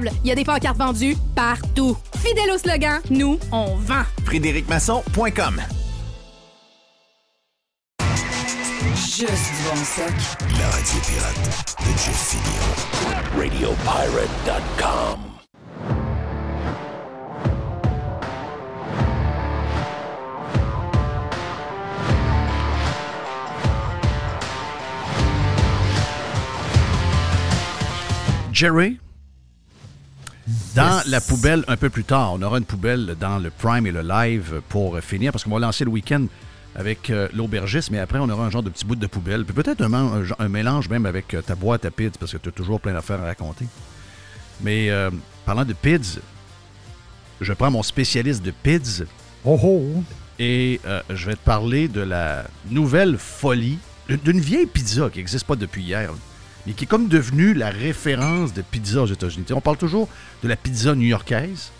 Il y a des pancartes vendues partout. Fidèle au slogan, nous, on vend. FrédéricMasson.com Juste du bon stock. La radio pirate de Jeff Fillion. RadioPirate.com Jerry, dans la poubelle un peu plus tard, on aura une poubelle dans le Prime et le Live pour finir, parce qu'on va lancer le week-end avec euh, l'aubergiste, mais après, on aura un genre de petit bout de poubelle, puis peut-être un, un, un, mélange même avec euh, ta boîte à PIDS, parce que tu as toujours plein d'affaires à raconter. Mais euh, parlant de PIDS, je prends mon spécialiste de PIDS. Oh oh! Et euh, je vais te parler de la nouvelle folie d'une vieille pizza qui n'existe pas depuis hier mais qui est comme devenu la référence de pizza aux États-Unis. On parle toujours de la pizza new-yorkaise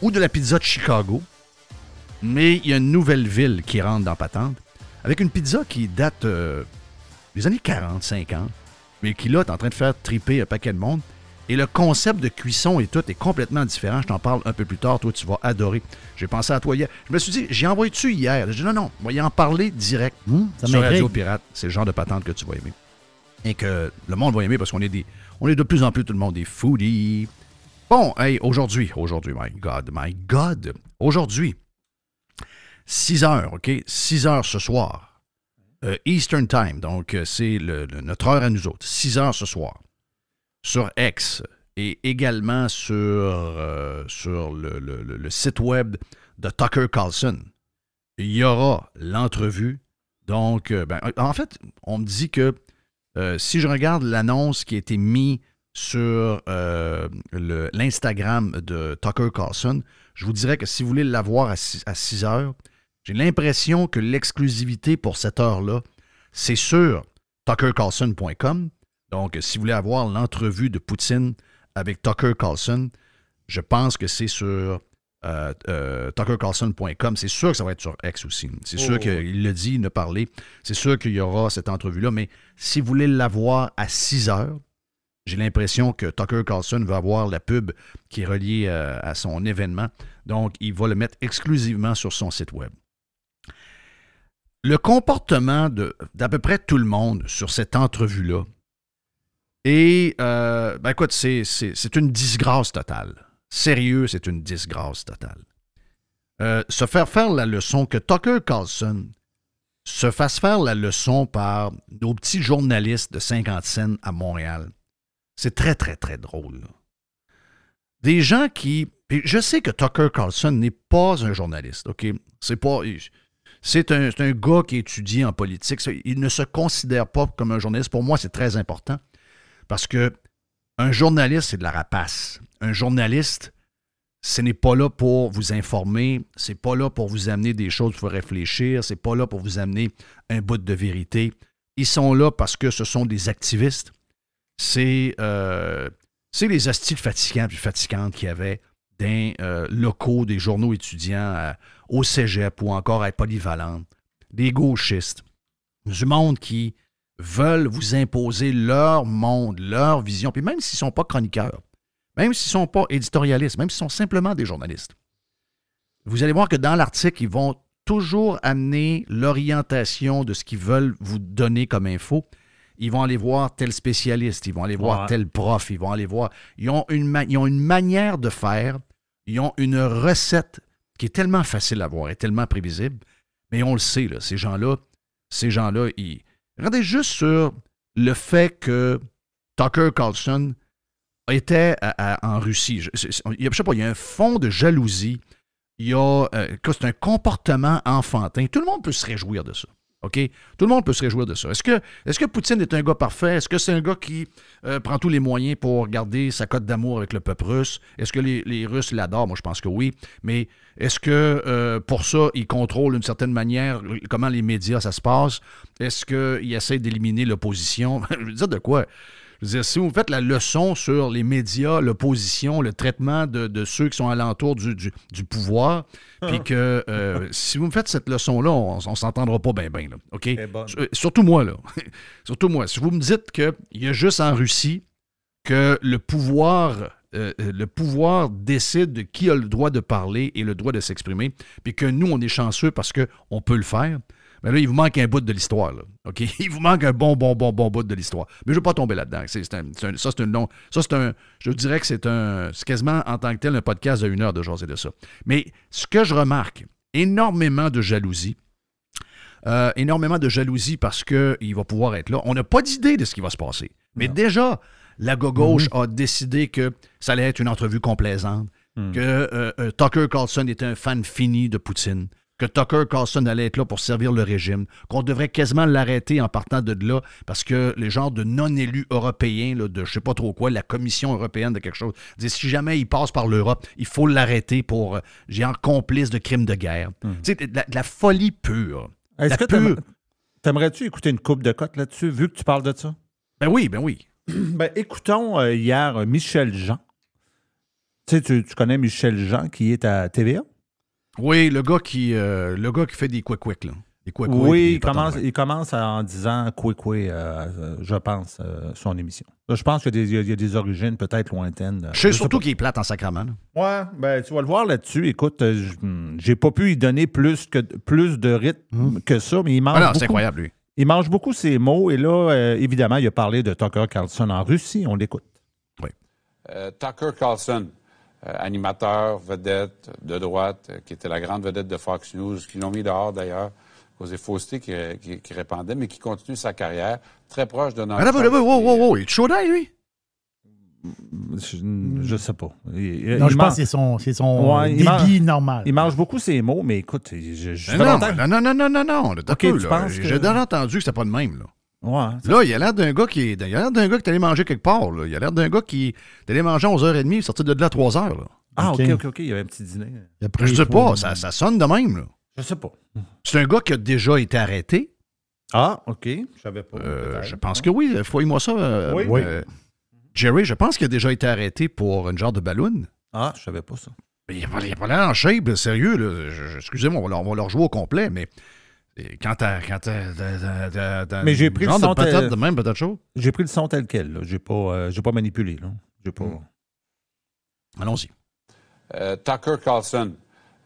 ou de la pizza de Chicago, mais il y a une nouvelle ville qui rentre dans patente, avec une pizza qui date euh, des années 40, 50, mais qui là est en train de faire triper un paquet de monde. Et le concept de cuisson et tout est complètement différent. Je t'en parle un peu plus tard. Toi, tu vas adorer. J'ai pensé à toi hier. Je me suis dit, j'ai envoyé-tu hier? J'ai dit, non, non, on va y en parler direct Mmh, ça sur. Radio Pirate. C'est le genre de patente que tu vas aimer. Et que le monde va aimer parce qu'on est des. On est de plus en plus tout le monde des foodies. Bon, hey, aujourd'hui, aujourd'hui, my God, my God, aujourd'hui, 6 heures, OK? 6 heures ce soir. euh, Eastern Time, donc euh, c'est notre heure à nous autres. 6 heures ce soir. Sur X et également sur, euh, sur le, le- le- site web de Tucker Carlson. Il y aura l'entrevue. Donc, ben, en fait, on me dit que euh, si je regarde l'annonce qui a été mise sur euh, l'Instagram de Tucker Carlson, je vous dirais que si vous voulez l'avoir à 6, heures, j'ai l'impression que l'exclusivité pour cette heure-là, c'est sur tuckercarlson.com. Donc, si vous voulez avoir l'entrevue de Poutine avec Tucker Carlson, je pense que c'est sur euh, euh, tuckercarlson.com. C'est sûr que ça va être sur X aussi. C'est sûr Oh. qu'il l'a dit, il a parlé. C'est sûr qu'il y aura cette entrevue-là. Mais si vous voulez l'avoir à 6 heures, j'ai l'impression que Tucker Carlson va avoir la pub qui est reliée euh, à son événement. Donc, il va le mettre exclusivement sur son site web. Le comportement d'à peu près tout le monde sur cette entrevue-là est, euh, ben écoute, c'est une disgrâce totale. Sérieux, c'est une disgrâce totale. Euh, se faire faire la leçon, que Tucker Carlson se fasse faire la leçon par nos petits journalistes de 50 cents à Montréal, c'est très, très, très drôle. Des gens qui. Je sais que Tucker Carlson n'est pas un journaliste, OK? C'est pas. C'est un, un gars qui étudie en politique. Il ne se considère pas comme un journaliste. Pour moi, c'est très important parce que un journaliste, c'est de la rapace. Un journaliste, ce n'est pas là pour vous informer, c'est pas là pour vous amener des choses pour réfléchir, c'est pas là pour vous amener un bout de vérité. Ils sont là parce que ce sont des activistes. C'est euh, les astiles fatigants puis fatigantes qu'il y avait dans euh, locaux des journaux étudiants euh, au cégep ou encore à Polyvalente, des gauchistes, du monde qui veulent vous imposer leur monde, leur vision, puis même s'ils ne sont pas chroniqueurs, même s'ils ne sont pas éditorialistes, même s'ils sont simplement des journalistes. Vous allez voir que dans l'article, ils vont toujours amener l'orientation de ce qu'ils veulent vous donner comme info. Ils vont aller voir tel spécialiste, ils vont aller voir Ouais. tel prof, ils vont aller voir. Ils ont, une ils ont une manière de faire, ils ont une recette qui est tellement facile à voir et tellement prévisible. Mais on le sait, là, ces gens-là, ces gens-là, ils. Regardez juste sur le fait que Tucker Carlson était en Russie. Je, c'est- il y a- je sais pas, il y a un fond de jalousie. Il y a. euh, c'est un comportement enfantin. Tout le monde peut se réjouir de ça. OK? Tout le monde peut se réjouir de ça. Est-ce que, est que Poutine est un gars parfait? Est-ce que c'est un gars qui euh, prend tous les moyens pour garder sa cote d'amour avec le peuple russe? Est-ce que les, les Russes l'adorent? Moi, je pense que oui. Mais est-ce que euh, pour ça, il contrôle d'une certaine manière comment les médias, ça se passe? Est-ce qu'il essaie d'éliminer l'opposition? je veux dire de quoi? Je veux dire, si vous faites la leçon sur les médias, l'opposition, le traitement de, de ceux qui sont alentour du, du, du pouvoir, puis que euh, si vous me faites cette leçon-là, on, on s'entendra pas bien, bien, là. OK? Surtout moi, là. Surtout moi. Si vous me dites qu'il y a juste en Russie que le pouvoir, euh, le pouvoir décide de qui a le droit de parler et le droit de s'exprimer, puis que nous, on est chanceux parce qu'on peut le faire, mais là, il vous manque un bout de l'histoire. OK? Il vous manque un bon, bon, bon, bon bout de l'histoire. Mais je ne veux pas tomber là-dedans. C'est, un- un- ça, c'est un long. Ça, c'est un. Je dirais que c'est un. C'est quasiment en tant que tel un podcast de une heure de jaser de ça. Mais ce que je remarque, énormément de jalousie. Euh, énormément de jalousie parce qu'il va pouvoir être là. On n'a pas d'idée de ce qui va se passer. Mais déjà, la gauche a décidé que ça allait être une entrevue complaisante, que euh, euh, Tucker Carlson était un fan fini de Poutine, que Tucker Carlson allait être là pour servir le régime, qu'on devrait quasiment l'arrêter en partant de là parce que les genres de non-élus européens, là, de je sais pas trop quoi, la Commission européenne de quelque chose, disent si jamais il passe par l'Europe, il faut l'arrêter pour, euh, genre, complice de crimes de guerre. Tu sais, de la, de la folie pure. Est-ce que pure- t'aimerais- t'aimerais-tu écouter une coupe de cote là-dessus, vu que tu parles de ça? Ben oui, ben oui. Ben, écoutons euh, hier Michel Jean. Tu sais, tu, tu connais Michel Jean qui est à TVA? Oui, le gars qui, euh, le gars qui fait des quick-quick, là. Des quick Oui, il commence, il commence en disant quoi, quoi, euh, euh, je pense, euh, son émission. Je pense qu'il y, a des- il y a des origines peut-être lointaines. Je sais surtout qu'il est plate en sacrament. là. Ouais, ben, tu vas le voir là-dessus. Écoute, hmm, j'ai pas pu y donner plus, que, plus de rythme que ça, mais il mange Ah c'est incroyable, lui. Il mange beaucoup ses mots. Et là, euh, évidemment, il a parlé de Tucker Carlson en Russie. On l'écoute. Euh, Tucker Carlson, animateur, vedette de droite, euh, qui était la grande vedette de Fox News, qui l'ont mis dehors d'ailleurs, à cause des faussetés qu'il qui, qui répandait, mais qui continue sa carrière, très proche de là, wow, wow, euh, wow, il est chaud lui? Je, sais pas. Il, Non, il je man- pense que c'est son, c'est son Ouais, il débit normal. Il mange beaucoup ses mots, mais écoute, je, je, non, non, non, non, non, non, non. T'as Ok, peu, tu là. J'ai que- déjà entendu que c'était pas de même, là. Ouais, Là, il a l'air d'un gars qui est. Il a l'air d'un gars qui est allé manger quelque part, là. Il a l'air d'un gars qui est allé manger à 11h30 et sorti de là à 3h, là. Ah, OK, Ok. OK, OK. Il y avait un petit dîner. Il a pris Je sais pas, ça, ça sonne de même, là. Je sais pas. C'est un gars qui a déjà été arrêté. Ah, OK. Je savais pas. Euh, je pense que oui. Fouille-moi ça. euh, Oui. euh, Jerry, je pense qu'il a déjà été arrêté pour une genre de ballon. Ah, je savais pas ça. Mais il n'a pas, il a pas l'air en shape, sérieux. Excusez-moi, on va, leur, on va leur jouer au complet, mais et quand t'as. Mais j'ai pris le son de patate tel- de même, peut-être chaud? J'ai pris le son tel quel. J'ai pas, euh, j'ai pas manipulé. Là. J'ai pas... Hmm. Allons-y. Euh, Tucker Carlson,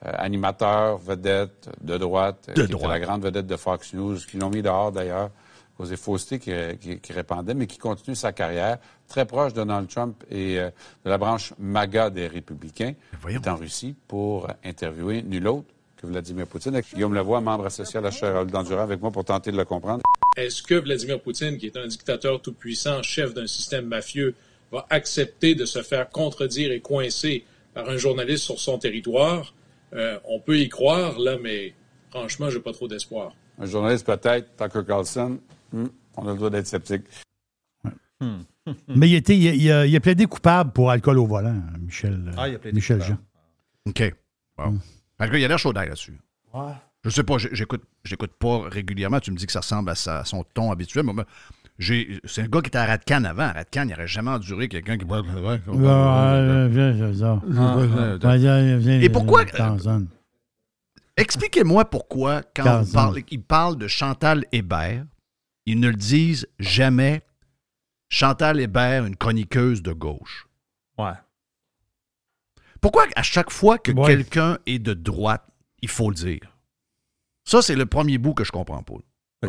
euh, animateur, vedette de droite, De qui droite. était la grande vedette de Fox News, qui l'ont mis dehors d'ailleurs, des faussetés qu'il qui, qui répandait, mais qui continue sa carrière, très proche de Donald Trump et euh, de la branche MAGA des Républicains, voyons. est en Russie pour interviewer nul autre que Vladimir Poutine. Avec Guillaume Lavoie, membre associé à la chaire Raoul Dandurand, avec moi pour tenter de le comprendre. Est-ce que Vladimir Poutine, qui est un dictateur tout-puissant, chef d'un système mafieux, va accepter de se faire contredire et coincer par un journaliste sur son territoire? Euh, on peut y croire, là, mais franchement, j'ai pas trop d'espoir. Un journaliste peut-être, Tucker Carlson, hmm, on a le droit d'être sceptique. Mais il, était, il, il a, il a plaidé coupable pour alcool au volant, Michel, Ah, il a plaidé Michel coupable. Jean. OK. En tout cas, il a l'air chaud là-dessus. Ouais. Je sais pas, j'écoute, j'écoute pas régulièrement. Tu me dis que ça ressemble à, sa- à son ton habituel. mais j'ai- c'est un gars qui était à Radcan avant. À Radcan, il n'aurait jamais enduré quelqu'un qui. Viens, viens, viens, Et pourquoi-. Expliquez-moi pourquoi, quand on parle, il parle de Chantal Hébert, ils ne le disent jamais. Chantal Hébert, une chroniqueuse de gauche. Ouais. Pourquoi à chaque fois que Ouais. quelqu'un est de droite, il faut le dire? Ça, c'est le premier bout que je comprends pas.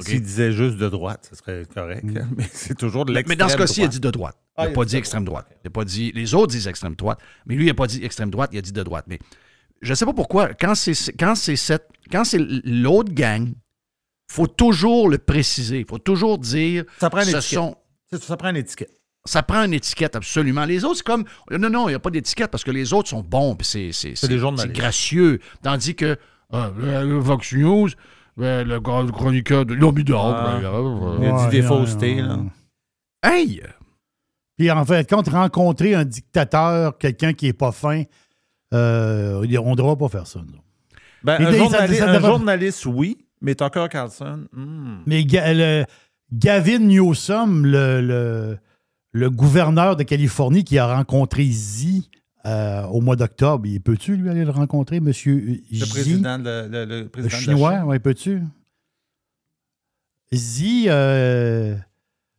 S'il disait juste de droite, ce serait correct. Mais c'est toujours de Mais, l'extrême mais dans ce cas-ci, il a dit de droite. Il Ah, n'a il a pas dit extrême droite. droite. Il a pas dit, les autres disent extrême droite, mais lui, il n'a pas dit extrême droite, il a dit de droite. Mais je ne sais pas pourquoi, quand c'est quand c'est cette quand c'est l'autre gang, faut toujours le préciser. Il faut toujours dire Ça prend une ce étiquette. sont- Ça prend une étiquette. Ça prend une étiquette, absolument. Les autres, c'est comme. Non, non, il n'y a pas d'étiquette parce que les autres sont bons, puis c'est, c'est, C'est des c'est journalistes. gracieux. Tandis que euh, le, le Vox News, euh, le chroniqueur de l'homme dehors, Ah. euh, Il a dit Ouais, des ouais, faussetés, ouais, là. Hey! Puis en fait, quand rencontrer un dictateur, quelqu'un qui est pas fin, euh, on ne devrait pas faire ça. nous. Ben, un, journaliste, ça un devrait- journaliste, oui, mais Tucker Carlson, hmm. Mais le- Gavin Newsom, le, le- le gouverneur de Californie qui a rencontré Z euh, au mois d'octobre, il peut-tu lui aller le rencontrer, monsieur le Xi? président, le, le- le Le président de la chinois, oui, peux-tu? Xi, euh,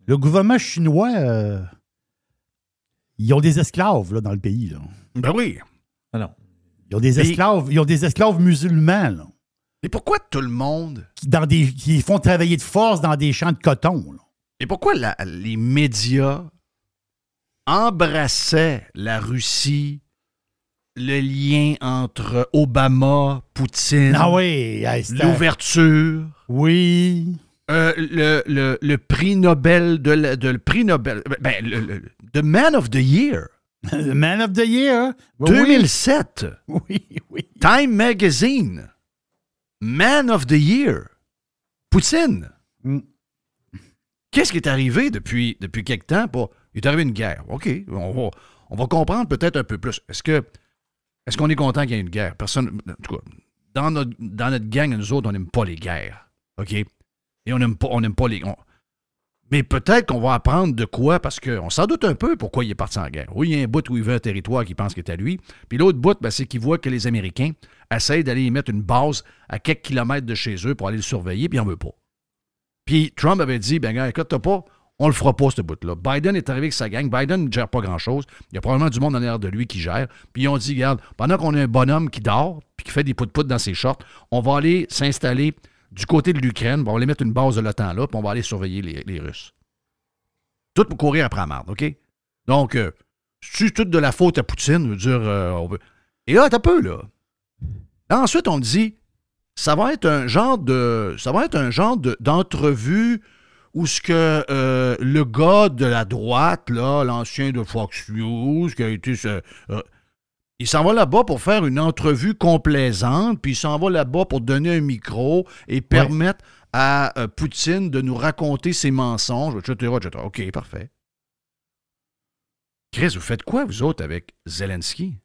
le gouvernement chinois, euh, ils ont des esclaves là, dans le pays. Là. Ben oui. Ah non. Ils ont des Mais- esclaves, ils ont des esclaves musulmans là, Et pourquoi tout le monde? qui, dans des, qui font travailler de force dans des champs de coton. là. Et pourquoi la- les médias embrassaient la Russie, le lien entre Obama, Poutine, Ah oui, l'ouverture, Oui. euh, le, le- le prix Nobel de, la- de- le prix Nobel, ben, le, le- the Man of the Year, The Man of the Year? Oui, 2007, Oui, oui. Time Magazine, Man of the Year, Poutine. Mm. Qu'est-ce qui est arrivé depuis, depuis quelque temps? Pour... Il est arrivé une guerre. OK, on va, on comprendre peut-être un peu plus. Est-ce que est-ce qu'on est content qu'il y ait une guerre? Personne. En tout cas, dans notre, dans notre gang, nous autres, on n'aime pas les guerres. OK? Et on n'aime pas, on pas les. on- Mais peut-être qu'on va apprendre de quoi, parce qu'on s'en doute un peu pourquoi il est parti en guerre. Oui, il y a un bout où il veut un territoire qu'il pense qu'il est à lui. Puis l'autre bout, ben, c'est qu'il voit que les Américains essayent d'aller y mettre une base à quelques kilomètres de chez eux pour aller le surveiller, puis n'en veut pas. Puis Trump avait dit, ben gars, écoute, t'as pas, on le fera pas, ce bout-là. Biden est arrivé avec sa gang. Biden ne gère pas grand-chose. Il y a probablement du monde en arrière de lui qui gère. Puis ils ont dit, regarde, pendant qu'on a un bonhomme qui dort, puis qui fait des pout-pout dans ses shorts, on va aller s'installer du côté de l'Ukraine, on va aller mettre une base de l'OTAN là, puis on va aller surveiller les, Russes. Tout pour courir après la marde, OK? Donc, euh, c'est toute de la faute à Poutine, dire, euh, on veut... Et là, t'as peu, là. Ensuite, on dit, ça va être un genre de, ça va être un genre de- d'entrevue où ce que euh, le gars de la droite, là, l'ancien de Fox News, qui a été, ce- euh, il s'en va là-bas pour faire une entrevue complaisante, puis il s'en va là-bas pour donner un micro et permettre à euh, Poutine de nous raconter ses mensonges, etc., etc. OK, parfait. Chris, vous faites quoi, vous autres, avec Zelensky?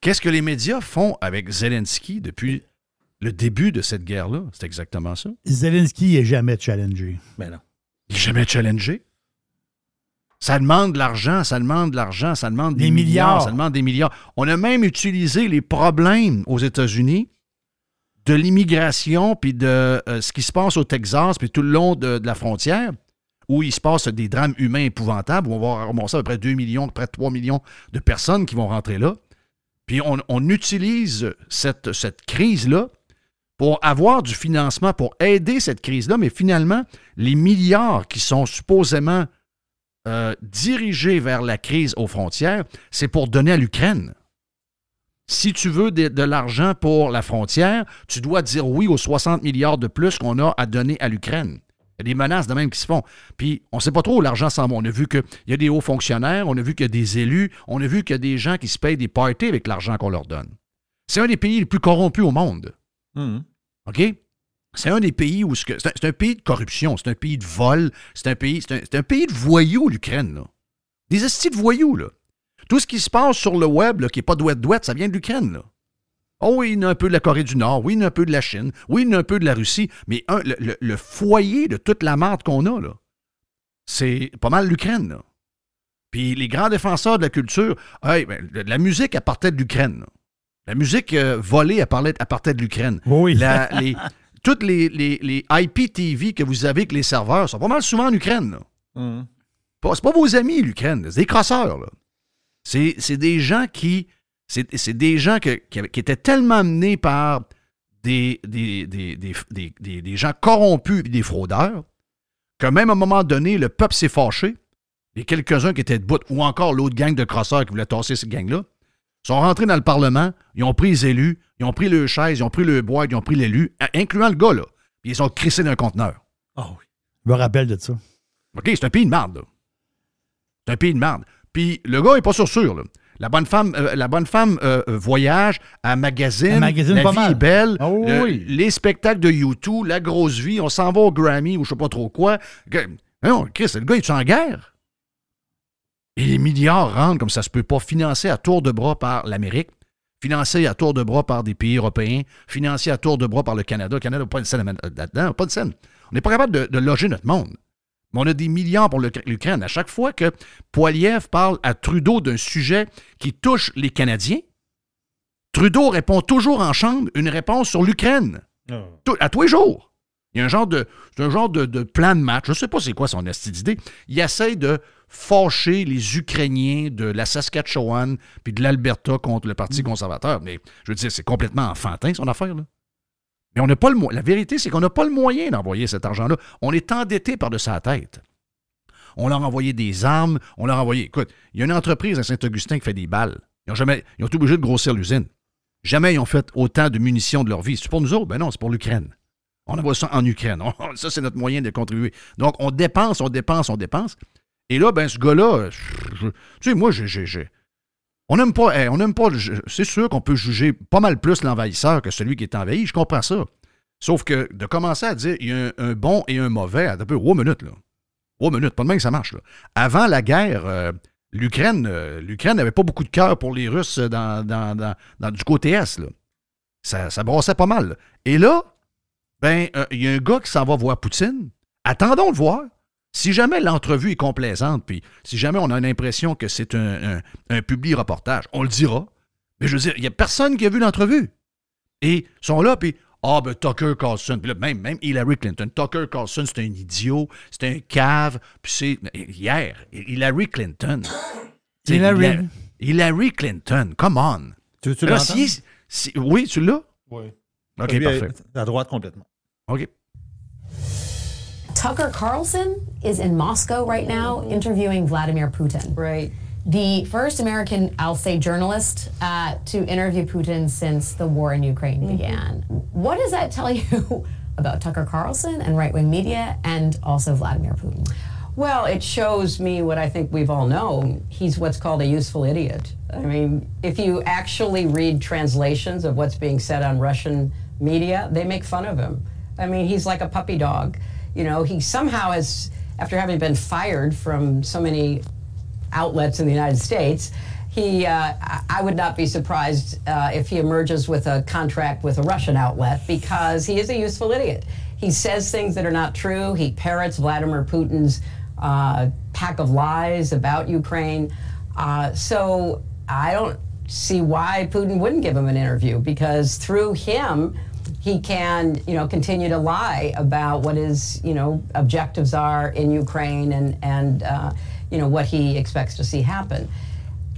Qu'est-ce que les médias font avec Zelensky depuis le début de cette guerre-là? C'est exactement ça. Zelensky n'est jamais challengé. Mais non. Il n'est jamais challengé. Ça demande de l'argent, ça demande de l'argent, ça demande des, Des milliards. milliards. ça demande des milliards. On a même utilisé les problèmes aux États-Unis de l'immigration, puis de euh, ce qui se passe au Texas, puis tout le long de, de la frontière, où il se passe des drames humains épouvantables, où on va ramasser à peu près 2 millions, près de 3 millions de personnes qui vont rentrer là. Puis on, on utilise cette, cette crise-là pour avoir du financement, pour aider cette crise-là, mais finalement, les milliards qui sont supposément euh, dirigés vers la crise aux frontières, c'est pour donner à l'Ukraine. Si tu veux de, l'argent pour la frontière, tu dois dire oui aux 60 milliards de plus qu'on a à donner à l'Ukraine. Il y a des menaces de même qui se font. Puis on ne sait pas trop où l'argent s'en va. On a vu qu'il y a des hauts fonctionnaires, on a vu qu'il y a des élus, on a vu qu'il y a des gens qui se payent des parties avec l'argent qu'on leur donne. C'est un des pays les plus corrompus au monde. Mhm. OK? C'est un des pays où... C'est un, pays de corruption, c'est un pays de vol, c'est un pays, de voyous, l'Ukraine. Des estis de voyous, là. Tout ce qui se passe sur le web, qui n'est pas douette-douette, ça vient de l'Ukraine, là. Oh oui, il y a un peu de la Corée du Nord, oui, il y a un peu de la Chine, oui, il y a un peu de la Russie, mais le, foyer de toute la merde qu'on a, là, c'est pas mal l'Ukraine. Puis les grands défenseurs de la culture, ben, de la musique, elle partait de l'Ukraine. La musique euh, volée, elle, parlait, elle partait de l'Ukraine. Oui. La- les, toutes les, les, les IPTV que vous avez avec les serveurs sont pas mal souvent en Ukraine. Pas- C'est pas vos amis, l'Ukraine. C'est des crosseurs. C'est des gens qui. C'est des gens que- qui, étaient tellement menés par des, des, des, des, des- des- des gens corrompus et des fraudeurs que même à un moment donné, le peuple s'est fâché. Les quelques-uns qui étaient debout, ou encore l'autre gang de crosseurs qui voulait tasser cette gang-là, sont rentrés dans le Parlement, ils ont pris les élus, ils ont pris le chaise, ils ont pris le bois, ils ont pris l'élu, in- incluant le gars, là. Puis ils sont crissés d'un conteneur. Ah oui. Je me rappelle de ça. OK, c'est un pays de merde, là. C'est un pays de merde. Puis le gars est pas sûr sûr, là. La bonne femme, euh, la bonne femme euh, euh, voyage, à magazine, Elle magasine la pas vie mal. est belle, Ah oui, le- oui. les spectacles de YouTube, la grosse vie, on s'en va au Grammy ou je sais pas trop quoi. Non, Chris, le gars, il est en guerre? Et les milliards rentrent comme ça se peut pas, financés à tour de bras par l'Amérique, financés à tour de bras par des pays européens, financés à tour de bras par le Canada. Le Canada n'a pas une scène là-dedans, pas de scène. On n'est pas capable de, de loger notre monde. Mais on a des milliards pour l'Ukraine. À chaque fois que Poiliev parle à Trudeau d'un sujet qui touche les Canadiens, Trudeau répond toujours en chambre une réponse sur l'Ukraine. Ah. À tous les jours. Il y a un genre de, c'est un genre de, de plan de match. Je ne sais pas c'est quoi son esti d'idée. Il essaie de fâcher les Ukrainiens de la Saskatchewan puis de l'Alberta contre le Parti conservateur. Mais je veux dire, c'est complètement enfantin, son affaire. Là. Mais on n'a pas le La vérité, c'est qu'on n'a pas le moyen d'envoyer cet argent-là. On est endetté par de sa tête. On leur a envoyé des armes, on leur a envoyé. Écoute, il y a une entreprise à Saint-Augustin qui fait des balles. Ils ont jamais. Ils ont été obligés de grossir l'usine. Jamais ils ont fait autant de munitions de leur vie. C'est pour nous autres? Ben non, c'est pour l'Ukraine. On envoie ça en Ukraine. On- ça, c'est notre moyen de contribuer. Donc, on dépense, on dépense, on dépense. Et là, ben, ce gars-là, tu sais, moi, j'ai. On n'aime pas. hey, on n'aime pas. C'est sûr qu'on peut juger pas mal plus l'envahisseur que celui qui est envahi. Je comprends ça. Sauf que de commencer à dire il y a un, bon et un mauvais, à un peu, minute, là. Oh minute, pas de même que ça marche. Avant la guerre, euh, l'Ukraine euh, l'Ukraine n'avait pas beaucoup de cœur pour les Russes dans, du côté Est, là. Ça, ça brassait pas mal. Et là, ben, euh, il y a un gars qui s'en va voir Poutine. Attendons de voir. Si jamais l'entrevue est complaisante, puis si jamais on a l'impression que c'est un, un, un public reportage, on le dira. Mais je veux dire, il n'y a personne qui a vu l'entrevue. Et ils sont là, puis ah, ben Tucker Carlson, puis là, même, même Hillary Clinton. Tucker Carlson, c'est un idiot, c'est un cave, puis c'est. Hier, Hillary Clinton. Hillary. Hilla- Hillary Clinton, come on. Tu, tu l'entends? si- si- oui, tu l'as? Oui. OK, parfait. À droite complètement. OK. Tucker Carlson is in Moscow right now interviewing Vladimir Putin. Right. The first American, I'll say, journalist uh, to interview Putin since the war in Ukraine began. What does that tell you about Tucker Carlson and right wing media and also Vladimir Putin? Well, it shows me what I think we've all known. He's what's called a useful idiot. I mean, if you actually read translations of what's being said on Russian media, they make fun of him. I mean, he's like a puppy dog. You know, he somehow has, after having been fired from so many outlets in the United States, he, uh, I- would not be surprised uh, if he emerges with a contract with a Russian outlet because he is a useful idiot. He says things that are not true. He parrots Vladimir Putin's uh, pack of lies about Ukraine. Uh, so I don't see why Putin wouldn't give him an interview because through him, he can, you know, continue to lie about what his, you know, objectives are in Ukraine and and uh, you know what he expects to see happen.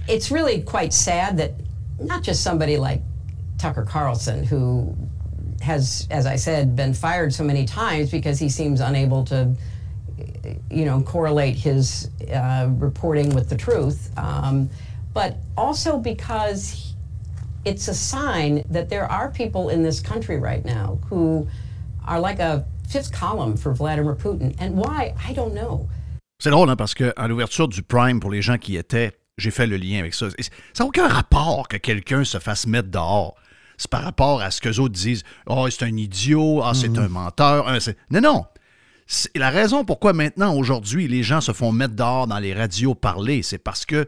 It's really quite sad that not just somebody like Tucker Carlson, who has, as I said, been fired so many times because he seems unable to, you know, correlate his uh, reporting with the truth, um, but also because he- it's a sign that there are people in this country right now who are like a fifth column for Vladimir Putin. And why? I don't know. C'est drôle, hein, parce qu'à l'ouverture du Prime, pour les gens qui y étaient, j'ai fait le lien avec ça. Ça n'a aucun rapport que quelqu'un se fasse mettre dehors. c'est par rapport à ce qu'eux autres disent. Oh, c'est un idiot, ah, c'est un menteur. ah, non, non. C'est la raison pourquoi maintenant, aujourd'hui, les gens se font mettre dehors dans les radios parler, c'est parce que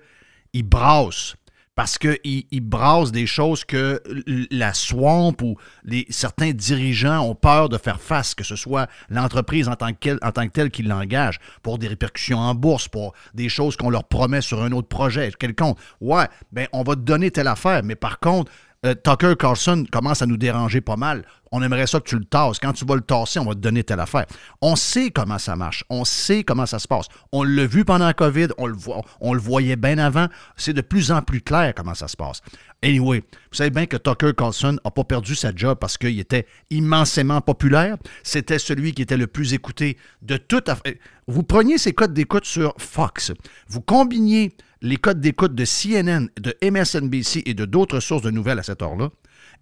ils brassent. Parce qu'ils ils brassent des choses que la swamp ou les, certains dirigeants ont peur de faire face, que ce soit l'entreprise en tant que, quelle- en tant que telle qui l'engage, pour des répercussions en bourse, pour des choses qu'on leur promet sur un autre projet quelconque. Ouais, ben on va te donner telle affaire, mais par contre, euh, Tucker Carlson commence à nous déranger pas mal. On aimerait ça que tu le tasses. Quand tu vas le tasser, on va te donner telle affaire. On sait comment ça marche. On sait comment ça se passe. On l'a vu pendant la COVID. On le, voit, on le voyait bien avant. C'est de plus en plus clair comment ça se passe. Anyway, vous savez bien que Tucker Carlson n'a pas perdu sa job parce qu'il était immensément populaire. C'était celui qui était le plus écouté de toute... aff- Vous preniez ces codes d'écoute sur Fox. Vous combiniez les codes d'écoute de CNN, de MSNBC et de d'autres sources de nouvelles à cette heure-là.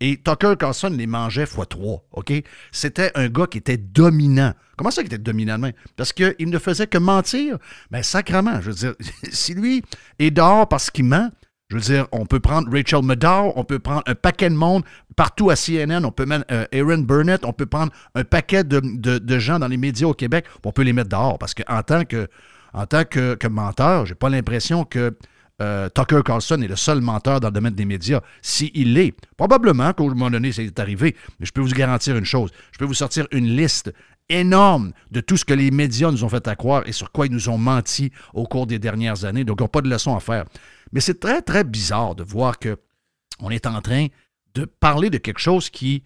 Et Tucker Carlson les mangeait x 3, OK? C'était un gars qui était dominant. Comment ça qu'il était dominant de même? Parce qu'il ne faisait que mentir? Ben, sacrement, je veux dire, si lui est dehors parce qu'il ment, je veux dire, on peut prendre Rachel Maddow, on peut prendre un paquet de monde partout à CNN, on peut mettre euh, Aaron Burnett, on peut prendre un paquet de, gens dans les médias au Québec, on peut les mettre dehors. Parce qu'en tant que, en tant que, que menteur, j'ai pas l'impression que euh, Tucker Carlson est le seul menteur dans le domaine des médias. S'il l'est, probablement qu'au moment donné, c'est arrivé. Mais je peux vous garantir une chose. Je peux vous sortir une liste énorme de tout ce que les médias nous ont fait à croire et sur quoi ils nous ont menti au cours des dernières années. Donc, ils n'ont pas de leçon à faire. Mais c'est très, très bizarre de voir que on est en train de parler de quelque chose qui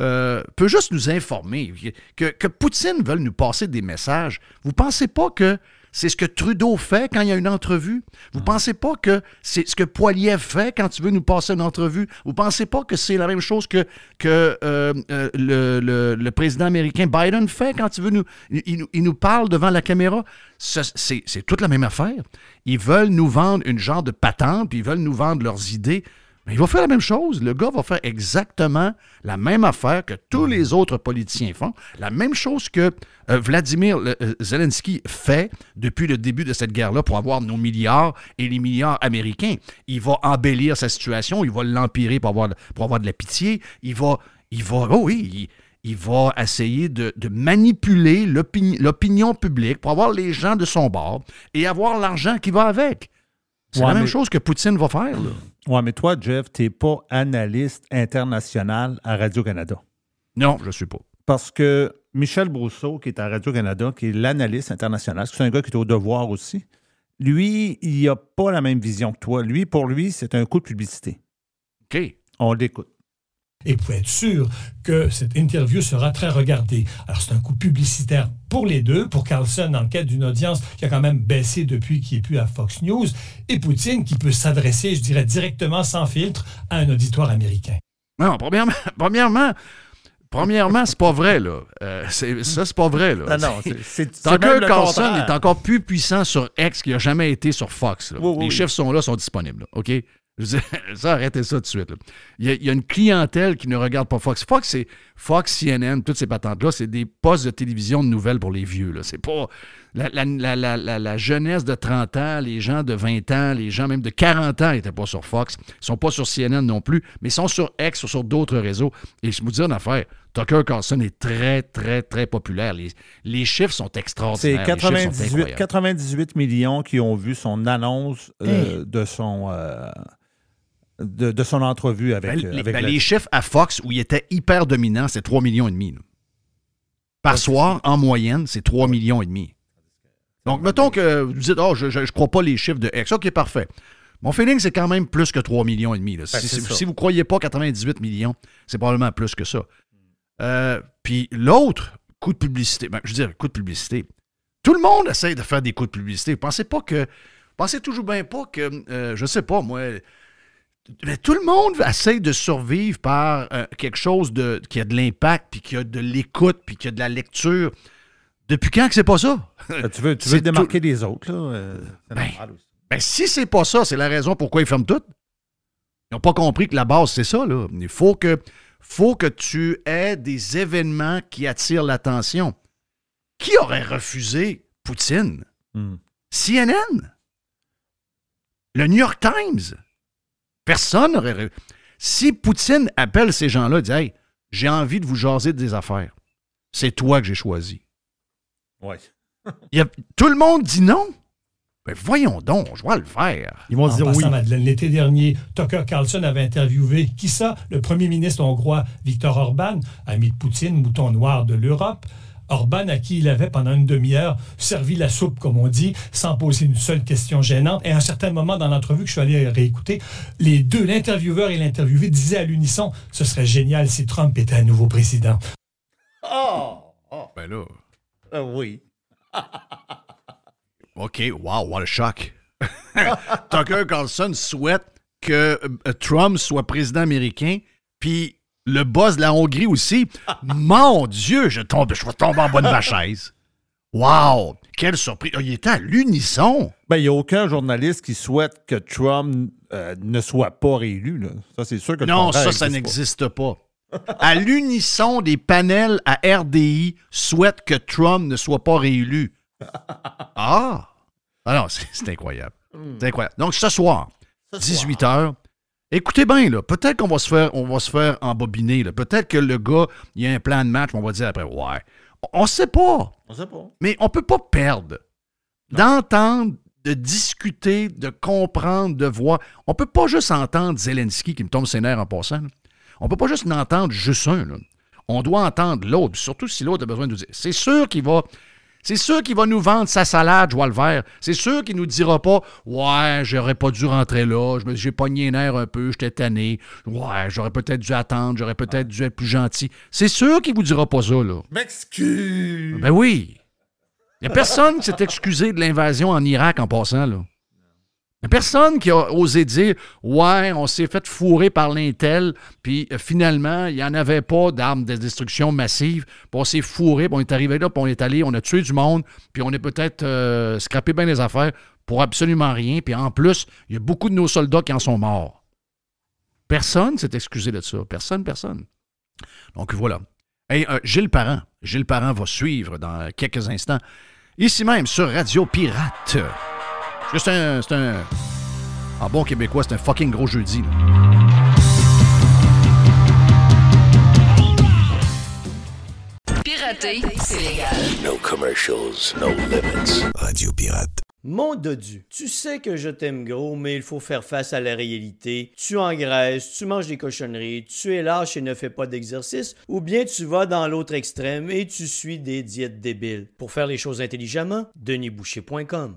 euh, peut juste nous informer, que, que Poutine veut nous passer des messages. Vous pensez pas que c'est ce que Trudeau fait quand il y a une entrevue? Vous pensez pas que c'est ce que Poiliev fait quand tu veux nous passer une entrevue? Vous pensez pas que c'est la même chose que, que euh, euh, le, le- le président américain Biden fait quand il veut nous, il, nous- il nous parle devant la caméra? Ce- C'est c'est toute la même affaire. Ils veulent nous vendre une genre de patente, puis ils veulent nous vendre leurs idées. Il va faire la même chose. Le gars va faire exactement la même affaire que tous les autres politiciens font. La même chose que euh, Vladimir euh, Zelensky fait depuis le début de cette guerre-là pour avoir nos milliards et les milliards américains. Il va embellir sa situation, il va l'empirer pour avoir, de la pitié. Il va, il va, oh il, va essayer de, manipuler l'opini- l'opinion publique pour avoir les gens de son bord et avoir l'argent qui va avec. C'est Ouais, la même mais- chose que Poutine va faire. Ouais, mais toi, Jeff, tu n'es pas analyste international à Radio-Canada. Non, je ne suis pas. Parce que Michel Brousseau, qui est à Radio-Canada, qui est l'analyste international, c'est un gars qui est au devoir aussi, lui, il n'a pas la même vision que toi. Lui, pour lui, c'est un coup de publicité. OK. On l'écoute. Et pour être sûr que cette interview sera très regardée. Alors, c'est un coup publicitaire pour les deux, pour Carlson en quête d'une audience qui a quand même baissé depuis qu'il n'est plus à Fox News, et Poutine qui peut s'adresser, je dirais, directement sans filtre à un auditoire américain. Non, premièrement, premièrement, premièrement, c'est pas vrai, là. Euh, c'est- ça, c'est pas vrai, là. Non, non, c'est- Tucker le Carlson contraire. est encore plus puissant sur X qu'il n'a jamais été sur Fox. là. Oui, oui, Les oui. chiffres sont là, sont disponibles, là, OK? Je dire, ça, arrêtez ça tout de suite. Il, y a, il y a une clientèle qui ne regarde pas Fox. Fox, c'est Fox, CNN, toutes ces patentes-là, c'est des postes de télévision de nouvelles pour les vieux. là. C'est pas la, la- la- la- la- la jeunesse de 30 ans, les gens de 20 ans, les gens même de 40 ans n'étaient pas sur Fox. Ils sont pas sur CNN non plus, mais ils sont sur X ou sur d'autres réseaux. Et je vous dis une affaire, Tucker Carlson est très, très, très populaire. Les, les chiffres sont C'est extraordinaires. Les chiffres sont 98, incroyables. 98 millions qui ont vu son annonce euh, de son euh, de, de son entrevue avec, Ben, euh, avec ben, les chiffres à Fox, où il était hyper dominant, c'est 3 millions et demi. Par soir, en moyenne, c'est 3 millions et demi. Donc, mettons que vous dites, oh, je ne crois pas les chiffres de X. OK, parfait. Mon feeling, c'est quand même plus que 3 millions et demi. Ben, si vous ne croyez pas 98 millions, c'est probablement plus que ça. Euh, Puis l'autre, coup de publicité. Ben, je veux dire, coup de publicité. Tout le monde essaie de faire des coups de publicité. Pensez pas que. Pensez toujours bien pas que. euh, je sais pas, moi. Mais tout le monde essaie de survivre par euh, quelque chose de, qui a de l'impact, puis qui a de l'écoute, puis qui a de la lecture. Depuis quand que c'est pas ça? Euh, tu veux, tu veux te démarquer tout- des autres, là? euh, Ben. Ben, si c'est pas ça, c'est la raison pourquoi ils ferment tout. Ils n'ont pas compris que la base, c'est ça. Là. Il faut que, faut que tu aies des événements qui attirent l'attention. Qui aurait refusé Poutine? Hmm. CNN? Le New York Times? Personne n'aurait... Si Poutine appelle ces gens-là et dit Hey, j'ai envie de vous jaser des affaires, c'est toi que j'ai choisi. Ouais. Il y a- tout le monde dit non. Ben voyons donc, je vais le faire. Ils vont en dire passant, oui. Madeleine, l'été dernier, Tucker Carlson avait interviewé, qui ça? Le premier ministre hongrois Viktor Orban, ami de Poutine, mouton noir de l'Europe. Orban, à qui il avait, pendant une demi-heure, servi la soupe, comme on dit, sans poser une seule question gênante. Et à un certain moment dans l'entrevue que je suis allé réécouter, les deux, l'intervieweur et l'interviewé, disaient à l'unisson Ce serait génial si Trump était à nouveau président. Oh! oh. Ben là. Ah oui. OK, wow, what a shock. Tucker Carlson souhaite que euh, Trump soit président américain, puis le boss de la Hongrie aussi. Mon Dieu, je tombe, je vais tomber en bas de ma chaise. Wow, quelle surprise. Il était à l'unisson. Ben, il n'y a aucun journaliste qui souhaite que Trump euh, ne soit pas réélu. Là. Ça, c'est sûr que Non, ça, ça existe n'existe pas. À l'unisson, des panels à RDI souhaitent que Trump ne soit pas réélu. Ah! Ah non, c'est incroyable. C'est incroyable. Donc, ce soir, 18 h écoutez bien, là, peut-être qu'on va se faire, on va se faire embobiner. là. Peut-être que le gars, il y a un plan de match, mais on va dire après, ouais. On ne sait pas. On sait pas. Mais on ne peut pas perdre. D'entendre, de discuter, de comprendre, de voir. On ne peut pas juste entendre Zelensky qui me tombe ses nerfs en passant. là. On ne peut pas juste en entendre juste un. là. On doit entendre l'autre, surtout si l'autre a besoin de nous dire. C'est sûr qu'il va. C'est sûr qu'il va nous vendre sa salade, joie le vert. C'est sûr qu'il nous dira pas Ouais, j'aurais pas dû rentrer là, j'ai pogné les nerfs un peu, j'étais tanné. Ouais, j'aurais peut-être dû attendre, j'aurais peut-être dû être plus gentil. C'est sûr qu'il vous dira pas ça, là. M'excuse. Ben oui. Il n'y a personne qui s'est excusé de l'invasion en Irak en passant, là. Personne qui a osé dire Ouais, on s'est fait fourrer par l'Intel, puis euh, finalement, il n'y en avait pas d'armes de destruction massive, puis on s'est fourré, on est arrivé là, puis on est allé, on a tué du monde, puis on est peut-être euh, scrappé bien les affaires pour absolument rien, puis en plus, il y a beaucoup de nos soldats qui en sont morts. Personne s'est excusé de ça. Personne, personne. Donc voilà. Hey, euh, Gilles Parent. Gilles Parent va suivre dans quelques instants. Ici même, sur Radio Pirate. Parce que C'est un, c'est un. En bon québécois, c'est un fucking gros jeudi. là. Pirater, c'est légal. No commercials, no limits. Radio Pirate. Mon dodu, tu sais que je t'aime gros, mais il faut faire face à la réalité. Tu engraisses, tu manges des cochonneries, tu es lâche et ne fais pas d'exercice, ou bien tu vas dans l'autre extrême et tu suis des diètes débiles. Pour faire les choses intelligemment, denisboucher.com.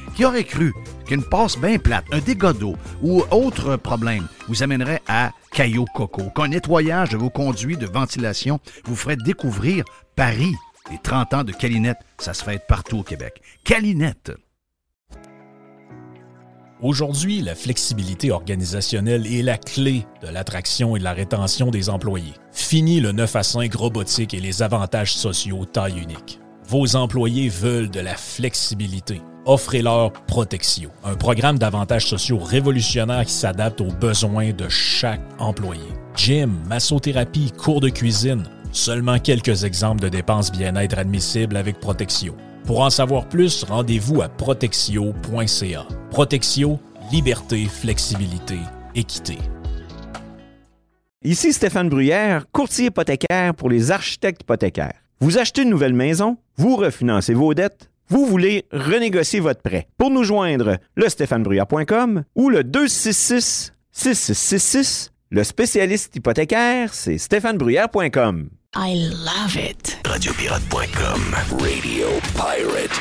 Qui aurait cru qu'une passe bien plate, un dégât d'eau ou autre problème vous amènerait à Caillou Coco, qu'un nettoyage de vos conduits de ventilation vous ferait découvrir Paris. Les 30 ans de Calinette, ça se fête partout au Québec. Calinette. Aujourd'hui, la flexibilité organisationnelle est la clé de l'attraction et de la rétention des employés. Fini le 9 à 5 robotique et les avantages sociaux taille unique. Vos employés veulent de la flexibilité. Offrez-leur Protexio, un programme d'avantages sociaux révolutionnaire qui s'adapte aux besoins de chaque employé. Gym, massothérapie, cours de cuisine, seulement quelques exemples de dépenses bien-être admissibles avec Protexio. Pour en savoir plus, rendez-vous à protexio.ca. Protexio, liberté, flexibilité, équité. Ici Stéphane Bruyère, courtier hypothécaire pour les architectes hypothécaires. Vous achetez une nouvelle maison, vous refinancez vos dettes, vous voulez renégocier votre prêt. Pour nous joindre, le stéphanebruyère.com ou le 266 6666. Le spécialiste hypothécaire, c'est stéphanebruyère.com. I love it. Radiopirate.com. Radio Pirate.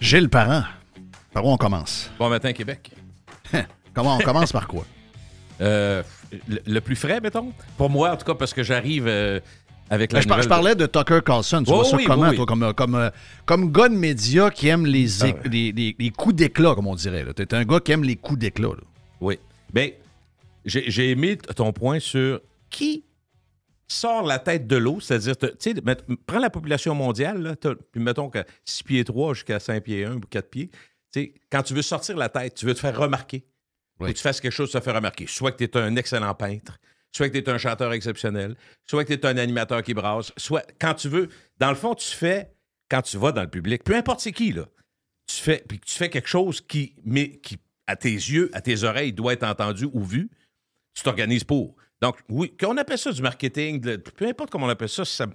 Gilles Parent. Par où on commence? Bon matin, Québec. Comment on commence par quoi? Euh, le, le plus frais, mettons? Pour moi, en tout cas, parce que j'arrive. euh, avec Ben, la je, par- je parlais de Tucker Carlson. Tu Oh vois ça oui, comment, oui, toi, comme, comme, euh, comme gars de médias qui aime les, Ah. les, les- les coups d'éclat, comme on dirait. Tu es un gars qui aime les coups d'éclat. Oui. Bien, j'ai aimé t- ton point sur qui sort la tête de l'eau, c'est-à-dire, tu sais, prends la population mondiale, là, puis mettons que 6 pieds 3 jusqu'à 5 pieds 1 ou 4 pieds, tu sais, quand tu veux sortir la tête, tu veux te faire remarquer. Faut que tu fasses quelque chose te fait remarquer. Soit que tu es un excellent peintre, soit que tu es un chanteur exceptionnel, soit que tu es un animateur qui brasse, soit quand tu veux. Dans le fond, tu fais, quand tu vas dans le public, peu importe c'est qui, là, tu fais, puis tu fais quelque chose qui, mais, qui, à tes yeux, à tes oreilles, doit être entendu ou vu, tu t'organises pour. Donc, oui, qu'on appelle ça du marketing, de- peu importe comment on appelle ça, ça,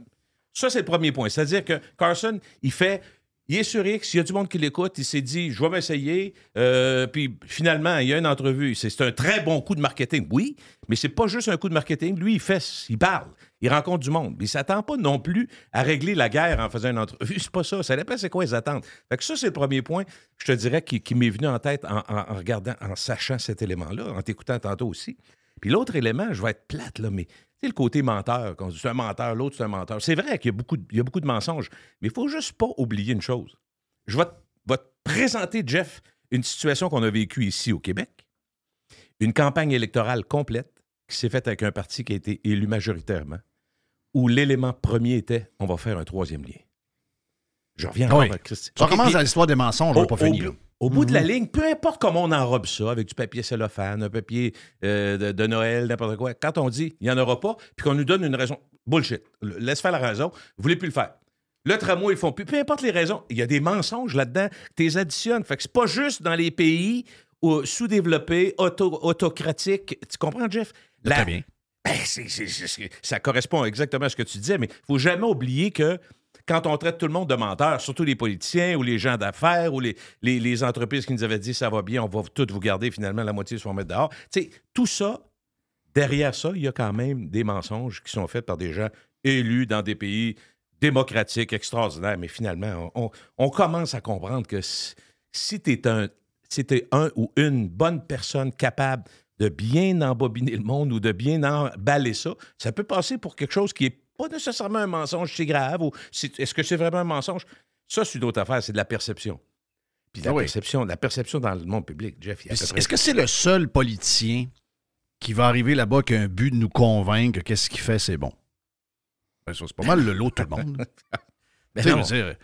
ça, c'est le premier point. C'est-à-dire que Carson, il fait. Il est sur X, il y a du monde qui l'écoute, il s'est dit, je vais m'essayer. euh, puis finalement, il y a une entrevue. C'est un très bon coup de marketing, oui, mais c'est pas juste un coup de marketing. Lui, il fait, il parle, il rencontre du monde. Il s'attend pas non plus à régler la guerre en faisant une entrevue. C'est pas ça. Ça dépend c'est quoi les attentes. Fait que ça, c'est le premier point, je te dirais, qui, m'est venu en tête en- en regardant, en sachant cet élément-là, en t'écoutant tantôt aussi. Puis l'autre élément, je vais être plate, là, mais c'est le côté menteur. Quand on dit c'est un menteur, l'autre, c'est un menteur. C'est vrai qu'il y a beaucoup de, il y a beaucoup de mensonges, mais il faut juste pas oublier une chose. Je vais te, vais te présenter, Jeff, une situation qu'on a vécue ici au Québec. Une campagne électorale complète qui s'est faite avec un parti qui a été élu majoritairement, où l'élément premier était on va faire un troisième lien. Je reviens Ah encore oui. à Christy. Ça commence puis- dans l'histoire des mensonges, on n'a pas fini. là. Au bout de la Mhm. ligne, peu importe comment on enrobe ça, avec du papier cellophane, un papier euh, de, de Noël, n'importe quoi, quand on dit il n'y en aura pas, puis qu'on nous donne une raison, bullshit, laisse faire la raison, vous voulez plus le faire. Le tramway, ils font plus. Peu importe les raisons, il y a des mensonges là-dedans, tu les additionnes. Fait que c'est pas juste dans les pays sous-développés, auto- autocratiques. Tu comprends, Jeff? La- Très bien. ben, ça correspond exactement à ce que tu disais, mais il faut jamais oublier que quand on traite tout le monde de menteurs, surtout les politiciens ou les gens d'affaires ou les, entreprises qui nous avaient dit ça va bien, on va toutes vous garder, finalement, la moitié se font mettre dehors. Tu sais, tout ça, derrière ça, il y a quand même des mensonges qui sont faits par des gens élus dans des pays démocratiques, extraordinaires. Mais finalement, on, commence à comprendre que si, tu es un, t'es un ou une bonne personne capable de bien embobiner le monde ou de bien emballer ça, ça peut passer pour quelque chose qui n'est pas nécessairement un mensonge si grave. Ou c'est- est-ce que c'est vraiment un mensonge? Ça, c'est une autre affaire, c'est de la perception. Puis la Ah oui. perception, la perception dans le monde public, Jeff, Est-ce que c'est le seul politicien qui va arriver là-bas qui a un but de nous convaincre que qu'est-ce qu'il fait, c'est bon? Ben, ça, c'est pas mal le lot de tout le monde. Ben non. dire,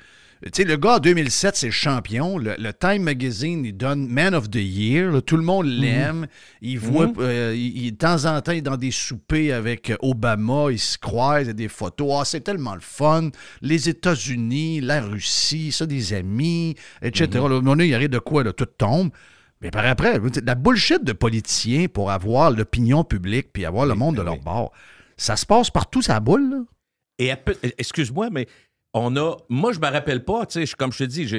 tu sais, le gars en 2007, c'est champion. Le, le Time Magazine, il donne Man of the Year. là. tout le monde l'aime. Il voit, Mhm. euh, il, il- de temps en temps, il est dans des soupers avec euh, Obama. Il se croise, il y a des photos. Ah, c'est tellement le fun. Les États-Unis, la Russie, ça, des amis, etc. Mhm. Là, donné, il arrive de quoi, là, tout tombe. Mais par après, la bullshit de politiciens pour avoir l'opinion publique puis avoir le monde de leur bord, ça se passe partout, ça boule, là. Et excuse-moi, mais on a. Moi, je me rappelle pas, comme je te dis,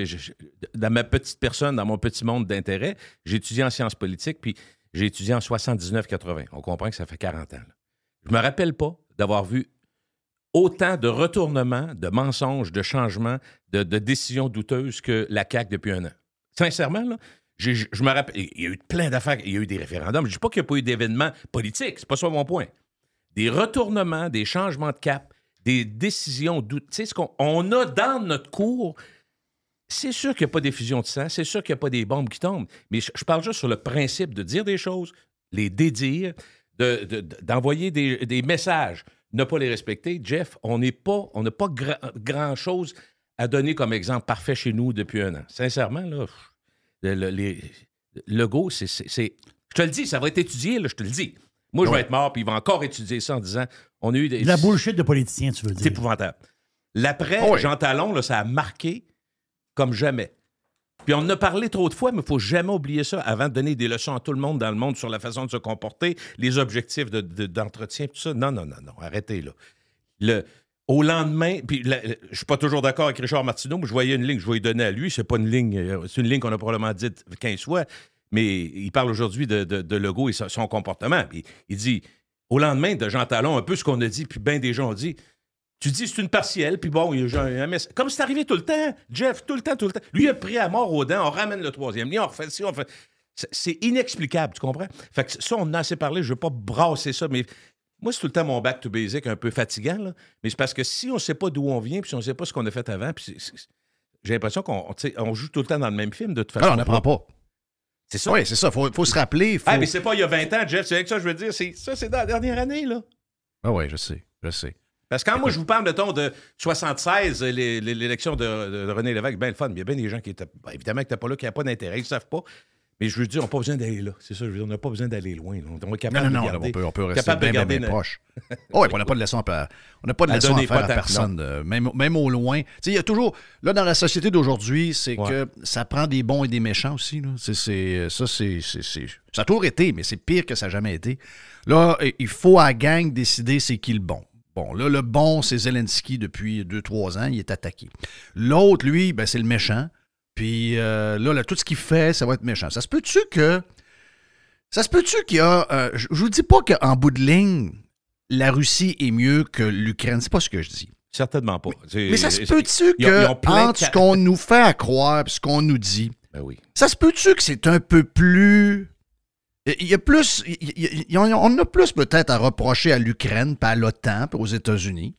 dans ma petite personne, dans mon petit monde d'intérêt, j'ai étudié en sciences politiques, puis j'ai étudié en 79-80. On comprend que ça fait 40 ans. là. Je me rappelle pas d'avoir vu autant de retournements, de mensonges, de changements, de, décisions douteuses que la CAQ depuis un an. Sincèrement, là, je me rappelle, il y a eu plein d'affaires, il y a eu des référendums. Je ne dis pas qu'il n'y a pas eu d'événements politiques, c'est pas ça mon point. Des retournements, des changements de cap, des décisions douteuses. Qu'on on a dans notre cours, c'est sûr qu'il n'y a pas d'effusion de sang, c'est sûr qu'il n'y a pas des bombes qui tombent, mais je, parle juste sur le principe de dire des choses, les dédire, de- de- de- d'envoyer des, messages, ne pas les respecter. Jeff, on n'est pas, on n'a pas gra- grand-chose à donner comme exemple parfait chez nous depuis un an. Sincèrement, là, le, le- go, c'est, Je te le dis, ça va être étudié, je te le dis. Moi, je vais être mort, puis il va encore étudier ça en disant on a eu des. De la bullshit de politiciens, tu veux C'est dire. épouvantable. L'après, Ah oui. Jean Talon, là, ça a marqué comme jamais. Puis on en a parlé trop de fois, mais il ne faut jamais oublier ça avant de donner des leçons à tout le monde dans le monde sur la façon de se comporter, les objectifs de- de- d'entretien, tout ça. Non, non, non, non, arrêtez là. Le, au lendemain, puis la- la- je suis pas toujours d'accord avec Richard Martineau, mais je voyais une ligne, je vais lui donner à lui. C'est pas une ligne, euh, c'est une ligne qu'on a probablement dite 15 fois, mais il parle aujourd'hui de, de, de Legault et son, comportement. Il dit, au lendemain de Jean Talon, un peu ce qu'on a dit, puis bien des gens ont dit, tu dis c'est une partielle, puis bon, il y a un, mess- Comme c'est arrivé tout le temps, Jeff, tout le temps, tout le temps. Lui, a pris à mort aux dents, on ramène le troisième lien, on refait ci, on fait. C'est- inexplicable, tu comprends? Fait que ça, on en a assez parlé, je ne veux pas brasser ça, mais Moi, c'est tout le temps mon back to basic un peu fatigant, là. mais c'est parce que si on ne sait pas d'où on vient, puis si on ne sait pas ce qu'on a fait avant, puis j'ai l'impression qu'on on joue tout le temps dans le même film, de toute façon. Alors, on n'apprend pas. C'est ça. Oui, c'est ça. Il faut, faut se rappeler. Faut... Ah, mais c'est pas il y a 20 ans, Jeff, c'est avec ça que je veux dire. c'est- Ça, c'est dans la dernière année, là. Ah oui, je sais. Je sais. Parce que quand moi, je vous parle, de 76, les- les- l'élection de, de René Lévesque, bien le fun. Il y a bien des gens qui étaient. ben, évidemment, qui n'étaient pas là, qui n'avaient pas d'intérêt, ils ne savent pas. Mais je veux dire, on n'a pas besoin d'aller là. C'est ça, je veux dire, on n'a pas besoin d'aller loin. là. On est capable Non, non, de non, garder, on peut, on peut rester de bien, proche. Oh, oui, on n'a pas de leçon à, on n'a pas de À leçon à faire à personne, euh, même, même au loin. Tu sais, il y a toujours, là, dans la société d'aujourd'hui, c'est que ça prend des bons et des méchants aussi. Là. Ça, c'est- ça a toujours été, mais c'est pire que ça n'a jamais été. Là, il faut à la gang décider c'est qui le bon. Bon, là, le bon, c'est Zelensky depuis 2-3 ans, il est attaqué. L'autre, lui, ben, c'est le méchant. Puis euh, là, là, tout ce qu'il fait, ça va être méchant. Ça se peut-tu que. Ça se peut-tu qu'il y a. euh, je vous dis pas qu'en bout de ligne, la Russie est mieux que l'Ukraine. C'est pas ce que je dis. Certainement pas. Mais ça se peut-tu ont- que, ont de entre ce qu'on nous fait à croire et ce qu'on nous dit, Ben oui. ça se peut-tu que c'est un peu plus. Il y a plus. il y a- on a plus peut-être à reprocher à l'Ukraine, pas à l'OTAN, puis aux États-Unis.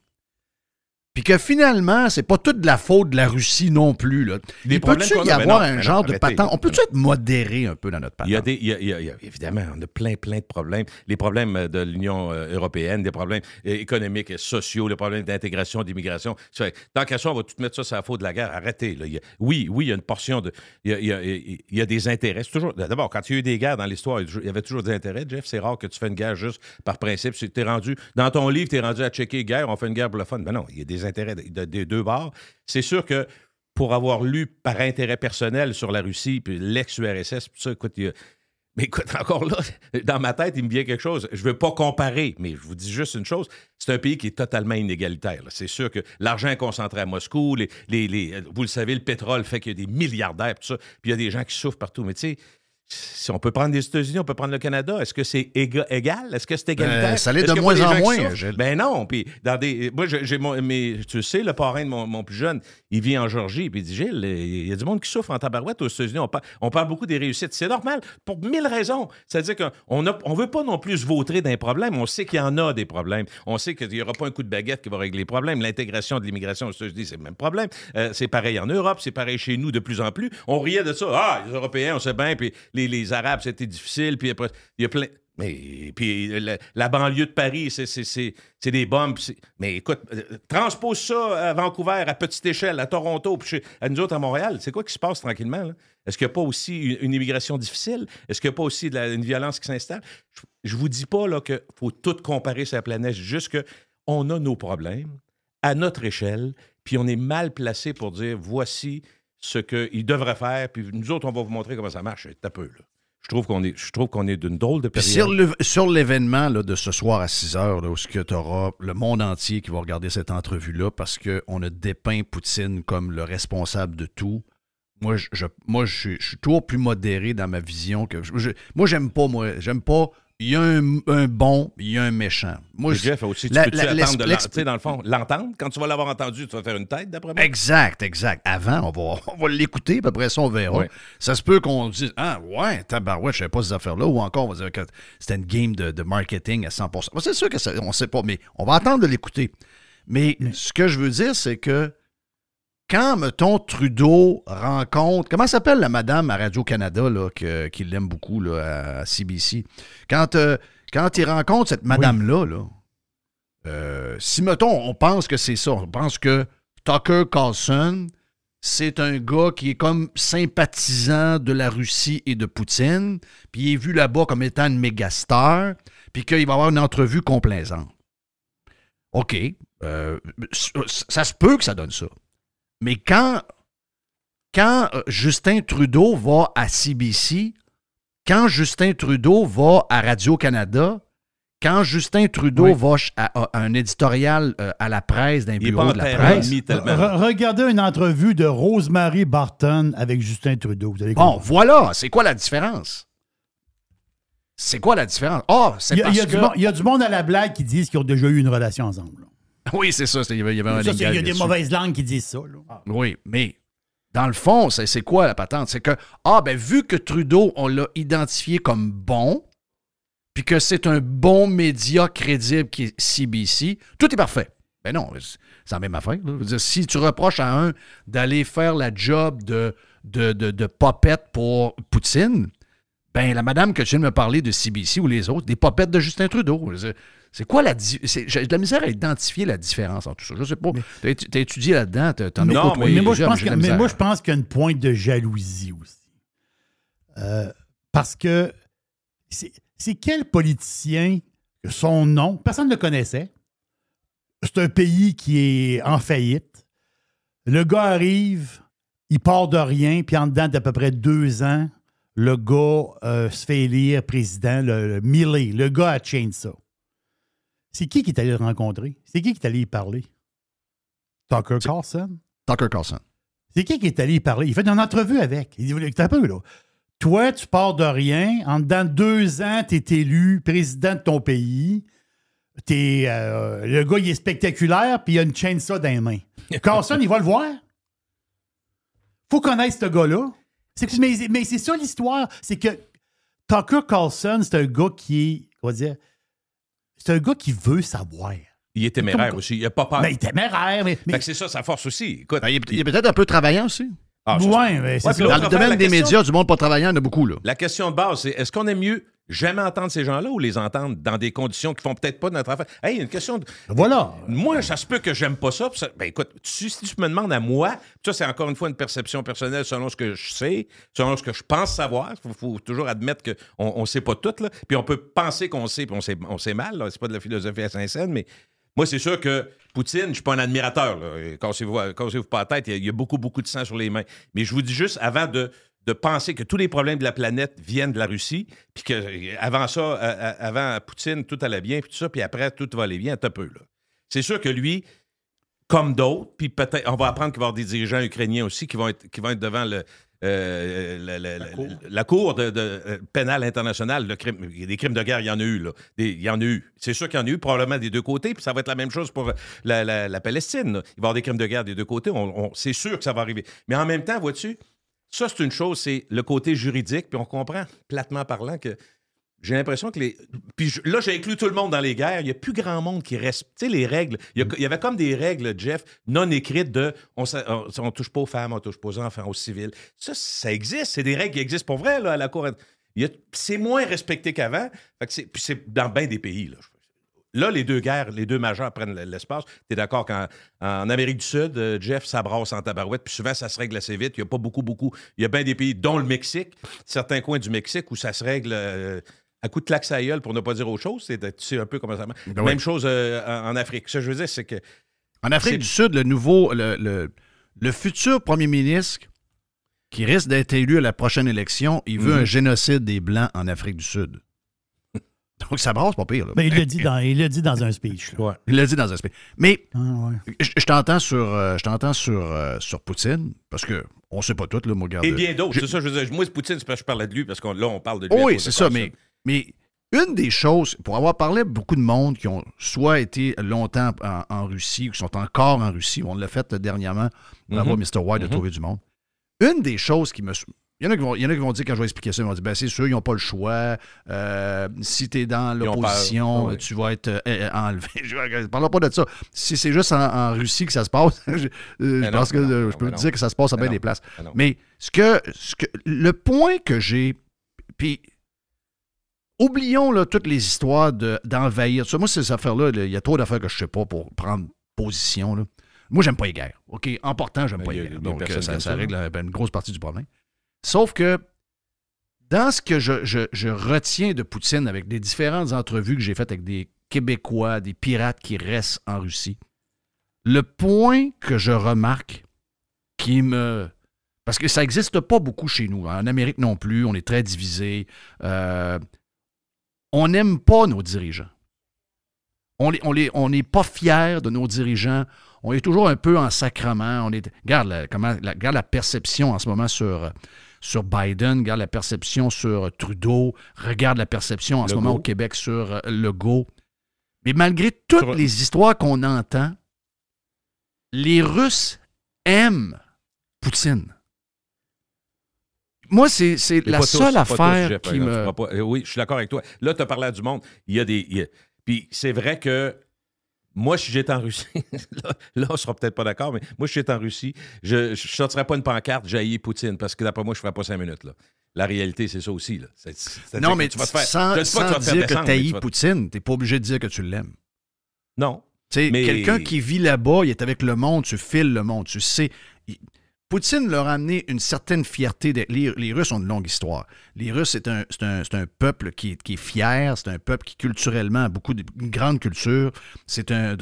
Puis que finalement, c'est pas toute la faute de la Russie non plus. Là. Il peut-tu y mais avoir non, un mais genre de patente? On peut-tu être modéré un peu dans notre patente? Il y a des, il y a- il y évidemment, on a plein, plein de problèmes. Les problèmes euh, de l'Union euh, européenne, des problèmes euh, économiques et sociaux, les problèmes d'intégration, d'immigration. Tant qu'à ça, on va tout mettre ça sur la faute de la guerre. Arrêtez. là. Il y a- oui, oui, il y a une portion de. Il y a, il y des intérêts. Toujours. D'abord, quand il y a eu des guerres dans l'histoire, il y avait toujours des intérêts, Jeff. C'est rare que tu fais une guerre juste par principe. Es rendu. Dans ton livre, tu es rendu à checker guerre, on fait une guerre pour le fun. Ben non, il y a des intérêts de- de- des deux bords. C'est sûr que pour avoir lu par intérêt personnel sur la Russie, puis l'ex-URSS, tout ça, écoute, il mais écoute, encore là, dans ma tête, il me vient quelque chose. Je ne veux pas comparer, mais je vous dis juste une chose. C'est un pays qui est totalement inégalitaire. C'est sûr que l'argent est concentré à Moscou. Les, les- les- vous le savez, le pétrole fait qu'il y a des milliardaires, ça. Puis il y a des gens qui souffrent partout. Mais tu sais, si on peut prendre les États-Unis, on peut prendre le Canada. Est-ce que c'est éga- égal? Est-ce que c'est égalitaire? Ben, ça l'est de moins en moins. Ben non. Puis dans des, moi, j'ai mon, mais tu sais, le parrain de mon, mon plus jeune, il vit en Georgie. Puis il dit Gilles, il y a du monde qui souffre en tabarouette aux États-Unis. On, par- on parle beaucoup des réussites. C'est normal pour mille raisons. C'est-à-dire qu'on ne on veut pas non plus se vautrer d'un problème. On sait qu'il y en a des problèmes. On sait qu'il n'y aura pas un coup de baguette qui va régler les problèmes. L'intégration de l'immigration aux États-Unis, c'est le même problème. Euh, c'est pareil en Europe, c'est pareil chez nous de plus en plus. On riait de ça. Ah, les Européens, on sait bien. Puis les, les Arabes, c'était difficile. Puis il y a plein. Mais puis la, banlieue de Paris, c'est, des bombes. Mais écoute, euh, transpose ça à Vancouver, à petite échelle, à Toronto, puis à nous autres à Montréal. C'est quoi qui se passe tranquillement? Est-ce qu'il n'y a pas aussi une, immigration difficile? Est-ce qu'il n'y a pas aussi une violence qui s'installe? Je, je vous dis pas qu'il faut tout comparer sur la planète, juste que on a nos problèmes à notre échelle, puis on est mal placé pour dire voici ce qu'ils devraient faire, puis nous autres, on va vous montrer comment ça marche. Un peu, là. Je trouve qu'on est, je trouve qu'on est d'une drôle de période. sur l'événement de ce soir à 6 heures, là, où tu auras le monde entier qui va regarder cette entrevue-là parce qu'on a dépeint Poutine comme le responsable de tout. Moi, je, je- moi, je, suis- je suis toujours plus modéré dans ma vision que. je- je- moi, j'aime pas, moi. J'aime pas. Il y a un, un bon, il y a un méchant. Moi, je- Jeff, aussi, tu la- peux-tu la- attendre de l'en- l'ex- tu sais, dans le fond, l'entendre? Quand tu vas l'avoir entendu, tu vas faire une tête, d'après moi? Exact, exact. Avant, on va, on va l'écouter, puis après ça, on verra. Ça se peut qu'on dise Ah, ouais, tabarouette, je savais pas ces affaires-là. Ou encore, on va dire que c'était une game de, de marketing à 100 Bon, C'est sûr que ça, on sait pas, mais on va attendre de l'écouter. Mais ce que je veux dire, c'est que quand, mettons, Trudeau rencontre. Comment s'appelle la madame à Radio-Canada, qui l'aime beaucoup, là, à CBC? Quand, euh, quand il rencontre cette madame-là, là, euh, si, mettons, on pense que c'est ça, on pense que Tucker Carlson, c'est un gars qui est comme sympathisant de la Russie et de Poutine, puis il est vu là-bas comme étant une méga star, puis qu'il va avoir une entrevue complaisante. OK, euh, ça se peut que ça donne ça. Mais quand, quand euh, Justin Trudeau va à CBC, quand Justin Trudeau va à Radio-Canada, quand Justin Trudeau va à, à un éditorial euh, à la presse, d'un bureau de la presse. Re- regardez une entrevue de Rosemary Barton avec Justin Trudeau. Vous allez Bon, voilà, c'est quoi la différence? C'est quoi la différence? Ah, c'est y a, parce il y a que... du monde, il y a du monde à la blague qui disent qu'ils ont déjà eu une relation ensemble. Oui, c'est ça, il y avait, il y avait un Ça, c'est- il y a des mauvaises langues qui disent ça. là. Oui, mais dans le fond, c'est c'est quoi la patente? C'est que, ah, ben vu que Trudeau, on l'a identifié comme bon, puis que c'est un bon média crédible qui est CBC, tout est parfait. Ben non, c'est la même affaire. là. Je veux dire, si tu reproches à un d'aller faire la job de, de, de, de popette pour Poutine, ben la madame que tu viens de me parler de CBC ou les autres, des popettes de Justin Trudeau. C'est quoi la. J'ai de la misère à identifier la différence entre tout ça. Je sais pas. Étu- t'as étudié là-dedans, t'as- t'en as mais, moi, je pense j'ai que- de la mais misère. moi, je pense qu'il y a une pointe de jalousie aussi. Euh, parce que c'est quel politicien que son nom, personne ne le connaissait. C'est un pays qui est en faillite. Le gars arrive, il part de rien, puis en dedans d'à peu près deux ans, le gars euh, se fait élire président, le, le Milley. Le gars a change ça. C'est qui qui est allé le rencontrer? C'est qui qui est allé y parler? Tucker Carlson? Tucker Carlson. C'est qui qui est allé y parler? Il fait une entrevue avec. Il dit T'as peu, là. Toi, tu pars de rien. En dedans de deux ans, tu es élu président de ton pays. Euh, le gars, il est spectaculaire, puis il a une chaîne ça dans les mains. Carlson, il va le voir. faut connaître ce gars-là. Mais mais c'est ça l'histoire. C'est que Tucker Carlson, c'est un gars qui est. Comment dire? C'est un gars qui veut savoir. Il est téméraire aussi. Il n'a pas peur. Mais il est téméraire. Mais, c'est ça, sa force aussi. Écoute, il, est, il est peut-être un peu travaillant aussi. Ah, ça, Ouais, mais c'est Ouais, ça. puis Dans le domaine des question- médias, du monde pas travaillant, il y en a beaucoup. Là. La question de base, c'est est-ce qu'on aime mieux jamais entendre ces gens-là ou les entendre dans des conditions qui font peut-être pas notre affaire? Hey, il y a une question de. Voilà. Moi, ça se peut que j'aime pas ça. Ben écoute, tu- si tu me demandes à moi, ça, c'est encore une fois une perception personnelle selon ce que je sais, selon ce que je pense savoir. Il faut, faut toujours admettre qu'on ne sait pas tout. Là. Puis on peut penser qu'on sait, puis on sait, on sait mal. C'est pas de la philosophie à Saint-Saëns, mais moi, c'est sûr que Poutine, je suis pas un admirateur. Cassez-vous, cassez-vous pas la tête. Il y, a, il y a beaucoup, beaucoup de sang sur les mains. Mais je vous dis juste, avant de, de penser que tous les problèmes de la planète viennent de la Russie, puis que euh, avant ça, euh, euh, avant Poutine, tout allait bien, puis tout ça, puis après, tout va aller bien, un peu. Là. C'est sûr que lui, comme d'autres, puis peut-être, on va apprendre qu'il va y avoir des dirigeants ukrainiens aussi qui vont être, qui vont être devant le, euh, la cour, de, de- pénale internationale. Le crime, des crimes de guerre, il y en a eu. Là. Des- il y en a eu. C'est sûr qu'il y en a eu, probablement des deux côtés, puis ça va être la même chose pour la, Palestine. là. Il va y avoir des crimes de guerre des deux côtés. On- on- c'est sûr que ça va arriver. Mais en même temps, vois-tu, ça, c'est une chose, c'est le côté juridique, puis on comprend, platement parlant, que j'ai l'impression que les. Puis je- là, j'ai inclus tout le monde dans les guerres. Il n'y a plus grand monde qui reste. Tu sais, les règles. Il y, a- il y avait comme des règles, Jeff, non écrites de on ne touche pas aux femmes, on touche pas aux enfants, aux civils. Ça, ça existe. C'est des règles qui existent pour vrai, là, à la Cour. A- C'est moins respecté qu'avant. Puis c'est dans bien des pays, là. Là, les deux guerres, les deux majeures prennent l'espace. Tu es d'accord qu'en en Amérique du Sud, euh, Jeff, ça brasse en tabarouette, puis souvent, ça se règle assez vite. Il n'y a pas beaucoup, beaucoup. Il y a bien des pays, dont le Mexique, certains coins du Mexique, où ça se règle euh, à coup de claque à gueule, pour ne pas dire autre chose. C'est tu sais un peu comment ça marche. Ben Même oui. chose euh, en, en Afrique. Ce que je veux dire, c'est que. En Afrique du Sud, le nouveau, le, le- le futur premier ministre qui risque d'être élu à la prochaine élection, il veut Mhm. un génocide des Blancs en Afrique du Sud. Donc ça brasse pas pire. Là. Ben, il l'a dit, dans- il l'a dit dans un speech. Il l'a dit dans un speech. Mais Ah, ouais. je, je t'entends sur, euh, je t'entends sur, euh, sur Poutine, parce que on sait pas tout, là, moi, regarde. Et bien d'autres. C'est ça, je veux dire. Moi, c'est Poutine, c'est parce que je parlais de lui, parce que là, on parle de lui. oui, c'est ça, mais, mais une des choses, pour avoir parlé à beaucoup de monde qui ont soit été longtemps en, en Russie ou qui sont encore en Russie, on l'a fait dernièrement, bravo Mhm. Mr. White de Mhm. trouver du monde. Une des choses qui me. Il y, en a qui vont, il y en a qui vont dire, quand je vais expliquer ça, ils vont dire, ben c'est sûr, ils n'ont pas le choix. Euh, si tu es dans l'opposition, oui. tu vas être euh, euh, enlevé. Je parle pas de ça. Si c'est juste en, en Russie que ça se passe, je, je non, pense que non, je peux te dire que ça se passe à bien des places. Mais ce que, ce que le point que j'ai, puis oublions là, toutes les histoires de- d'envahir. Moi, ces affaires-là, là, il y a trop d'affaires que je sais pas pour prendre position. là. Moi, j'aime pas les guerres. OK? En portant, j'aime pas les guerres. Donc, ça, aime ça ça, règle ben, une grosse partie du problème. Sauf que dans ce que je, je- retiens de Poutine avec des différentes entrevues que j'ai faites avec des Québécois, des pirates qui restent en Russie, le point que je remarque qui me... Parce que ça n'existe pas beaucoup chez nous. En Amérique non plus, on est très divisé. Euh, on n'aime pas nos dirigeants. On n'est on les- on pas fiers de nos dirigeants. On est toujours un peu en sacrement. On est, regarde, comment, regarde la perception en ce moment sur, sur Biden, regarde la perception sur Trudeau, regarde la perception en ce moment au Québec sur euh, Legault. Mais malgré toutes les histoires qu'on entend, les Russes aiment Poutine. moi, c'est la tous, seule tous, affaire Jeff, qui me. pas- euh, oui, je suis d'accord avec toi. Là, tu as parlé à du monde. Il y a des. il y a- Puis c'est vrai que. Moi, si j'étais en Russie, là, là, on sera peut-être pas d'accord, mais moi, si j'étais en Russie, je ne sortirais pas une pancarte, j'ai Poutine, parce que d'après moi, je ne ferais pas cinq minutes. Là. La réalité, c'est ça aussi. Là. Non, mais tu vas te faire- sans, je dis pas tu vas te faire dire que descendre, tu tu vas Poutine, t'es pas obligé de dire que tu l'aimes. Non. Tu sais, Mais- quelqu'un qui vit là-bas, il est avec le monde, tu files le monde, tu sais. Il- Poutine leur a amené une certaine fierté. Les, Russes ont une longue histoire. Les Russes, c'est un, peuple qui est, fier, c'est un peuple qui culturellement a beaucoup de, une grande culture. C'est un,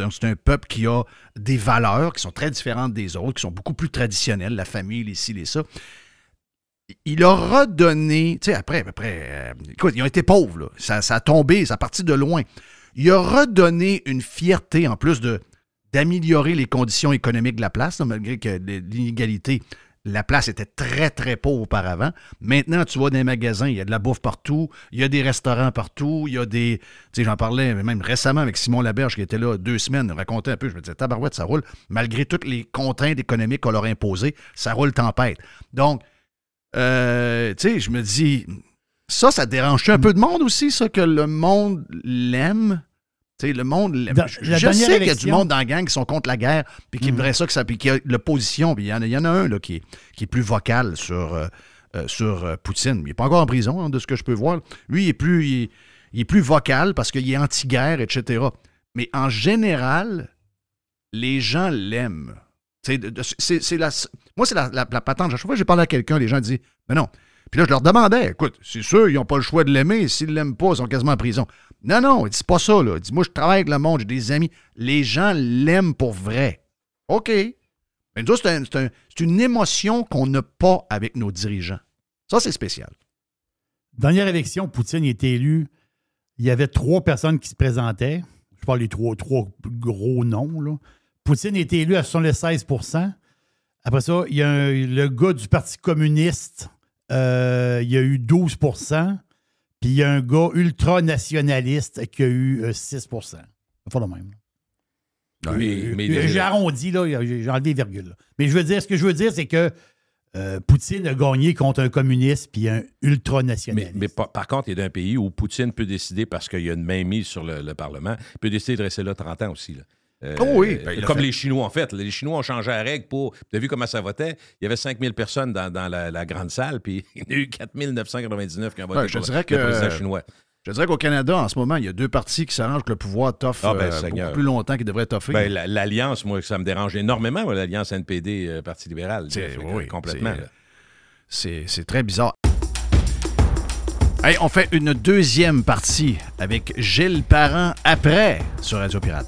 peuple qui a des valeurs qui sont très différentes des autres, qui sont beaucoup plus traditionnelles, la famille, les ci, les ça. Il a donné, tu sais, après, après, euh, écoute, ils ont été pauvres, là. Ça, ça a tombé, ça a parti de loin. Il a redonné une fierté, en plus de d'améliorer les conditions économiques de la place, malgré que l'inégalité, la place était très, très pauvre auparavant. Maintenant, tu dans les magasins, il y a de la bouffe partout, il y a des restaurants partout, il y a des... Tu sais, j'en parlais même récemment avec Simon Laberge, qui était là deux semaines, racontait un peu, je me disais, tabarouette, ça roule. Malgré toutes les contraintes économiques qu'on leur a imposées, ça roule tempête. Donc, euh, tu sais, je me dis, ça, ça dérange un peu de monde aussi, ça, que le monde l'aime? Le monde. Dans- Je, sais qu'il y a du monde dans la gang qui sont contre la guerre, puis qui aimeraient ça, que ça, puis qui a l'opposition. Puis il y, en a- il y en a un là, qui, est, qui est plus vocal sur, euh, euh, sur euh, Poutine. Il n'est pas encore en prison, hein, de ce que je peux voir. Lui, il est plus, il est, il est plus vocal parce qu'il est anti-guerre, etc. Mais en général, les gens l'aiment. C'est la- moi, c'est la, la, la patente. À chaque fois que j'ai parlé à quelqu'un, les gens disent Mais non. Puis là, je leur demandais Écoute, c'est sûr, ils n'ont pas le choix de l'aimer. S'ils ne l'aiment pas, ils sont quasiment en prison. Non, non, il dit pas ça. Là. Il dit Moi, je travaille avec le monde, j'ai des amis. Les gens l'aiment pour vrai. OK. Mais nous, c'est un- c'est un- c'est une émotion qu'on n'a pas avec nos dirigeants. Ça, c'est spécial. Dernière élection, Poutine est élu. Il y avait trois personnes qui se présentaient. Je parle des trois, gros noms. Là. Poutine est élu à 76% Après ça, il y a le gars du Parti communiste, euh, il y a eu 12 Puis il y a un gars ultranationaliste qui a eu euh, 6 C'est pas le même. Mais- mais- J'ai arrondi, là, j'ai enlevé les virgules. là. Mais je veux dire, ce que je veux dire, c'est que euh, Poutine a gagné contre un communiste puis un ultranationaliste. Mais, mais par, par contre, il est d'un pays où Poutine peut décider, parce qu'il y a une mainmise sur le, le Parlement, il peut décider de rester là 30 ans aussi. là. Euh, Oh oui, ben, comme les Chinois, en fait. Les Chinois ont changé la règle pour. Tu as vu comment ça votait? Il y avait 5000 personnes dans, dans la, la grande salle, puis il y en a eu 4999 qui ont voté je pour dirais que, le président chinois. Je dirais qu'au Canada, en ce moment, il y a deux partis qui s'arrangent que le pouvoir toffe Ah, ben, euh, beaucoup plus longtemps qu'il devrait toffer. Ben, la- L'alliance, moi, ça me dérange énormément, l'alliance NPD-Parti libéral. C'est- oui, complètement. c'est- très bizarre. Hey, on fait une deuxième partie avec Gilles Parent après sur Radio Pirate.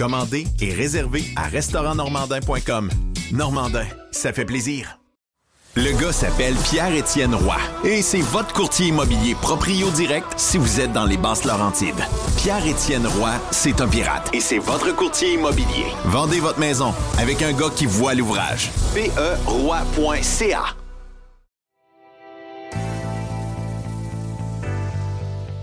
Commandez et réservez à restaurantnormandin.com. Normandin, ça fait plaisir. Le gars s'appelle Pierre-Étienne Roy et c'est votre courtier immobilier proprio direct si vous êtes dans les basses Laurentides. Pierre-Étienne Roy, c'est un pirate et c'est votre courtier immobilier. Vendez votre maison avec un gars qui voit l'ouvrage. E PERoy.ca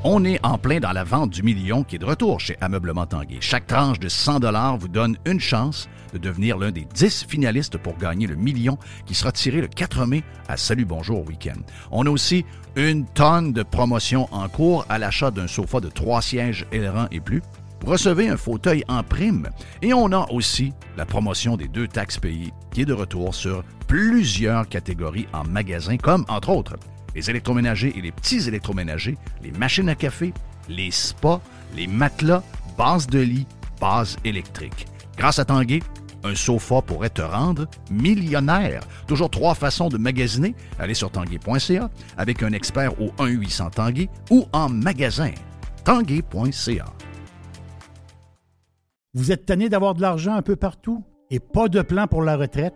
On est en plein dans la vente du million qui est de retour chez Ameublement Tanguay. Chaque tranche de 100 vous donne une chance de devenir l'un des 10 finalistes pour gagner le million qui sera tiré le 4 mai à Salut Bonjour Week-end. On a aussi une tonne de promotions en cours à l'achat d'un sofa de 3 sièges ailerons et plus. Vous recevez un fauteuil en prime. Et on a aussi la promotion des deux taxes payées qui est de retour sur plusieurs catégories en magasin, comme entre autres les électroménagers et les petits électroménagers, les machines à café, les spas, les matelas, bases de lit, bases électriques. Grâce à Tanguay, un sofa pourrait te rendre millionnaire. Toujours trois façons de magasiner. Allez sur tanguay.ca avec un expert au 1-800 Tanguay ou en magasin. Tanguay.ca. Vous êtes tanné d'avoir de l'argent un peu partout et pas de plan pour la retraite?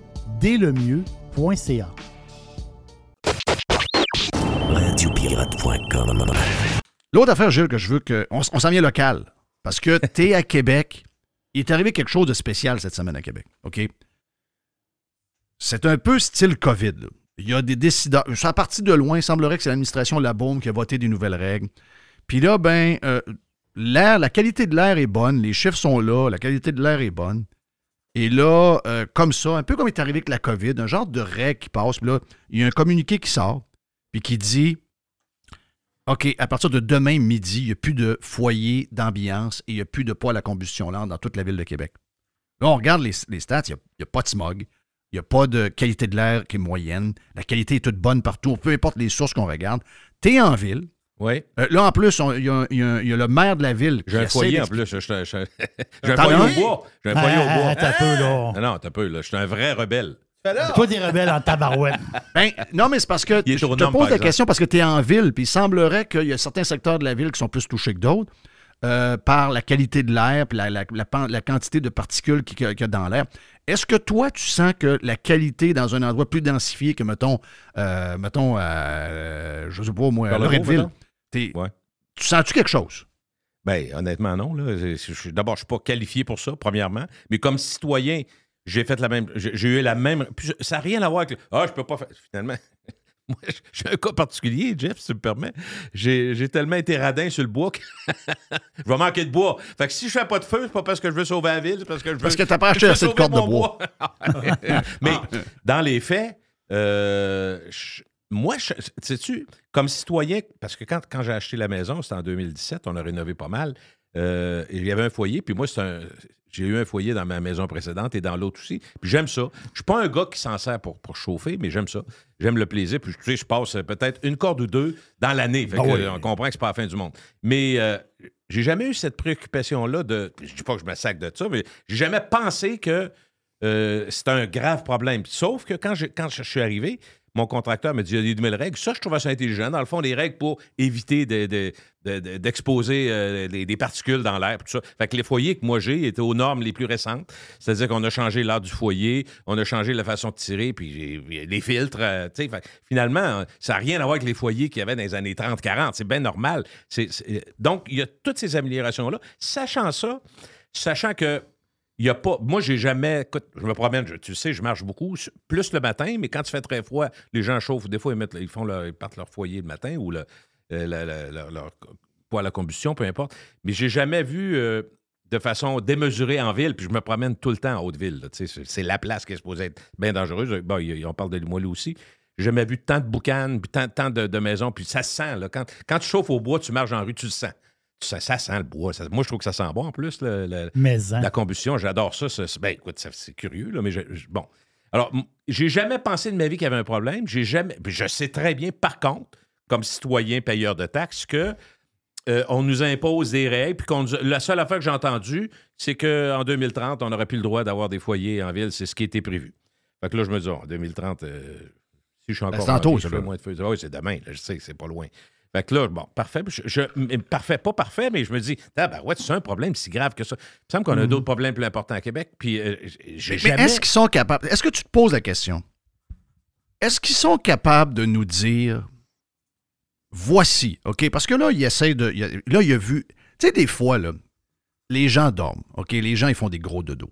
delemieux.ca. Radiopirate.com. L'autre affaire, Gilles, que je veux que. On, s'en vient local. Parce que tu es à Québec. Il est arrivé quelque chose de spécial cette semaine à Québec. OK? C'est un peu style COVID. là. Il y a des décideurs. Ça a parti de loin. Il semblerait que c'est l'administration Labaume qui a voté des nouvelles règles. Puis là, ben, euh, l'air, la qualité de l'air est bonne. Les chiffres sont là. La qualité de l'air est bonne. Et là, euh, comme ça, un peu comme est arrivé avec la COVID, un genre de règle qui passe. Puis là, il y a un communiqué qui sort. Puis qui dit OK, à partir de demain midi, il n'y a plus de foyer d'ambiance et il n'y a plus de poêle à combustion lente dans toute la ville de Québec. Là, on regarde les, les stats, il n'y a, pas de smog, il n'y a pas de qualité de l'air qui est moyenne, la qualité est toute bonne partout, peu importe les sources qu'on regarde. Tu es en ville. Oui. Euh, là, en plus, il y, a- y y le maire de la ville. J'ai un foyer en plus. J'ai un foyer au un? bois. J'ai un foyer au Ah, bois. t'as peu, là. Non, non, t'as peu, là. Je suis un vrai rebelle. Toi, t'es rebelle en tabarouette. Ben, non, mais c'est parce que je te pose la question parce que tu es en ville, puis il semblerait qu'il y a certains secteurs de la ville qui sont plus touchés que d'autres euh, par la qualité de l'air puis la, la- la pan- la quantité de particules qu'il y a- qu'il y a dans l'air. Est-ce que toi, tu sens que la qualité dans un endroit plus densifié que, mettons, euh, mettons euh, je sais pas moi, Loretteville? T'es- Ouais. tu sens-tu quelque chose? Ben, honnêtement, non. là. D'abord, je ne suis pas qualifié pour ça, premièrement. Mais comme citoyen, j'ai fait la même. J'ai eu la même. ça n'a rien à voir avec. le- Ah, je peux pas faire. Finalement. Moi, je suis un cas particulier, Jeff, si tu me permets. J'ai j'ai tellement été radin sur le bois que je vais manquer de bois. Fait que si je fais pas de feu, c'est pas parce que je veux sauver la ville, c'est parce que je veux. Parce que t'as pas acheté assez de cordes de bois. Mais dans les faits, euh, je- moi, sais-tu, comme citoyen, parce que quand, quand j'ai acheté la maison, c'était en 2017, on a rénové pas mal, euh, il y avait un foyer, puis moi, c'est j'ai eu un foyer dans ma maison précédente et dans l'autre aussi. Puis j'aime ça. Je suis pas un gars qui s'en sert pour, pour chauffer, mais j'aime ça. J'aime le plaisir. Puis tu sais, je passe peut-être une corde ou deux dans l'année. Fait Ah que, oui. euh, on comprend que c'est pas la fin du monde. Mais euh, j'ai jamais eu cette préoccupation-là de. Je dis pas que je me sac de ça, mais j'ai jamais pensé que euh, c'était un grave problème. Sauf que quand je, quand je suis arrivé, mon contracteur m'a dit il y a des nouvelles règles. Ça, je trouvais ça intelligent. Dans le fond, des règles pour éviter de- de- de- de- d'exposer euh, les- des particules dans l'air. Fait les foyers que moi j'ai étaient aux normes les plus récentes. C'est-à-dire qu'on a changé l'art du foyer, on a changé la façon de tirer, puis les filtres. euh, finalement, ça n'a rien à voir avec les foyers qu'il y avait dans les années 30-40. C'est bien normal. Donc, il y a toutes ces améliorations-là. Sachant ça, sachant que il y a pas. Moi, j'ai jamais. Écoute, je me promène, tu sais, je marche beaucoup, plus le matin, mais quand il fait très froid, les gens chauffent. Des fois, ils, mettent, ils, font leur- ils partent leur foyer le matin ou euh, leur poêle à combustion, peu importe. Mais j'ai jamais vu euh, de façon démesurée en ville, puis je me promène tout le temps en Haute-Ville. C'est la place qui est supposée être bien dangereuse. Bon, on parle de Limoilou aussi. J'ai jamais vu tant de boucanes, puis tant, de maisons, puis ça se sent. Là, quand, quand tu chauffes au bois, tu marches en rue, tu le sens. Ça, ça sent le bois. Ça- moi, je trouve que ça sent bon en plus. le- le- Mais, hein. la combustion, j'adore ça. ben, écoute, c'est curieux, là, mais je- je- bon. Alors, j'ai jamais pensé de ma vie qu'il y avait un problème. J'ai jamais. Je sais très bien, par contre, comme citoyen payeur de taxes, que euh, on nous impose des règles. Puis qu'on la seule affaire que j'ai entendue, c'est qu'en 2030, on n'aurait plus le droit d'avoir des foyers en ville. C'est ce qui était prévu. Fait que là, je me dis, oh, en 2030, euh, si je suis encore c'est tantôt, rentré, je ça, fais moins de feux. Ah oui, c'est demain. là, je sais que c'est pas loin. Fait que là, bon, parfait. Je, parfait, pas parfait, mais je me dis, ah, ben ouais, c'est un problème si grave que ça. Il me semble qu'on a Mhm. d'autres problèmes plus importants à Québec. Puis, euh, j'ai Mais est-ce qu'ils sont capables. Est-ce que tu te poses la question? Est-ce qu'ils sont capables de nous dire voici, OK? Parce que là, il essaie de. il a- là, il a vu. Tu sais, des fois, là, les gens dorment, OK? Les gens, ils font des gros dodos.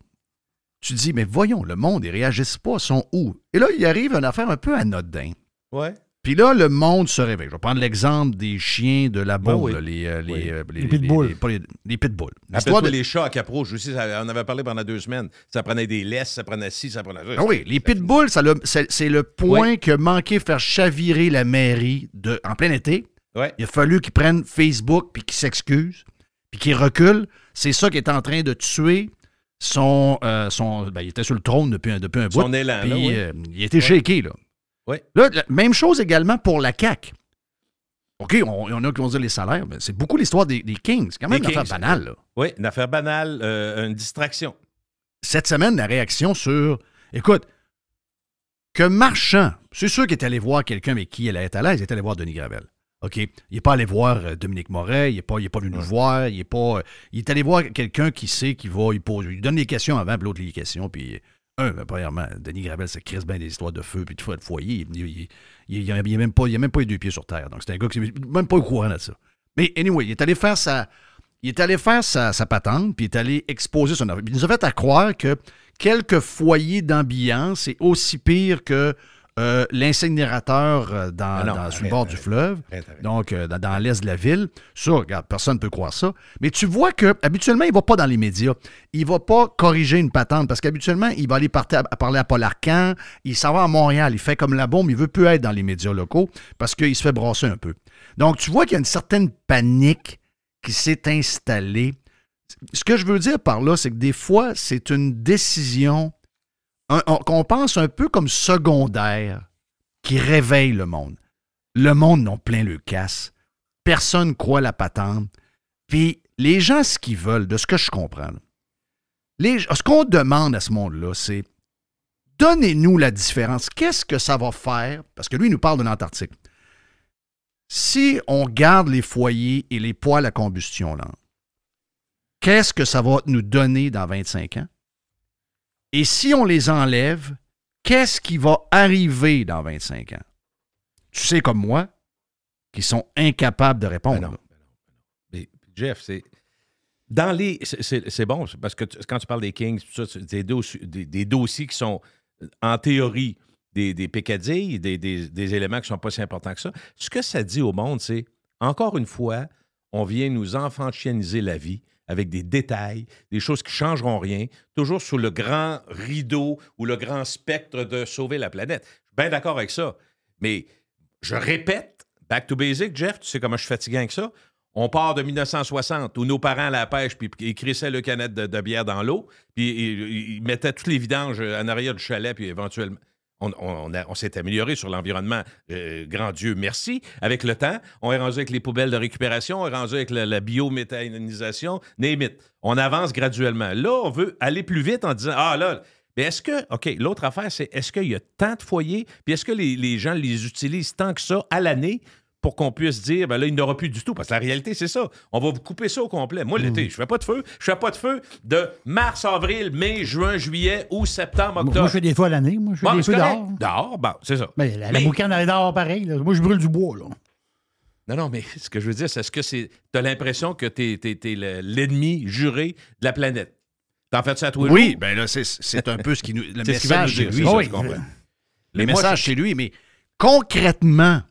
Tu te dis, mais voyons, le monde, ils réagissent pas, ils sont où? Et là, il arrive une affaire un peu anodin. Ouais. Puis là, le monde se réveille. Je vais prendre l'exemple des chiens de la Ben boue, oui. les, euh, les, Oui. euh, Les pitbulls. les- les pitbulls. L'histoire Appelle-toi de- les chats à capro. Je sais, ça- on avait parlé pendant deux semaines. Ça prenait des laisses, ça prenait ci, ça prenait ça. Ah oui, les pitbulls, ça c'est le point qui a manqué faire chavirer la mairie de, en plein été. Il a fallu qu'ils prennent Facebook puis qu'ils s'excusent, puis qu'ils reculent. C'est ça qui est en train de tuer son, euh, son ben, il était sur le trône depuis un, depuis un bout. Son élan, là, oui. euh, il était shaké, là. Là, la- même chose également pour la CAQ. OK, on- il y en a qui vont dire les salaires, mais c'est beaucoup l'histoire des, des Kings. C'est quand même une affaire banale, là. Oui, une affaire banale, euh, une distraction. Cette semaine, la réaction sur. Écoute, que Marchand, c'est sûr qu'il est allé voir quelqu'un avec qui elle allait être à l'aise, il est allé voir Denis Gravel. OK? Il n'est pas allé voir euh, Dominique Moret, il n'est pas, il est pas venu nous voir, il est pas. euh, Il est allé voir quelqu'un qui sait qu'il va. Il, pose, il donne les questions avant, puis l'autre les questions, puis. Un, ben, premièrement, Denis Gravel, ça crisse bien des histoires de feu puis de feu de foyer. Il il- il- il- il a même pas, il a même pas les deux pieds sur terre. Donc, c'est un gars qui n'est même pas au courant de ça. Mais, anyway, il est allé faire sa, il est allé faire sa, sa patente, puis il est allé exposer son affaire. Il nous a fait à croire que quelques foyers d'ambiance, c'est aussi pire que euh, l'incinérateur euh, dans, non, dans- sur le arrête, bord du fleuve, arrête, arrête. donc euh, dans, dans l'est de la ville. Ça, regarde, personne ne peut croire ça. Mais tu vois que habituellement, il ne va pas dans les médias. Il ne va pas corriger une patente parce qu'habituellement, il va aller partir à- à parler à Paul Arcan. Il s'en va à Montréal. Il fait comme la bombe. Il veut plus être dans les médias locaux parce qu'il se fait brasser un peu. Donc, tu vois qu'il y a une certaine panique qui s'est installée. Ce que je veux dire par là, c'est que des fois, c'est une décision qu'on pense un peu comme secondaire qui réveille le monde. Le monde n'ont plein le casse. Personne croit la patente. Puis les gens, ce qu'ils veulent, de ce que je comprends, ce qu'on demande à ce monde-là, c'est donnez-nous la différence. Qu'est-ce que ça va faire? Parce que lui, il nous parle de l'Antarctique. Si on garde les foyers et les poêles à combustion là, qu'est-ce que ça va nous donner dans 25 ans? Et si on les enlève, qu'est-ce qui va arriver dans 25 ans? Tu sais comme moi, qui sont incapables de répondre. là. Mais Jeff, c'est. Dans les. c'est- bon, parce que quand tu parles des Kings, des, dossi- des, des dossiers qui sont, euh, en théorie, des, des, des- des éléments qui ne sont pas si importants que ça. Ce que ça dit au monde, c'est encore une fois, on vient nous enfantianiser la vie avec des détails, des choses qui changeront rien, toujours sous le grand rideau ou le grand spectre de sauver la planète. Je suis bien d'accord avec ça. Mais je répète, back to basic, Jeff, tu sais comment je suis fatigué avec ça? On part de 1960 où nos parents à la pêche puis ils crissaient le canette de, bière dans l'eau, puis ils, ils mettaient tous les vidanges en arrière du chalet, puis éventuellement. On, s'est amélioré sur l'environnement, euh, grand Dieu, merci. Avec le temps, on est rendu avec les poubelles de récupération, on est rendu avec la, biométhanisation, name. On avance graduellement. Là, on veut aller plus vite en disant Ah là, mais est-ce que, OK, l'autre affaire, c'est est-ce qu'il y a tant de foyers, puis est-ce que les gens les utilisent tant que ça à l'année? Pour qu'on puisse dire, ben là, il n'y en aura plus du tout. Parce que la réalité, c'est ça. On va vous couper ça au complet. Moi, l'été, je fais pas de feu. Je fais pas de feu de mars, avril, mai, juin, juillet ou septembre, Moi, octobre. je fais des fois à l'année. Moi, je fais Bon, des feux dehors. Dehors, bon, c'est ça. Mais la, la Mais- boucane elle est dehors pareil. là. Moi, je brûle du bois. Là. Non, non, mais ce que je veux dire, c'est est-ce que c'est. T'as l'impression que t'es, t'es- t'es le- l'ennemi juré de la planète? T'en fais ça à les Oui, ben là, c'est, c'est un peu ce qui nous. Le ce message chez lui. c'est ça, Oui, je comprends. Le moi, message chez lui, mais concrètement,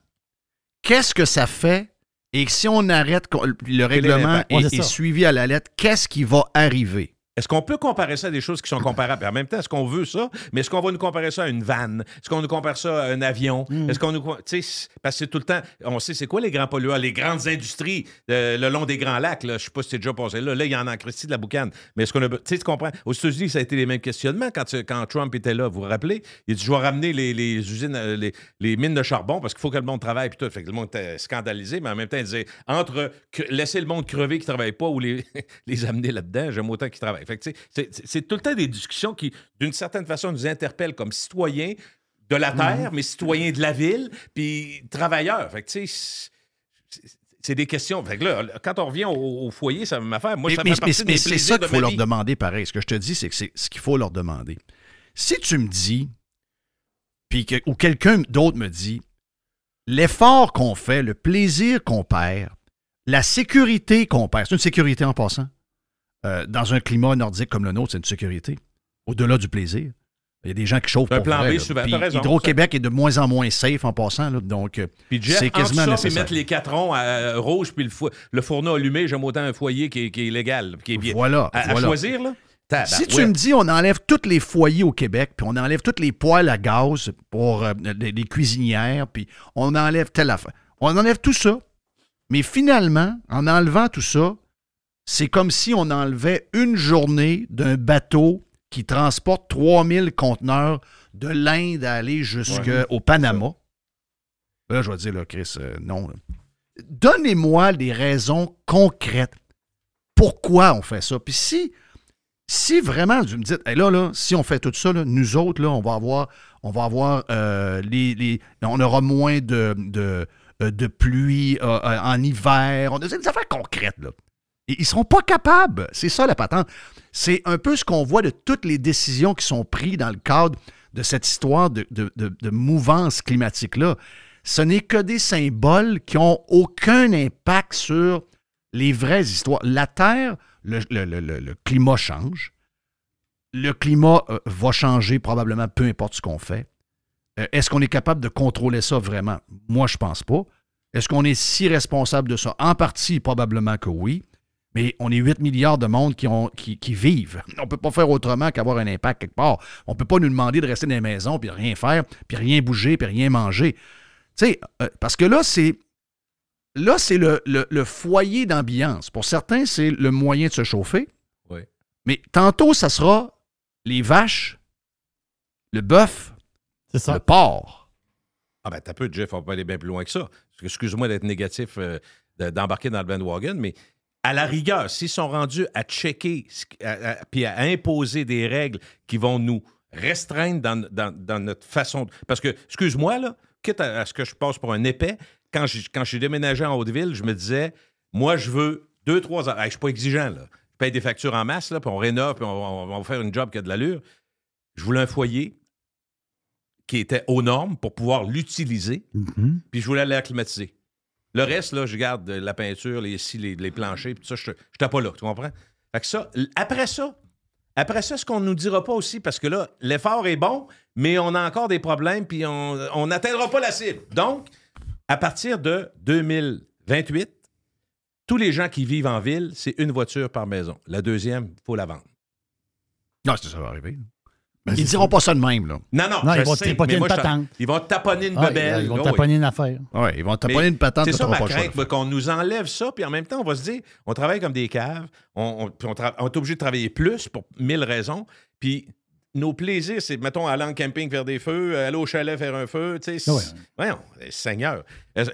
qu'est-ce que ça fait? Et si on arrête, le règlement est, est suivi à la lettre, qu'est-ce qui va arriver? Est-ce qu'on peut comparer ça à des choses qui sont comparables? En même temps, est-ce qu'on veut ça? Mais est-ce qu'on va nous comparer ça à une vanne? Est-ce qu'on nous compare ça à un avion? Hmm. Est-ce qu'on nous. co- Tu sais, parce que c'est tout le temps. On sait c'est quoi les grands pollueurs? Les grandes industries euh, le long des grands lacs. Je sais pas si c'est déjà passé là. Là, il y en a en Christie de la boucane. Mais est-ce qu'on a. Tu sais, tu comprends? Aux États-Unis, ça a été les mêmes questionnements quand, Trump était là. Vous vous rappelez? Il dit Je vais ramener les, les usines, euh, les, les mines de charbon parce qu'il faut que le monde travaille. Puis tout. Fait que le monde était scandalisé, mais en même temps, il disait entre laisser le monde crever qui ne travaille pas ou les, les amener là-dedans, j'aime autant qu'ils travaillent. Fait c'est- tout le temps des discussions qui, d'une certaine façon, nous interpellent comme citoyens de la Terre, mais citoyens de la ville, puis travailleurs. Fait que, c'est- des questions. Fait que là, quand on revient au, au foyer, ça m'affaire. Moi, mais ça mais- fait mais- mais c'est ça qu'il faut ma leur demander pareil. Ce que je te dis, c'est que c'est ce qu'il faut leur demander. Si tu me dis, puis que, ou quelqu'un d'autre me dit, l'effort qu'on fait, le plaisir qu'on perd, la sécurité qu'on perd, c'est une sécurité en passant. Euh, dans un climat nordique comme le nôtre, c'est une sécurité. Au-delà du plaisir. Il y a des gens qui chauffent Un pour plan vrai, B, là. Puis raison. Hydro-Québec est de moins en moins safe en passant. là. donc, euh, Puis Jeff, c'est quasiment ça, puis nécessaire. mettre les quatre ronds à, euh, rouge, puis le, fo- le fourneau allumé, j'aime autant un foyer qui est, qui est légal, qui est bien. Voilà, À, à voilà. choisir, là? Si tu me dis on enlève tous les foyers au Québec, puis on enlève toutes les poêles à gaz pour euh, les, les cuisinières, puis on enlève telle affaire. On enlève tout ça. Mais finalement, en enlevant tout ça, c'est comme si on enlevait une journée d'un bateau qui transporte 3000 conteneurs de l'Inde à aller jusqu'au Panama. Là, je vais dire, là, Chris, euh, non. Donnez-moi des raisons concrètes. Pourquoi on fait ça? Puis si, si vraiment, vous me dites, Hey, là, là, si on fait tout ça, là, nous autres, là, on va avoir, on va avoir euh, les, les- on aura moins de, de, euh, de pluie euh, en hiver. On a des affaires concrètes, là. Ils ne seront pas capables. C'est ça la patente. C'est un peu ce qu'on voit de toutes les décisions qui sont prises dans le cadre de cette histoire de, de- de- mouvance climatique-là. Ce n'est que des symboles qui n'ont aucun impact sur les vraies histoires. La Terre, le, le- le- le- climat change. Le climat euh, va changer probablement, peu importe ce qu'on fait. Euh, Est-ce qu'on est capable de contrôler ça vraiment? Moi, je pense pas. Est-ce qu'on est si responsable de ça? En partie, probablement que oui. Mais on est 8 milliards de monde qui, ont, qui, qui vivent. On ne peut pas faire autrement qu'avoir un impact quelque part. On ne peut pas nous demander de rester dans les maisons, puis rien faire, puis rien bouger, puis rien manger. Tu sais, euh, parce que là, c'est. Là, c'est le, le- le foyer d'ambiance. Pour certains, c'est le moyen de se chauffer. Oui. Mais tantôt, ça sera les vaches, le bœuf, le porc. Ah ben t'as peu, Jeff, on peut aller bien plus loin que ça. Excuse-moi d'être négatif, euh, de- d'embarquer dans le bandwagon, mais à la rigueur, s'ils sont rendus à checker à- à- puis à imposer des règles qui vont nous restreindre dans, dans- dans notre façon... de- Parce que, excuse-moi, là, quitte à, à ce que je passe pour un épais, quand j'ai quand j'ai déménagé en Haute-Ville, je me disais, moi, je veux deux, trois heures. Hey, je suis pas exigeant, là. Je paye des factures en masse, là, puis on rénove, puis on, va faire une job qui a de l'allure. Je voulais un foyer qui était aux normes pour pouvoir l'utiliser, puis je voulais l'air climatisé. Le reste, là, je garde la peinture, les, scies, les, planchers, puis tout ça, je n'étais pas là, tu comprends? Fait que ça, après ça, après ça, ce qu'on ne nous dira pas aussi, parce que là, l'effort est bon, mais on a encore des problèmes, puis on n'atteindra pas la cible. Donc, à partir de 2028, tous les gens qui vivent en ville, c'est une voiture par maison. La deuxième, il faut la vendre. Non, c'est ça va arriver. Ils diront pas ça de même, là. Non, non, Non, je ils vont mais une moi, je- patente. Ils vont taponner une Ah, bebelle. ils vont Oh, taponner oui. une affaire. Oui, ils vont taponner Mais une patente, C'est ça ma crainte, qu'on nous enlève ça, puis en même temps, on va se dire, on travaille comme des caves, on, on- puis on tra- on est obligé de travailler plus pour mille raisons, puis nos plaisirs, c'est, mettons, aller en camping faire des feux, aller au chalet faire un feu, tu sais. Ouais. c'est- Voyons, eh, Seigneur.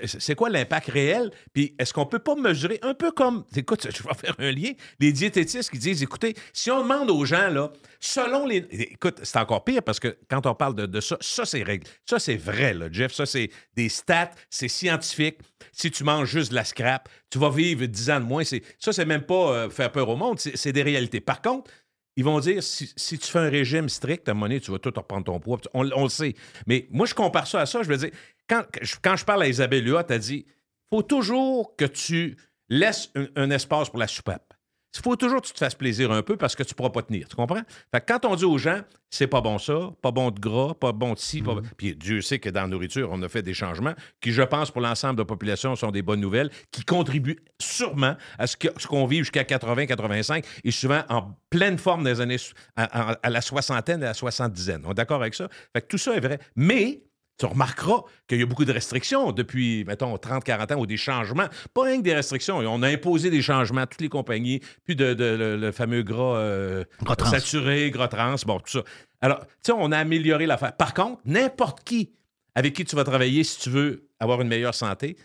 C'est quoi l'impact réel? Puis est-ce qu'on peut pas mesurer un peu comme, écoute, je vais faire un lien, les diététistes qui disent, écoutez, si on demande aux gens, là, selon les... Écoute, c'est encore pire parce que quand on parle de, de ça, ça c'est règle. Ça c'est vrai, là, Jeff. Ça c'est des stats, c'est scientifique. Si tu manges juste de la scrap, tu vas vivre 10 ans de moins. C'est- Ça, c'est même pas euh, faire peur au monde, c'est des réalités. Par contre, ils vont dire, si, tu fais un régime strict, à un moment donné, tu vas tout reprendre ton poids. On, le sait. Mais moi, je compare ça à ça. Je veux dire, quand, je parle à Isabelle Huot, elle dit, faut toujours que tu laisses un, un espace pour la soupape. Il faut toujours que tu te fasses plaisir un peu parce que tu ne pourras pas tenir. Tu comprends? Fait que quand on dit aux gens, c'est pas bon ça, pas bon de gras, pas bon de ci, pas bon- Puis Dieu sait que dans la nourriture, on a fait des changements qui, je pense, pour l'ensemble de la population, sont des bonnes nouvelles, qui contribuent sûrement à ce qu'on vit jusqu'à 80-85 et souvent en pleine forme des années à- à la soixantaine et à la soixante-dizaine. On est d'accord avec ça? Fait que tout ça est vrai. Mais tu remarqueras qu'il y a beaucoup de restrictions depuis, mettons, 30-40 ans ou des changements. Pas rien que des restrictions. On a imposé des changements à toutes les compagnies, puis de, de- le, le fameux gras, euh, Gras trans. saturé, gras trans, bon, tout ça. Alors, tu sais, on a amélioré l'affaire. Par contre, n'importe qui avec qui tu vas travailler, si tu veux avoir une meilleure santé,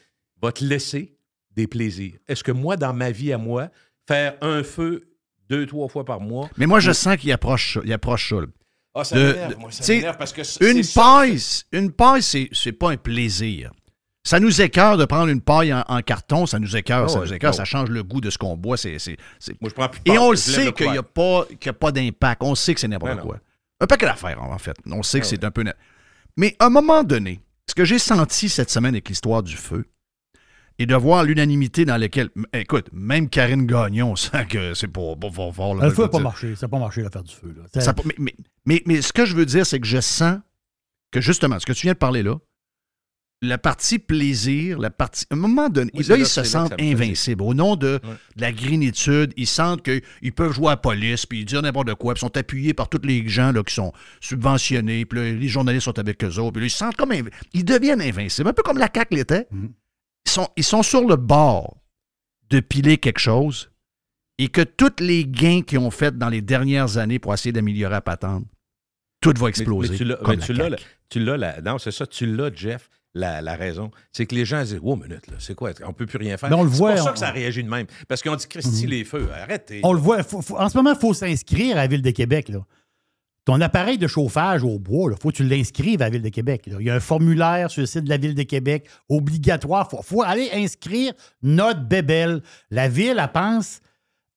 va te laisser des plaisirs. Est-ce que moi, dans ma vie à moi, faire un feu deux, trois fois par mois... Mais moi, je ou- sens qu'il approche, il approche ça. Ah, ça m'énerve, moi, ça parce que c'est- une ça- paille, une paille, c'est, c'est pas un plaisir. Ça nous écœure de prendre une paille en, en carton, ça nous écœure, Ah ça nous écœure, ça change le goût de ce qu'on boit. C'est, c'est- c'est- Moi, je prends plus de Et paille, on le sait qu'il n'y a, pas, qu'il y a pas d'impact. On sait que c'est n'importe Ben non. quoi. Un paquet d'affaires, en fait. On sait que Ah c'est un peu... na- Mais à un moment donné, ce que j'ai senti cette semaine avec l'histoire du feu, et de voir l'unanimité dans laquelle... Écoute, même Karine Gagnon sent que c'est là, Le feu n'a pas marché. Ça n'a pas marché l'affaire du feu. Là. Ça- Ça a pas- mais, mais- mais- mais ce que je veux dire, c'est que je sens que justement, ce que tu viens de parler là, la partie plaisir, la partie. À un moment donné, Oui, là, là- ils se sentent invincibles. Au nom de, de la grinitude, ils sentent qu'ils peuvent jouer à la police, puis dire n'importe quoi, puis ils sont appuyés par tous les gens là, qui sont subventionnés, puis là, les journalistes sont avec eux autres, puis ils se sentent comme. inv- Ils deviennent invincibles, un peu comme la CAQ l'était. Mhm. Ils, sont, ils sont sur le bord de piler quelque chose. et que tous les gains qu'ils ont fait dans les dernières années pour essayer d'améliorer la patente, tout va exploser. Mais, tu l'as, mais tu l'as, tu non, c'est ça, tu l'as, Jeff, la, la raison. C'est que les gens disent, oh, minute, là, c'est quoi, on peut plus rien faire. Mais on le c'est voit, pour ça on- que ça réagit de même. Parce qu'on dit, Christy, Mhm. les feux, arrêtez. On le voit. faut- faut- en ce moment, il faut s'inscrire à la Ville de Québec. Là. Ton appareil de chauffage au bois, il faut que tu l'inscrives à la Ville de Québec. là. Il y a un formulaire sur le site de la Ville de Québec obligatoire. Il faut, faut aller inscrire notre bébelle. La Ville, elle pense,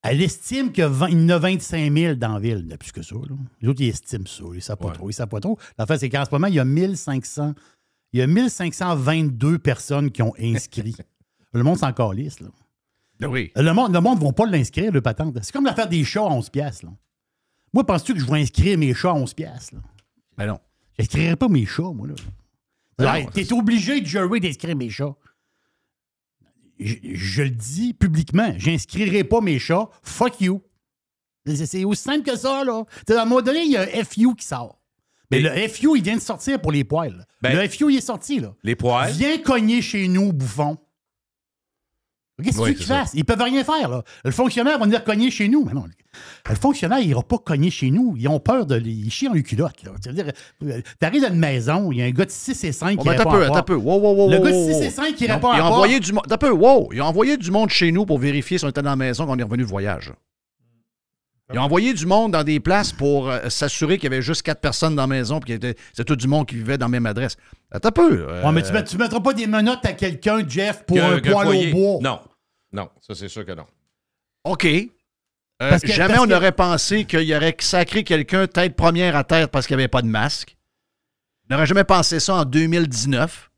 elle estime qu'il y, en a 25 000 dans la Ville. Il n'y en a plus que ça. Là. Les autres, ils estiment ça. Ils ne savent pas trop. Ils savent pas trop. La fait, c'est qu'en ce moment, il y a 1500, il y a 1522 personnes qui ont inscrit. le monde s'en calisse, là. Oui. Le monde ne le monde va pas l'inscrire, le patente. C'est comme l'affaire des chats à 11 piastres, là. Moi, penses-tu que je vais inscrire mes chats à 11 piastres, là? Ben non. J'inscrirai pas mes chats, moi, là. Ben T'es obligé, Jerry, d'inscrire mes chats. Je, je le dis publiquement, j'inscrirai pas mes chats. Fuck you. C'est aussi simple que ça, là. T'sais, à un moment donné, il y a un FU qui sort. Mais le FU, il vient de sortir pour les poils. Ben, le FU, il est sorti, là. Les poils? Viens cogner chez nous, bouffon. Qu'est-ce que Oui, tu veux qu'ils c'est fassent? Ils peuvent rien faire, là. Le fonctionnaire va venir cogner chez nous. Mais non, le fonctionnaire, il n'ira pas cogner chez nous. Ils ont peur de. Ils chient en culotte, là. Tu veux dire, euh, t'arrives dans une maison, il y a un gars de 6 et 5 Bon, qui ben, répond t'as peu, à la t'as porte. peu. Wow, wow, wow, Le wow, gars de wow, 6 wow. et 5 qui répond à envoyé du monde. T'as peu, wow. Ils ont envoyé du monde chez nous pour vérifier si on était dans la maison quand on est revenu de voyage. Ils ont envoyé du monde dans des places pour euh, s'assurer qu'il y avait juste quatre personnes dans la maison puis que c'était tout du monde qui vivait dans la même adresse. Euh, T'as peu. euh, Ouais, mais tu, tu mettras pas des menottes à quelqu'un, Jeff, pour un foyer. au bois. Non. Non, ça, c'est sûr que non. OK. Euh, Parce que- jamais parce on que- aurait pensé qu'il y aurait sacré quelqu'un tête première à terre parce qu'il n'y avait pas de masque. On n'aurait jamais pensé ça en 2019.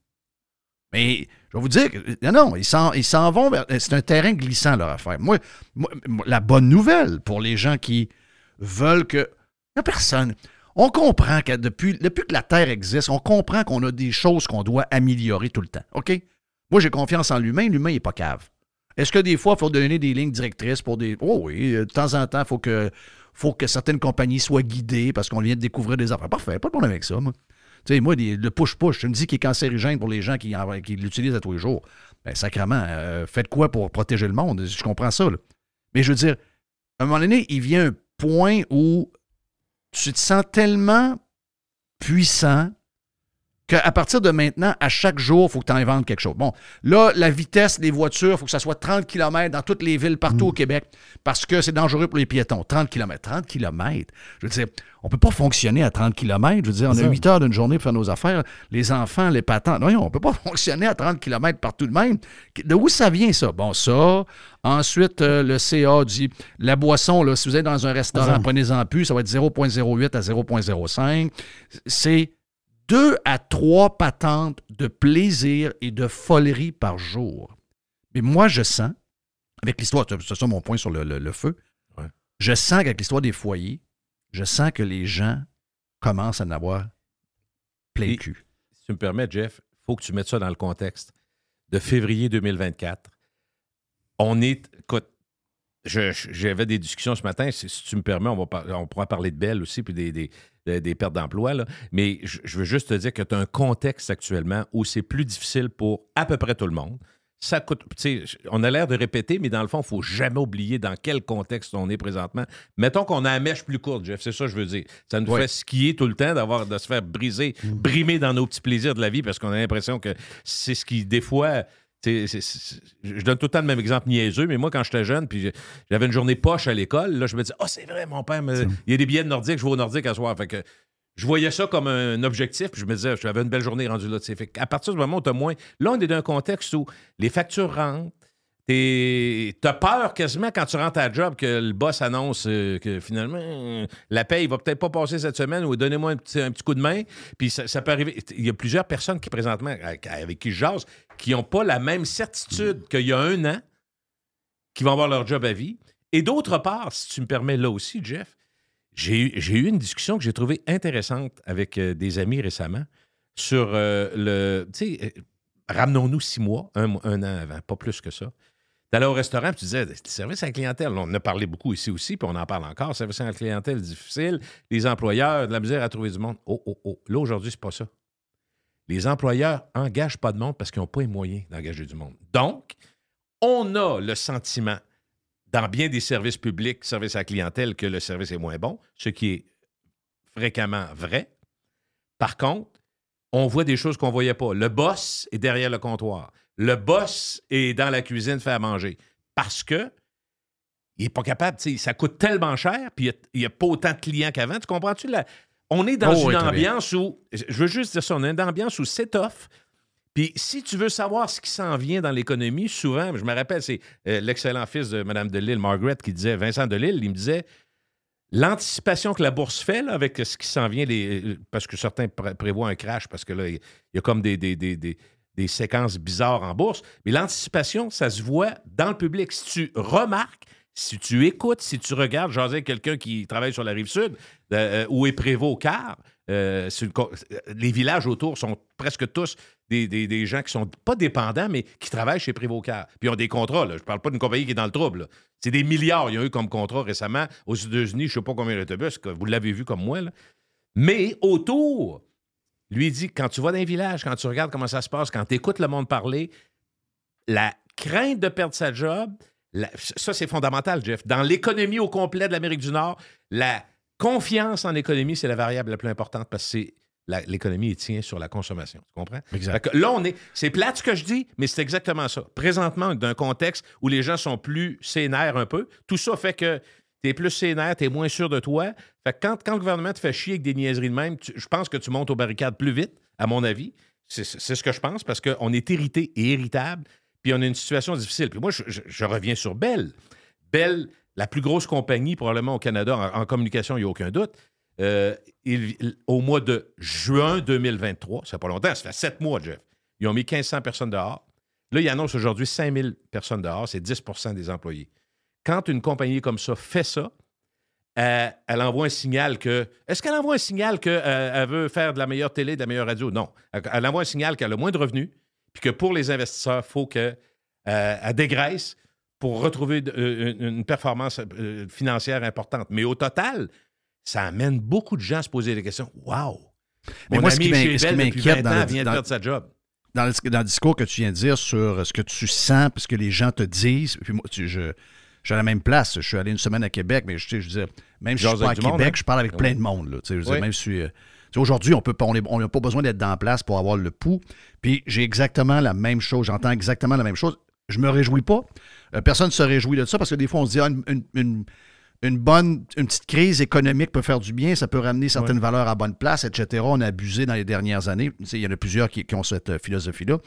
Mais je vais vous dire, que- non, non, ils s'en, ils s'en vont vers. C'est un terrain glissant, leur affaire. Moi, moi, moi, la bonne nouvelle pour les gens qui veulent que. Il n'y a personne. On comprend que depuis, depuis que la Terre existe, on comprend qu'on a des choses qu'on doit améliorer tout le temps. OK? Moi, j'ai confiance en l'humain. L'humain n'est pas cave. Est-ce que des fois, il faut donner des lignes directrices pour des. Oh oui, de temps en temps, il faut que, certaines compagnies soient guidées parce qu'on vient de découvrir des affaires. Parfait, pas de problème avec ça, moi. Tu sais, moi, le push-push, je me dis qu'il est cancérigène pour les gens qui, en- qui l'utilisent à tous les jours. Ben, sacrément, euh, faites quoi pour protéger le monde? Je comprends ça. Mais je veux dire, à un moment donné, il vient un point où tu te sens tellement puissant qu'à partir de maintenant, à chaque jour, il faut que tu inventes quelque chose. Bon, là, la vitesse des voitures, il faut que ça soit 30 km dans toutes les villes partout au Québec parce que c'est dangereux pour les piétons. 30 km. 30 km. Je veux dire, on ne peut pas fonctionner à 30 km. Je veux dire, on a ça. 8 heures d'une journée pour faire nos affaires. Les enfants, les patents. Non, on ne peut pas fonctionner à 30 km partout de même. De où ça vient, ça? Bon, ça. Ensuite, euh, le CA dit la boisson, là, si vous êtes dans un restaurant, Ça. prenez-en plus, ça va être 0,08 à 0,05. C'est deux à trois patentes de plaisir et de folerie par jour. Mais moi, je sens, avec l'histoire, c'est ça mon point sur le, le- le feu, je sens qu'avec l'histoire des foyers, je sens que les gens commencent à en avoir plein le cul. Si tu me permets, Jeff, il faut que tu mettes ça dans le contexte de février 2024. On est. Écoute, j'avais des discussions ce matin. Si, si tu me permets, on, va par- on pourra parler de Bell aussi, puis des, des- des- des pertes d'emploi. là. Mais je, je veux juste te dire que tu as un contexte actuellement où c'est plus difficile pour à peu près tout le monde. Ça coûte. On a l'air de répéter, mais dans le fond, il ne faut jamais oublier dans quel contexte on est présentement. Mettons qu'on a la mèche plus courte, Jeff, c'est ça que je veux dire. Ça nous fait skier tout le temps, d'avoir de se faire briser, brimer dans nos petits plaisirs de la vie parce qu'on a l'impression que c'est ce qui, des fois. Je donne tout le temps le même exemple niaiseux, mais moi, quand j'étais jeune, puis j'avais une journée poche à l'école, là, je me disais, oh, c'est vrai, mon père, me- il y a des billets de nordique, je vais au nordique à soir. Fait que je voyais ça comme un objectif, puis je me disais, j'avais une belle journée rendue là. Fait à partir du moment où tu as moins. Là, on est dans un contexte où les factures rentrent. Tu as peur quasiment quand tu rentres à la job que le boss annonce euh, que finalement la paye va peut-être pas passer cette semaine ou donnez-moi un petit, un petit coup de main. Puis ça, ça peut arriver. Il y a plusieurs personnes qui présentement, avec, qui je jase, qui n'ont pas la même certitude qu'il y a un an qui vont avoir leur job à vie. Et d'autre part, si tu me permets là aussi, Jeff, j'ai eu- une discussion que j'ai trouvée intéressante avec euh, des amis récemment sur euh, le. Tu sais, ramenons-nous six mois, un, mois- un an avant, pas plus que ça. T'allais au restaurant, tu disais, service à la clientèle. On en a parlé beaucoup ici aussi, puis on en parle encore. Service à la clientèle difficile, les employeurs, de la misère à trouver du monde. Oh, oh, oh. Là, aujourd'hui, c'est pas ça. Les employeurs engagent pas de monde parce qu'ils n'ont pas les moyens d'engager du monde. Donc, on a le sentiment dans bien des services publics, services à la clientèle, que le service est moins bon, ce qui est fréquemment vrai. Par contre, on voit des choses qu'on ne voyait pas. Le boss est derrière le comptoir. Le boss est dans la cuisine fait à manger. Parce que il n'est pas capable, ça coûte tellement cher, puis il n'y a, pas autant de clients qu'avant. Tu comprends-tu? la- On est dans Oh, oui, une bien. ambiance où, je veux juste dire ça, on est dans une ambiance où c'est tough. Puis si tu veux savoir ce qui s'en vient dans l'économie, souvent, je me rappelle, c'est euh, l'excellent fils de Mme Delille, Margaret, qui disait, Vincent Delille, il me disait, l'anticipation que la bourse fait là, avec ce qui s'en vient, les, euh, parce que certains pré- prévoient un crash, parce que là, il y a comme des, des, des- des- des séquences bizarres en bourse, mais l'anticipation, ça se voit dans le public. Si tu remarques, si tu écoutes, si tu regardes, j'en avec quelqu'un qui travaille sur la rive sud, euh, euh, où est Prévost euh, euh, les villages autour sont presque tous des, des- des gens qui sont pas dépendants, mais qui travaillent chez Prévost quart. Puis ils ont des contrats. Je parle pas d'une compagnie qui est dans le trouble. C'est des milliards. Il y a eu comme contrat récemment aux États-Unis, je sais pas combien d'autobus, vous l'avez vu comme moi. là. Mais autour, lui il dit, quand tu vas dans un village, quand tu regardes comment ça se passe, quand tu écoutes le monde parler, la crainte de perdre sa job, la- ça c'est fondamental, Jeff. Dans l'économie au complet de l'Amérique du Nord, la confiance en l'économie, c'est la variable la plus importante parce que l'économie tient sur la consommation. Tu comprends? Que là, on est. C'est plate ce que je dis, mais c'est exactement ça. Présentement, d'un contexte où les gens sont plus sénères un peu, tout ça fait que tu es plus sénère, tu es moins sûr de toi. Fait quand, le gouvernement te fait chier avec des niaiseries de même, je pense que tu montes aux barricades plus vite, à mon avis. C'est ce que je pense parce qu'on est irrité et irritable, puis on a une situation difficile. Puis moi, je, reviens sur Bell. Bell, la plus grosse compagnie probablement au Canada en, communication, il n'y a aucun doute. Euh, au mois de juin 2023, ça fait pas longtemps, ça fait sept mois, Jeff. Ils ont mis 1500 personnes dehors. Là, ils annoncent aujourd'hui 5000 personnes dehors, c'est 10% des employés. Quand une compagnie comme ça fait ça, euh, elle envoie un signal que. Est-ce qu'elle envoie un signal qu'elle veut faire de la meilleure télé, de la meilleure radio? Non. Elle, elle envoie un signal qu'elle a moins de revenus, puis que pour les investisseurs, il faut qu'elle dégraisse pour retrouver euh, une, une performance euh, financière importante. Mais au total, ça amène beaucoup de gens à se poser des questions. Wow! Mais Mon moi, ce ami ce qui m'inquiète 20 dans ans le- vient de dans- perdre sa job. Dans le, dans le discours que tu viens de dire sur ce que tu sens, puis ce que les gens te disent, puis moi, tu- je, je suis à la même place. Je suis allé une semaine à Québec, mais je, veux dire, même si je suis pas à monde, Québec, hein? je parle avec plein de monde. Là, je veux dire, Oui. même si, euh, aujourd'hui, on peut pas- on n'a pas besoin d'être dans la place pour avoir le pouls. Puis j'ai exactement la même chose. J'entends exactement la même chose. Je me réjouis pas. Euh, personne ne se réjouit de ça parce que des fois, on se dit, ah, une, une- une- une bonne, une petite crise économique peut faire du bien, ça peut ramener certaines valeurs à bonne place, etc. On a abusé dans les dernières années. Il y en a plusieurs qui, qui ont cette euh, philosophie-là.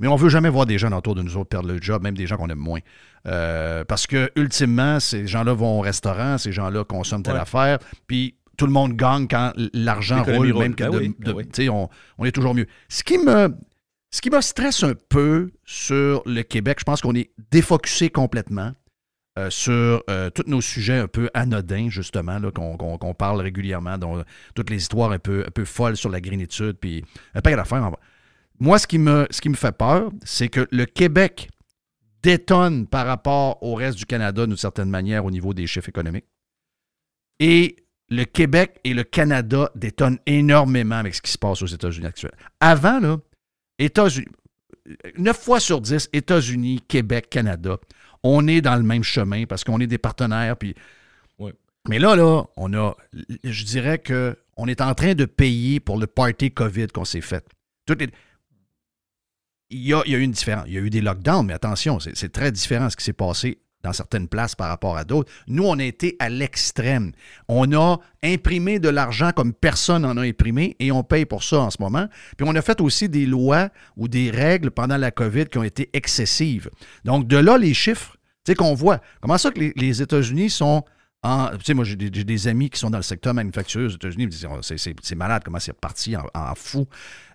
Mais on veut jamais voir des gens autour de nous autres perdre le job, même des gens qu'on aime moins. Euh, parce que, ultimement, ces gens-là vont au restaurant, ces gens-là consomment telle Ouais. affaire, puis tout le monde gagne quand l'argent roule, même que Ben de- oui, de- ben oui. on est toujours mieux. Ce qui me. Ce qui me stresse un peu sur le Québec, je pense qu'on est défocusé complètement euh, sur euh, tous nos sujets un peu anodins, justement, qu'on parle régulièrement, dont toutes les histoires un peu, un peu folles sur la grénitude, puis un paquet d'affaires. Moi, ce qui, me, ce qui me fait peur, c'est que le Québec détonne par rapport au reste du Canada d'une certaine manière au niveau des chiffres économiques. Et le Québec et le Canada détonnent énormément avec ce qui se passe aux États-Unis actuellement. Avant, là, États-Unis, 9 fois sur 10, États-Unis, Québec, Canada, on est dans le même chemin parce qu'on est des partenaires. Puis... Ouais. Mais là, là, on a, je dirais que on est en train de payer pour le party COVID qu'on s'est fait. Il, y a, il y a eu une différence. Il y a eu des lockdowns, mais attention, c'est très différent ce qui s'est passé dans certaines places par rapport à d'autres. Nous, on a été à l'extrême. On a imprimé de l'argent comme personne n'en a imprimé et on paye pour ça en ce moment. Puis on a fait aussi des lois ou des règles pendant la COVID qui ont été excessives. Donc, de là, les chiffres, tu sais, qu'on voit. Comment ça que les, États-Unis sont en. Tu sais, moi, j'ai des, amis qui sont dans le secteur manufacturier aux États-Unis. Ils me disent c'est- malade comment c'est reparti en, en fou.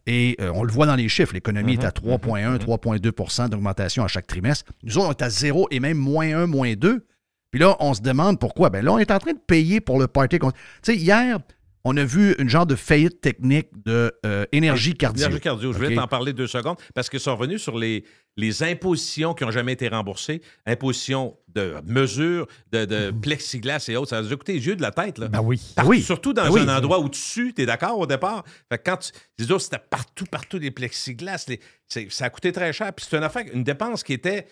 Et euh, on le voit dans les chiffres. L'économie est à 3,1, 3,2% d'augmentation à chaque trimestre. Nous autres, on est à 0 et même moins 1, moins 2. Puis là, on se demande pourquoi. Ben là, on est en train de payer pour le party. Tu sais, hier, on a vu une genre de faillite technique de euh, énergie cardio. Énergie cardio. Je OK? t'en parler deux secondes parce qu'ils sont revenus sur les, les impositions qui n'ont jamais été remboursées. Impositions de mesures, de, de plexiglas et autres. Ça a coûté les yeux de la tête. Là. Ben oui. Partout, oui. Surtout dans Ben oui. un endroit où dessus, tu es d'accord au départ? Fait que quand tu, les autres, c'était partout, partout des plexiglas. les- ça a coûté très cher. Puis c'est une affaire, une dépense qui était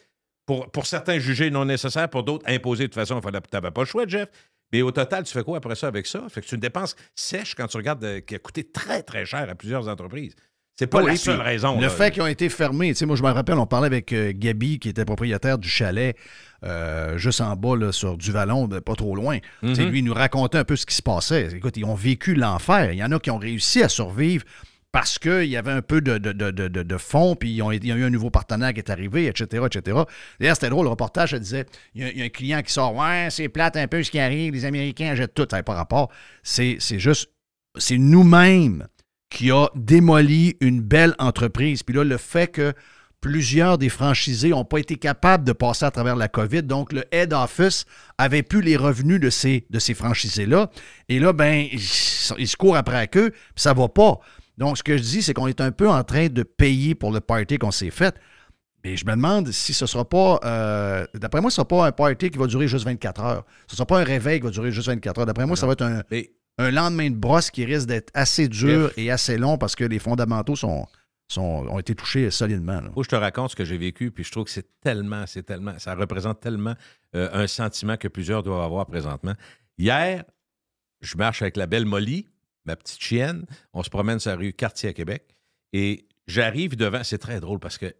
pour, pour certains jugés non nécessaires, pour d'autres imposés de toute façon. Tu n'avais pas le choix, Jeff. Mais au total, tu fais quoi après ça avec ça? Fait que c'est une dépense sèche quand tu regardes euh, qui a coûté très, très cher à plusieurs entreprises. C'est pas Oui, la seule raison. Le là. fait qu'ils ont été fermés, tu sais, moi je me rappelle, on parlait avec euh, Gabi, qui était propriétaire du chalet euh, juste en bas, là, sur Duvalon, pas trop loin. Mhm. Lui, il nous racontait un peu ce qui se passait. Écoute, ils ont vécu l'enfer. Il y en a qui ont réussi à survivre parce qu'il y avait un peu de, de, de, de, fonds, puis ils ont, il y a eu un nouveau partenaire qui est arrivé, etc., etc. D'ailleurs, c'était drôle, le reportage, ça disait, il y, a, il y a un client qui sort, « Ouais, c'est plate un peu ce qui arrive, les Américains achètent tout. » Ça n'avait pas rapport. C'est c'est juste, c'est nous-mêmes qui a démoli une belle entreprise. Puis là, le fait que plusieurs des franchisés n'ont pas été capables de passer à travers la COVID, donc le head office avait plus les revenus de ces, de ces franchisés-là. Et là, ben, ils, se- ils se courent après queue, puis ça va pas. Donc, ce que je dis, c'est qu'on est un peu en train de payer pour le party qu'on s'est fait. Mais je me demande si ce sera pas. euh, D'après moi, ce ne sera pas un party qui va durer juste 24 heures. Ce ne sera pas un réveil qui va durer juste 24 heures. D'après moi, ça va être un, un lendemain de brosse qui risque d'être assez dur et assez long parce que les fondamentaux sont, sont, ont été touchés solidement. là. Que je te raconte ce que j'ai vécu, puis je trouve que c'est tellement, c'est tellement, ça représente tellement euh, un sentiment que plusieurs doivent avoir présentement. Hier, je marche avec la belle Molly, ma petite chienne. On se promène sur la rue Cartier à Québec. Et j'arrive devant. C'est très drôle parce que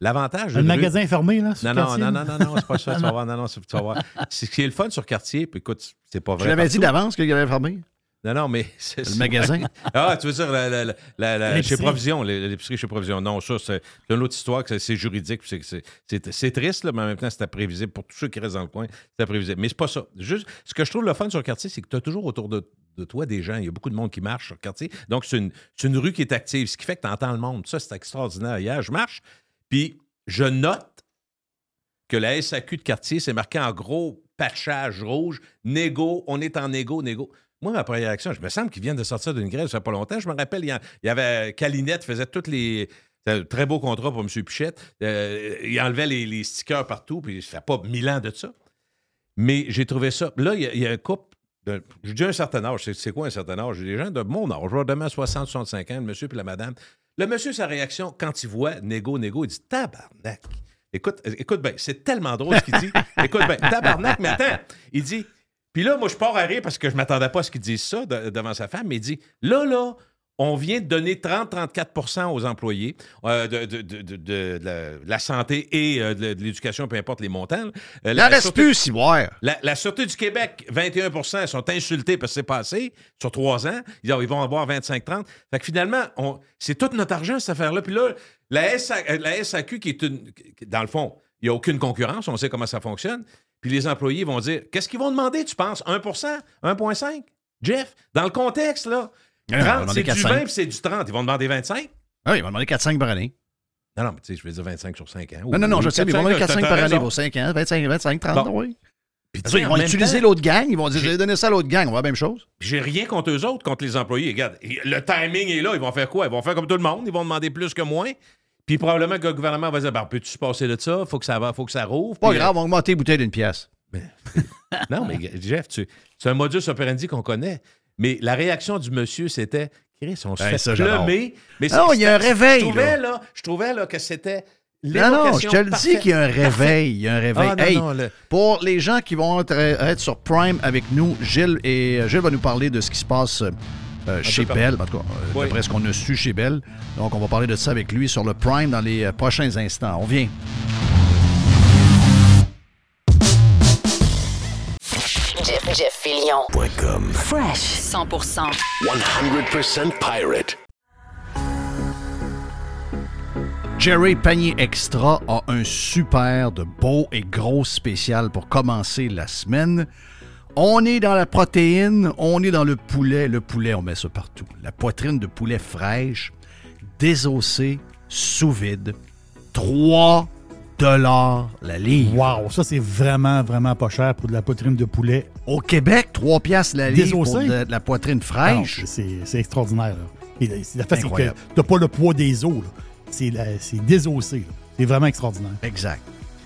l'avantage. Le magasin rue- fermé, là, sur Non, non, non, non, non, non, c'est pas ça. tu vas voir. Non, non, c'est- tu vas voir. C'est ce qui est le fun sur Cartier. Puis écoute, c'est pas vrai. Tu l'avais dit d'avance qu'il allait fermer? Non, non, mais c'est Le magasin? ah, tu veux dire la, la- la- la- chez. Provision, l'é- l'épicerie chez Provision. Non, ça, c'est une autre histoire, c'est- juridique. c'est- triste, là, mais en même temps, c'était prévisible. Pour tous ceux qui restent dans le coin, c'était prévisible. Mais c'est pas ça. Juste, ce que je trouve le fun sur le quartier, c'est que tu as toujours autour de, de toi des gens. Il y a beaucoup de monde qui marche sur le quartier. Donc, c'est une, c'est une rue qui est active, ce qui fait que tu entends le monde. Ça, c'est extraordinaire. Hier, je marche, puis je note que la SAQ de quartier, c'est marqué en gros patchage rouge, négo, on est en négo, négo. Moi, ma première réaction, je me semble qu'ils viennent de sortir d'une grève, ça fait pas longtemps. Je me rappelle, il y, avait Calinette faisait toutes les. C'était un très beau contrat pour M. Pichette. Euh, il enlevait les, les stickers partout, puis ça fait pas mille ans de ça. Mais j'ai trouvé ça. Là, il y a, il y a un couple. de- Je dis un certain âge. C'est- quoi un certain âge? Des gens de mon âge. Je vais demain 60-65 ans, le monsieur puis la madame. Le monsieur, sa réaction, quand il voit négo, négo, il dit Tabarnak. Écoute, euh, écoute bien, c'est tellement drôle ce qu'il dit. écoute bien, tabarnak, mais attends. Il dit. Puis là, moi, je pars à rire parce que je m'attendais pas à ce qu'il dise ça de- devant sa femme, mais il dit Là, là, on vient de donner 30-34% aux employés euh, de, de- de- de- de la, la santé et euh, de, l'éducation, peu importe les montants. Euh, en reste plus, si. La, la Sûreté du Québec, 21 ils sont insultés parce que c'est passé sur trois ans. Ils, ils vont avoir 25-30. Fait que finalement, c'est tout notre argent, cette affaire-là. Puis là, la, SA la SAQ, qui est une. Dans le fond, il n'y a aucune concurrence, on sait comment ça fonctionne. Puis les employés vont dire Qu'est-ce qu'ils vont demander, tu penses? 1% 1,5 Jeff, dans le contexte, là, Ah, ils vont 30, demander c'est du 4-5. 20 puis c'est du 30. Ils vont demander 25 Ah, ils vont demander 4-5 par année. Non, non, mais tu sais, je vais dire 25 sur 5 ans. Non, non, non, je sais, mais ils vont demander 4-5 par année pour 5 ans, 25, 25 30, Bon. oui. Puis, en vont utiliser l'autre gang, ils vont dire, j'ai donné ça à l'autre gang, on va la même chose. J'ai rien contre eux autres, contre les employés. Regarde, le timing est là. Ils vont faire quoi? Ils vont faire comme tout le monde. Ils vont demander plus que moins. Puis probablement que le gouvernement va dire ben, peux-tu se passer de ça? Faut que ça va, faut que ça rouvre. Pas Puis, grave, on va augmenter les bouteilles d'une pièce. euh, non, mais Jeff, tu- c'est un modus operandi qu'on connaît. Mais la réaction du monsieur, c'était Chris, on se Ben, fait ça, plumer. Mais non, il y a un réveil, Je trouvais, là. là, je trouvais là, que c'était. Non, non, je te le dis qu'il y a un réveil. Il y a un réveil. Ah, non, Hey, non, le- Pour les gens qui vont être, être sur Prime avec nous, Gilles, et, euh, Gilles va nous parler de ce qui se passe euh, chez. Bell, en tout cas, euh, Oui. d'après ce qu'on a su chez Bell. Donc, on va parler de ça avec lui sur le Prime dans les euh, prochains instants. On vient. Jeff, Jeff. Fresh. 100%. 100% pirate. Jerry Panier Extra a un super de beau et gros spécial pour commencer la semaine. On est dans la protéine, on est dans le poulet. Le poulet, on met ça partout. La poitrine de poulet fraîche, désossée, sous vide. 3 dollars la livre. Wow, ça c'est vraiment, vraiment pas cher pour de la poitrine de poulet. Au Québec, 3 piastres la livre pour Désossée? de, de la poitrine Ah fraîche. c'est extraordinaire. Et la- c'est- la fait, c'est que t'as pas le poids des os. C'est désossé. C'est vraiment extraordinaire. Exact.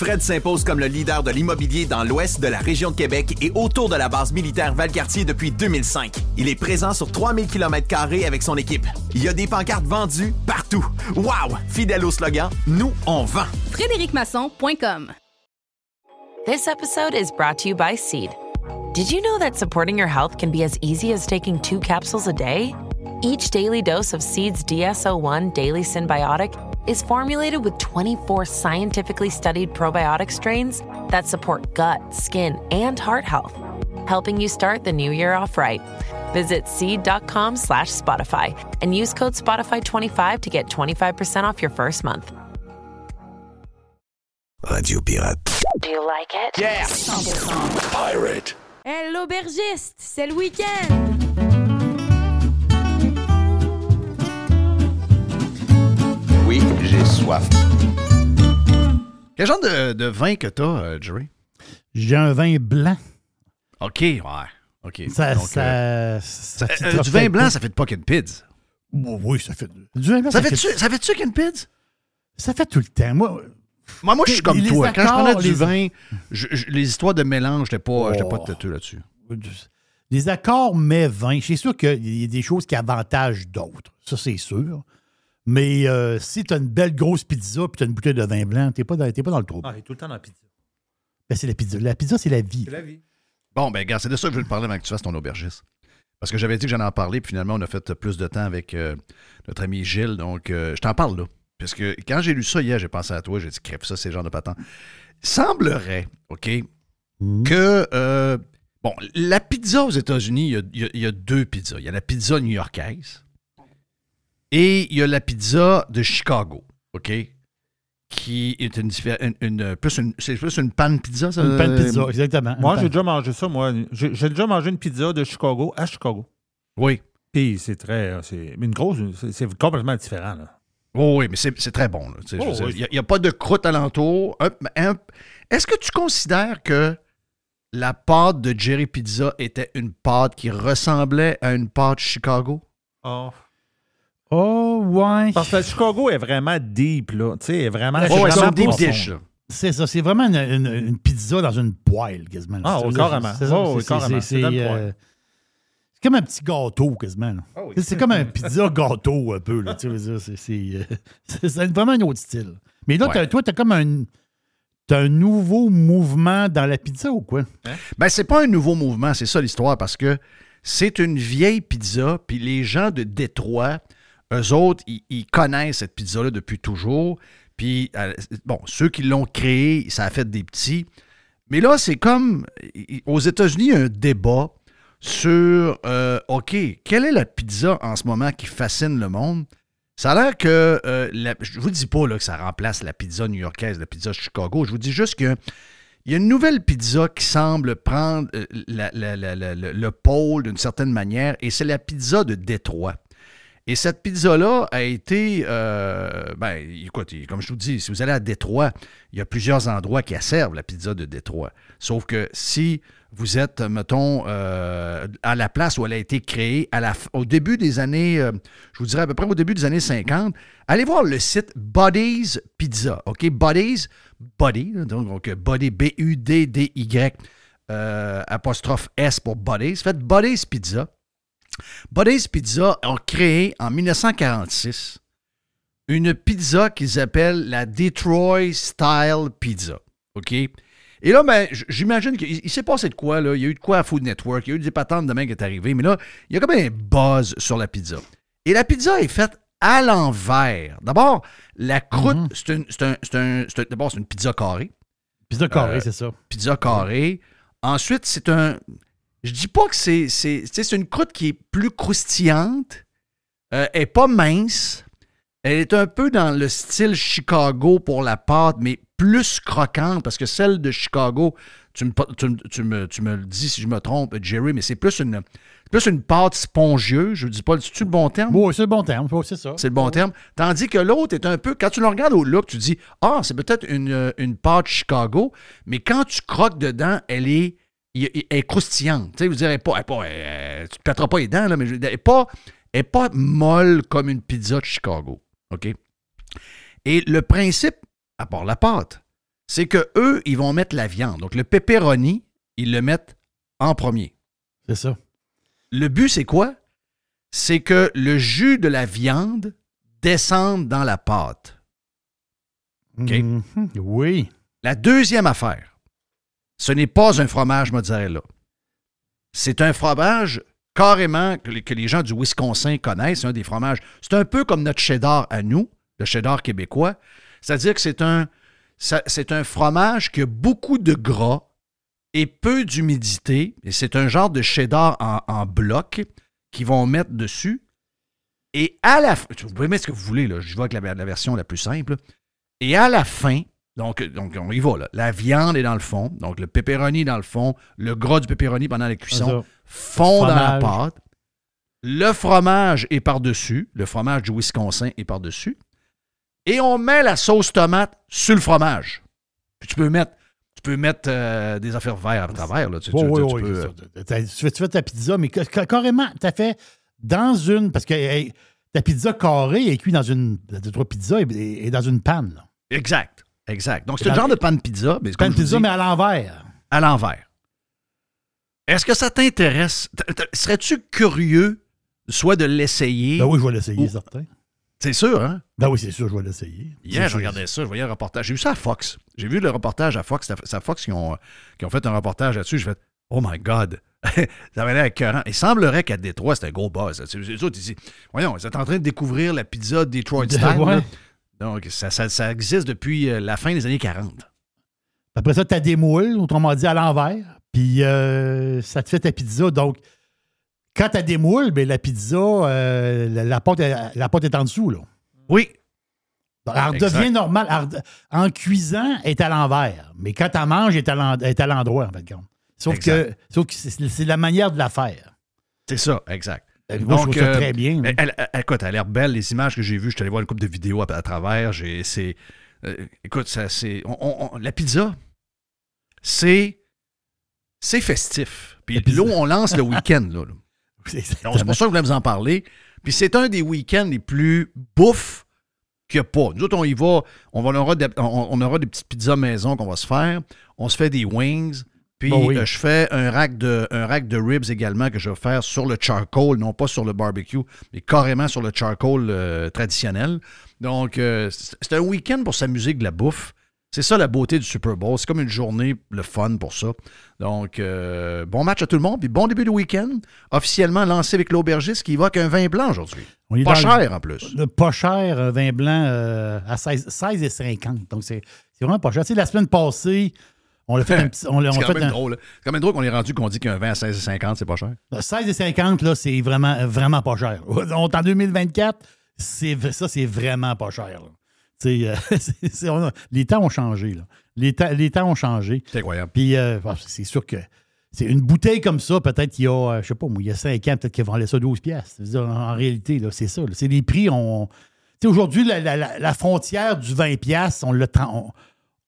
Fred s'impose comme le leader de l'immobilier dans l'ouest de la région de Québec et autour de la base militaire Valcartier depuis 2005. Il est présent sur 3000 km avec son équipe. Il y a des pancartes vendues partout. Wow! Fidèle au slogan, nous, on vend. FrédéricMasson.com This episode is brought to you by Seed. Did you know that supporting your health can be as easy as taking two capsules a day? Each daily dose of Seed's DSO1 Daily Symbiotic is formulated with 24 scientifically studied probiotic strains that support gut, skin, and heart health, helping you start the new year off right. Visit seed.com slash Spotify and use code Spotify25 to get 25% off your first month. Radio Pirate. Do you like it? Yeah. 100%. Pirate. Hey, l'aubergiste, c'est le week-end! J'ai soif. Quel genre de, de vin que t'as, euh, Jerry? J'ai un vin blanc. OK, ouais. OK. Ça, Donc, ça, euh, ça euh, titrera du vin blanc, pas. ça fait de pocket pids. Oui, ça fait. Du vin blanc, Ça ça, fait-tu fait, chicken pids? ça fait tout le temps. Moi, Moi, moi je suis comme toi. Quand je prenais du les- vin, je- je- les histoires de mélange, pas, j'étais pas Oh. têteux là-dessus. les accords mais vin, c'est sûr qu'il y a des choses qui avantagent d'autres. Ça, c'est sûr. Mais euh, si tu as une belle grosse pizza puis tu as une bouteille de vin blanc, tu n'es pas, dans- t'es pas dans le trouble. Ah, il est tout le temps dans la pizza. Ben, c'est la pizza. La pizza, c'est la vie. C'est la vie. Bon, ben, regarde, c'est de ça que je veux te parler avant que tu fasses ton aubergiste. Parce que j'avais dit que j'allais en parler, puis finalement, on a fait plus de temps avec euh, notre ami Gilles. Donc, euh, je t'en parle là. Parce que quand j'ai lu ça hier, j'ai pensé à toi, j'ai dit, crève ça, c'est le genre de patent. Semblerait, OK, que, euh, bon, la pizza aux États-Unis, y y, il y a deux pizzas. Il y a la pizza new-yorkaise et il y a la pizza de Chicago, OK, qui est une, une- une- plus une, c'est plus une panne pizza, ça? Une panne pizza, exactement. Moi, j'ai déjà mangé ça, moi. J'ai j'ai déjà mangé une pizza de Chicago à Chicago. Oui. Puis c'est très. euh, C'est mais une grosse. c'est- C'est complètement différent, là. Oh oui, mais c'est c'est très bon. Oh, oui. Il n'y a, pas de croûte alentour. Un- un- Est-ce que tu considères que la pâte de Jerry Pizza était une pâte qui ressemblait à une pâte Chicago? Oh. Oh, ouais. Parce que Chicago est vraiment deep, là. Tu sais, est vraiment. Ouais, c'est c'est vraiment un deep profond. dish, là. C'est ça, c'est vraiment une, une- une pizza dans une poêle, quasiment. Ah, C'est- oh, c'est- carrément. c'est ça, Oh, carrément. c'est- euh, c'est comme un petit gâteau, quasiment. Ah oui. C'est- comme un pizza gâteau, un peu. Là, tu sais, je veux dire, c'est- euh, vraiment un autre style. Mais là, t'as- Ouais. toi, tu as comme un, t'as un nouveau mouvement dans la pizza ou quoi? Ben, c'est pas un nouveau mouvement, c'est ça l'histoire, parce que c'est une vieille pizza, puis les gens de Détroit, eux autres, ils, connaissent cette pizza-là depuis toujours. Puis, euh, bon, ceux qui l'ont créée, ça a fait des petits. Mais là, c'est comme, aux États-Unis, il y a un débat sur, euh, OK, quelle est la pizza en ce moment qui fascine le monde? Ça a l'air que, euh, la- je vous dis pas là, que ça remplace la pizza new-yorkaise, la pizza Chicago. Je vous dis juste que il y a une nouvelle pizza qui semble prendre euh, le pôle d'une certaine manière, et c'est la pizza de Détroit. Et cette pizza-là a été, euh, ben, écoute, comme je vous dis, si vous allez à Détroit, il y a plusieurs endroits qui servent la pizza de Détroit. Sauf que si vous êtes, mettons, euh, à la place où elle a été créée, au début des années, euh, je vous dirais à peu près au début des années 50, allez voir le site Buddy's Pizza. OK? Buddy's, Buddy, donc, Buddy, B-U-D-D-Y, apostrophe S pour Buddy's. Faites Buddy's Pizza. Buddy's Pizza a créé en 1946 une pizza qu'ils appellent la Detroit Style Pizza. OK? Et là, ben, j'imagine qu'il il s'est passé de quoi, là? Il y a eu de quoi à Food Network, il y a eu des patentes de main qui est arrivé, mais là, il y a comme un buzz sur la pizza. Et la pizza est faite à l'envers. D'abord, la croûte, c'est une- c'est un- c'est un- c'est un- d'abord, c'est une pizza carrée. Pizza carrée, Euh, c'est ça. Pizza carrée. Ensuite, c'est un. Je dis pas que c'est. C'est tu sais, c'est une croûte qui est plus croustillante. Euh, elle est pas mince. Elle est un peu dans le style Chicago pour la pâte, mais plus croquante, parce que celle de Chicago, tu me, tu me- tu me- tu me le dis si je me trompe, Jerry, mais c'est plus une, plus une pâte spongieuse. Je ne dis pas, c'est-tu le bon terme? Oui, c'est le bon terme. Oui, c'est ça. C'est le bon terme. Tandis que l'autre est un peu, quand tu le regardes au look, tu dis Ah, c'est peut-être une, une pâte Chicago, mais quand tu croques dedans, elle est, elle est croustillante. Tu sais, vous direz pas, elle pas tu te pèteras pas les dents, là, mais elle n'est pas, elle est pas molle comme une pizza de Chicago. OK? Et le principe, à part la pâte, c'est que eux, ils vont mettre la viande. Donc, le pepperoni, ils le mettent en premier. C'est ça. Le but, c'est quoi? C'est que le jus de la viande descende dans la pâte. OK? Mhm. Oui. La deuxième affaire, ce n'est pas un fromage mozzarella. C'est un fromage carrément que les, que gens du Wisconsin connaissent, un des fromages. C'est un peu comme notre cheddar à nous, le cheddar québécois. C'est-à-dire que c'est un, c'est un fromage qui a beaucoup de gras et peu d'humidité. C'est un genre de cheddar en, en bloc qu'ils vont mettre dessus. Et à la fin, vous pouvez mettre ce que vous voulez, là, je avec la, la version la plus simple. Et à la fin, donc, donc on y va, là. la viande est dans le fond, donc le pepperoni dans le fond, le gras du pepperoni pendant la cuisson fond dans la pâte. Le fromage est par-dessus, le fromage du Wisconsin est par-dessus. Et on met la sauce tomate sur le fromage. Puis tu peux mettre, tu peux mettre euh, des affaires vertes à travers. Là. Tu, fais, ta pizza, mais ca- ca- carrément, tu as fait dans une. Parce que hey, ta pizza carrée est cuite dans une. La trois pizza est, est dans une panne. là. Exact, exact. Donc c'est le genre de pan de pizza. Mais Pan je pizza, dis, mais à l'envers. à l'envers. Est-ce que ça t'intéresse? Serais-tu curieux soit de l'essayer? Ben oui, je vais l'essayer, ou- certain. C'est sûr, hein? Ben oui, c'est sûr, je vais l'essayer. Hier, je regardais ça, je voyais un reportage. J'ai vu ça à Fox. J'ai vu le reportage à Fox. C'est à Fox qui ont, qui ont fait un reportage là-dessus. J'ai fait Oh my God! ça avait l'air écœurant. Il semblerait qu'à Détroit, c'était un gros buzz. C'est- Les autres, ils disent Voyons, ils sont en train de découvrir la pizza Detroit De- style. ouais. Donc, ça, ça- ça existe depuis euh, la fin des années 40. Après ça, tu as des moules, autrement dit, à l'envers. Puis euh, ça te fait ta pizza. Donc, quand tu as des moules, ben, la pizza, euh, la, la pâte, est- la pâte est en dessous. Là. Oui. Donc, elle redevient normale. En cuisant, elle est à l'envers. Mais quand tu manges, elle est à l'en- elle est à l'endroit, en fait. Sauf que, sauf que c'est la manière de la faire. C'est ça, exact. Euh, moi, je trouve ça très bien, Elle, elle- elle- écoute, elle a l'air belle. Les images que j'ai vues, je suis allé voir une couple de vidéos à, à travers. C'est, euh, écoute, ça, c'est, la pizza, c'est, c'est festif. Puis là, on lance le week-end. Là, là. Donc, c'est pour ça que je voulais vous en parler. Puis c'est un des week-ends les plus bouffes qu'il n'y a pas. Nous autres, on y va, on, va- on aura des, on, on aura des petites pizzas maison qu'on va se faire. On se fait des wings. Puis Bon, oui. euh, je fais un rack, de, un rack de ribs également que je vais faire sur le charcoal, non pas sur le barbecue, mais carrément sur le charcoal euh, traditionnel. Donc, euh, c'est un week-end pour s'amuser de la bouffe. C'est ça la beauté du Super Bowl. C'est comme une journée, le fun pour ça. Donc, bon match à tout le monde, puis bon début de week-end. Officiellement lancé avec l'aubergiste qui va avec un vin blanc aujourd'hui. Pas le- cher en plus. Le pas cher, vin blanc à 16, 16 et 50. Donc, c'est c'est vraiment pas cher. Tu sais, la semaine passée, on l'a fait un petit. On l'a on C'est l'a quand même un- drôle. C'est quand même drôle qu'on est rendu qu'on dit qu'un vin à 16,50, c'est pas cher. 16 et 50, là, c'est vraiment, vraiment pas cher. On est en 2024, c'est, v- ça, c'est vraiment pas cher. là. Tu sais, euh, c'est- c'est- a- les temps ont changé. Là. Les, temps- les temps ont changé. C'est incroyable. Puis euh, bon, c'est sûr que c'est une bouteille comme ça, peut-être il y a, euh, je sais pas, il y a 5 ans, peut-être qu'ils vendaient ça 12 pièces. En réalité, là, c'est ça. là. C'est les prix. On... Tu sais, aujourd'hui, la, la- la- la frontière du 20 pièces, on, le tra- on,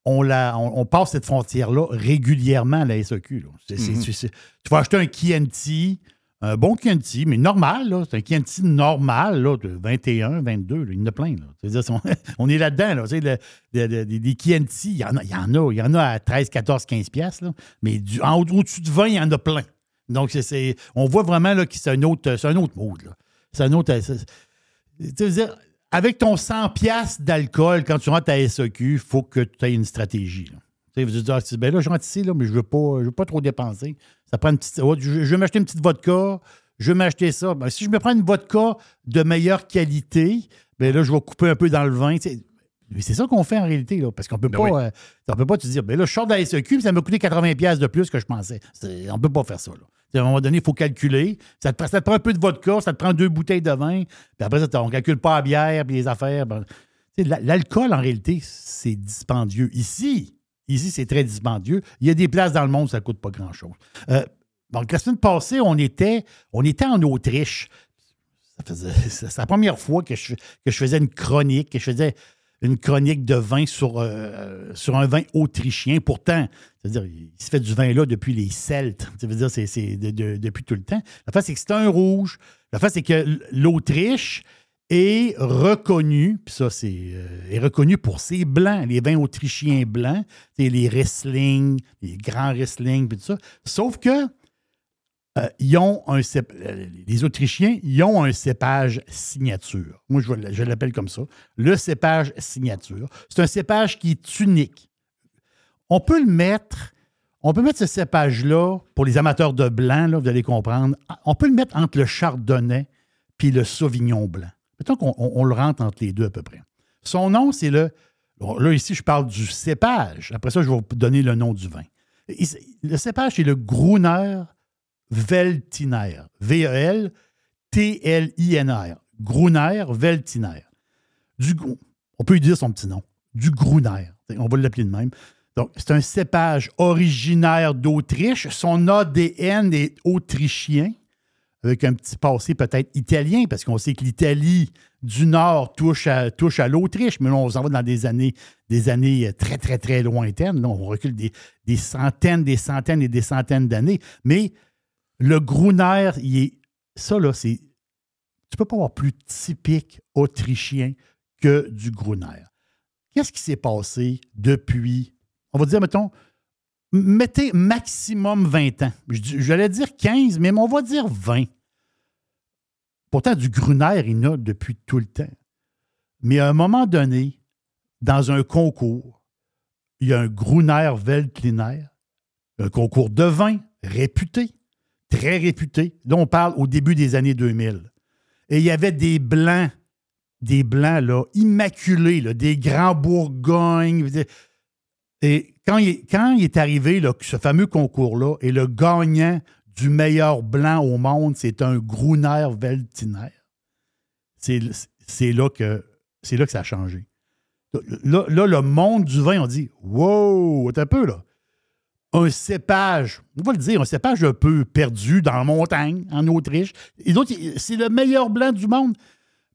on la, on, on passe cette frontière-là régulièrement à la SEQ. là. Mhm. tu vas acheter un Chianti, un bon Chianti, mais normal, là. C'est un Chianti normal, là, de 21, 22, là. il y en a plein, là. On, on est là-dedans, là. Tu sais, le- le- le- des, Chianti, il y en a, il y en a, il y en a à 13, 14, 15 piastres, là. Mais du, en, au-dessus de 20, il y en a plein. Donc, c'est- on voit vraiment, là, que c'est un autre, c'est un autre mode. C'est un autre... tu veux dire, avec ton 100 piastres d'alcool, quand tu rentres à SEQ, il faut que tu aies une stratégie, là. Tu sais, vous allez dire, ah, ben là, je rentre ici, là, mais je ne veux, pas- je veux pas trop dépenser. Ça prend une petite. oh, je, je vais m'acheter une petite vodka, je vais m'acheter ça. Ben, si je me prends une vodka de meilleure qualité, ben là, je vais couper un peu dans le vin. Mais c'est ça qu'on fait en réalité, là, parce qu'on peut Ben pas. oui. euh, on peut pas te dire, ben là, je sors de la SEQ, ça m'a coûté 80$ piastres de plus que je pensais. On peut pas faire ça. Là. À un moment donné, il faut calculer. Ça te, prend- un peu de vodka, ça te prend deux bouteilles de vin, puis après, ça, on calcule pas la bière, puis les affaires. ben, L'alcool, en réalité, c'est dispendieux. Ici, ici, c'est très dispendieux. Il y a des places dans le monde ça ne coûte pas grand-chose. Euh, donc, la semaine passée, on était, on était en Autriche. C'est la première fois que je, que je faisais une chronique, que je faisais une chronique de vin sur, euh, sur un vin autrichien. Pourtant, c'est-à-dire, il se fait du vin là depuis les Celtes. Ça veut dire c'est c'est de- de- depuis tout le temps. La face, c'est que c'est un rouge. La face, c'est que l'Autriche est reconnue, puis ça, c'est euh, est reconnu pour ses blancs, les vins autrichiens blancs, les Riesling, les grands Riesling, puis tout ça. Sauf que euh, ils ont un euh, les Autrichiens, ils ont un cépage signature. Moi, je, l'appelle comme ça. Le cépage signature. C'est un cépage qui est unique. On peut le mettre, on peut mettre ce cépage-là, pour les amateurs de blanc, là, vous allez comprendre, on peut le mettre entre le chardonnay puis le sauvignon blanc. Mettons qu'on on- on le rentre entre les deux à peu près. Son nom, c'est le. Là, ici, je parle du cépage. Après ça, je vais vous donner le nom du vin. Le cépage, c'est le Gruner Veltiner. V-E-L-T-L-I-N-R. Gruner Veltiner. On peut lui dire son petit nom. Du Gruner. On va l'appeler de même. Donc, c'est un cépage originaire d'Autriche. Son ADN est autrichien, avec un petit passé peut-être italien, parce qu'on sait que l'Italie du Nord touche à, l'Autriche, mais là, on s'en va dans des années, des années très, très, très lointaines. Là, on recule des centaines, des centaines et des centaines d'années. Mais le Gruner, il est. Ça, là, c'est. Tu peux pas avoir plus typique autrichien que du Gruner. Qu'est-ce qui s'est passé depuis, on va dire, mettons, mettez maximum 20 ans. J'allais dire 15, mais on va dire 20. Pourtant, du Gruner, il y a depuis tout le temps. Mais à un moment donné, dans un concours, il y a un Gruner Veltliner, un concours de vin réputé, très réputé. Là, on parle au début des années 2000. Et il y avait des blancs, des blancs là, immaculés, là, des grands Bourgognes. Et quand il, est- arrivé, là, ce fameux concours-là, et le gagnant du meilleur blanc au monde, c'est un Gruner Veltiner. C'est là, que- ça a changé. Là, le monde du vin, on dit Wow, un peu là. Un cépage, on va le dire, un cépage un peu perdu dans la montagne, en Autriche. Et d'autres, c'est le meilleur blanc du monde.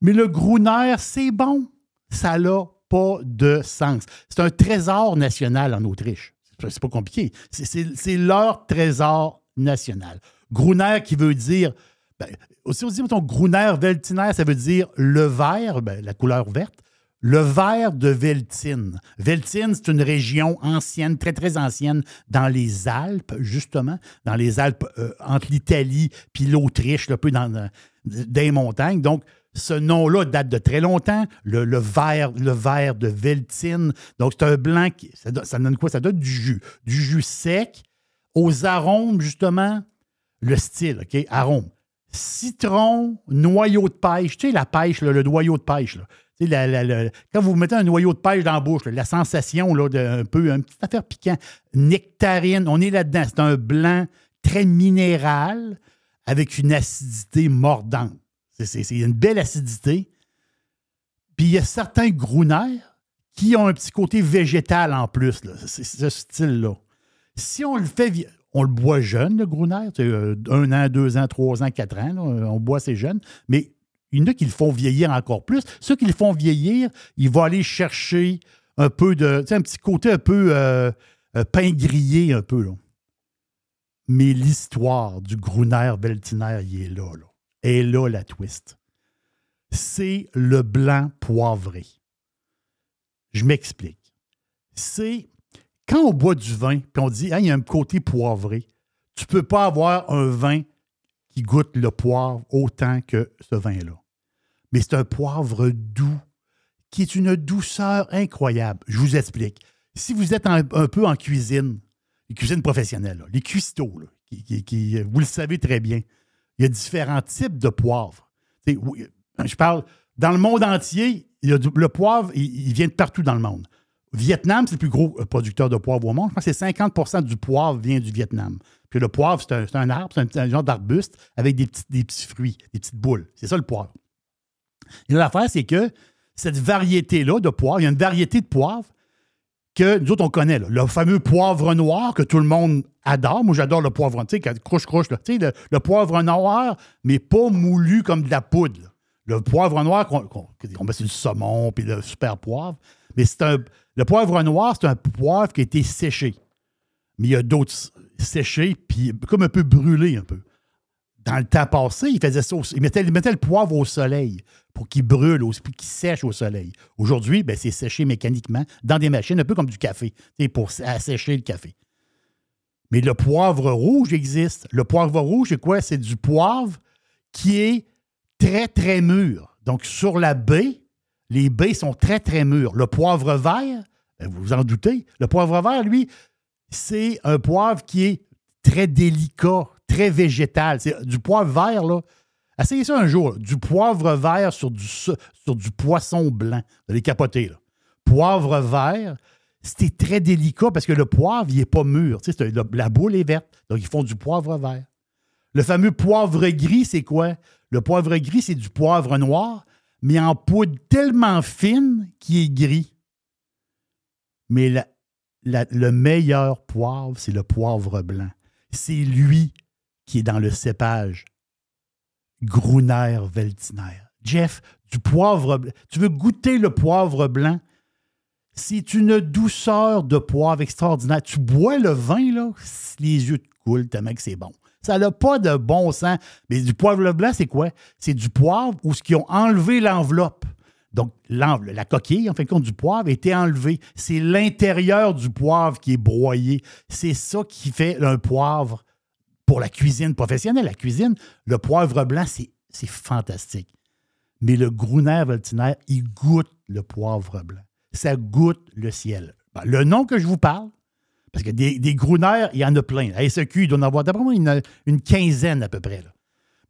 Mais le Gruner, c'est bon. Ça n'a pas de sens. C'est un trésor national en Autriche. C'est pas compliqué. C'est leur trésor national. Gruner qui veut dire. Ben, aussi, on dit, mettons, Gruner Veltiner, ça veut dire le vert, ben, la couleur verte. Le vert de Veltine. Veltine, c'est une région ancienne, très, très ancienne, dans les Alpes, justement, dans les Alpes euh, entre l'Italie puis l'Autriche, un peu dans, les montagnes. Donc, ce nom-là date de très longtemps. Le, vert, le vert de Veltine. Donc, c'est un blanc qui. Ça, donne- donne quoi? Ça donne du jus. Du jus sec, aux arômes, justement, le style, OK? Arômes. Citron, noyau de pêche. Tu sais, la pêche, le noyau de pêche. Quand vous mettez un noyau de pêche dans la bouche, la sensation là, d'un peu, une petite affaire piquant. Nectarine, on est là-dedans. C'est un blanc très minéral avec une acidité mordante. C'est- C'est c'est une belle acidité. Puis il y a certains Gruner qui ont un petit côté végétal en plus. C'est ce style-là. Si on le fait, on le boit jeune, le sais, euh, un an, deux ans, trois ans, quatre ans, on boit assez jeune, mais il y en a qui le font vieillir encore plus. Ceux qui le font vieillir, ils vont aller chercher un peu de, tu sais, un petit côté un peu euh, euh, pain grillé, un peu, là. Mais l'histoire du Gruner Veltiner, il est là, là. Et là, la twist. C'est le blanc poivré. Je m'explique. C'est quand on boit du vin, puis on dit, il y a un côté poivré, tu ne peux pas avoir un vin goûte le poivre autant que ce vin-là. Mais c'est un poivre doux, qui est une douceur incroyable. Je vous explique. Si vous êtes un, peu en cuisine, les cuisines professionnelles, là, les cuistots, qui- vous le savez très bien, il y a différents types de poivre. Je parle, dans le monde entier, le poivre, il vient de partout dans le monde. Vietnam, c'est le plus gros euh, producteur de poivre au monde. Je pense que c'est 50% du poivre vient du Vietnam. Puis le poivre, c'est un, un arbre, c'est un, genre d'arbuste avec des petits, des petits fruits, des petites boules. C'est ça le poivre. Et l'affaire, c'est que cette variété-là de poivre, il y a une variété de poivre que nous autres, on connaît. Le fameux poivre noir que tout le monde adore. Moi, j'adore le poivre, tu sais, sais, le, le poivre noir, mais pas moulu comme de la poudre. Le poivre noir qu'on le saumon, puis le super poivre. Mais c'est un. Le poivre noir, c'est un poivre qui a été séché. Mais il y a d'autres séchés, puis comme un peu brûlés un peu. Dans le temps passé, il faisait ça. au- il, mettait, le poivre au soleil pour qu'il brûle, au- puis qu'il sèche au soleil. Aujourd'hui, ben, c'est séché mécaniquement dans des machines, un peu comme du café, pour assécher le café. Mais le poivre rouge existe. Le poivre rouge, c'est quoi? C'est du poivre qui est très, très mûr. Donc, sur la baie, les baies sont très, très mûres. Le poivre vert, ben, vous vous en doutez, le poivre vert, lui, c'est un poivre qui est très délicat, très végétal. C'est du poivre vert, là. Essayez ça un jour. Du poivre vert sur du, poisson blanc. Vous allez capoter, là. Poivre vert, c'était très délicat parce que le poivre, il n'est pas mûr. Tu sais, la boule est verte. Donc, ils font du poivre vert. Le fameux poivre gris, c'est quoi? Le poivre gris, c'est du poivre noir, mais en poudre tellement fine qu'il est gris. Mais le meilleur poivre, c'est le poivre blanc. C'est lui qui est dans le cépage Gruner Veltiner. Jeff, du poivre. Tu veux goûter le poivre blanc? C'est une douceur de poivre extraordinaire. Tu bois le vin, là, les yeux te coulent tellement que c'est bon. Ça n'a pas de bon sens. Mais du poivre blanc, c'est quoi? C'est du poivre où ce qu'ils ont enlevé l'enveloppe. Donc, la coquille, en fin de compte, du poivre a été enlevée. C'est l'intérieur du poivre qui est broyé. C'est ça qui fait un poivre pour la cuisine professionnelle. La cuisine, le poivre blanc, c'est c'est fantastique. Mais le Gruner Veltiner, il goûte le poivre blanc. Ça goûte le ciel. Ben, le nom que je vous parle, parce que des, des il y en a plein. À SEQ, il doit en avoir d'après moi une, quinzaine à peu près.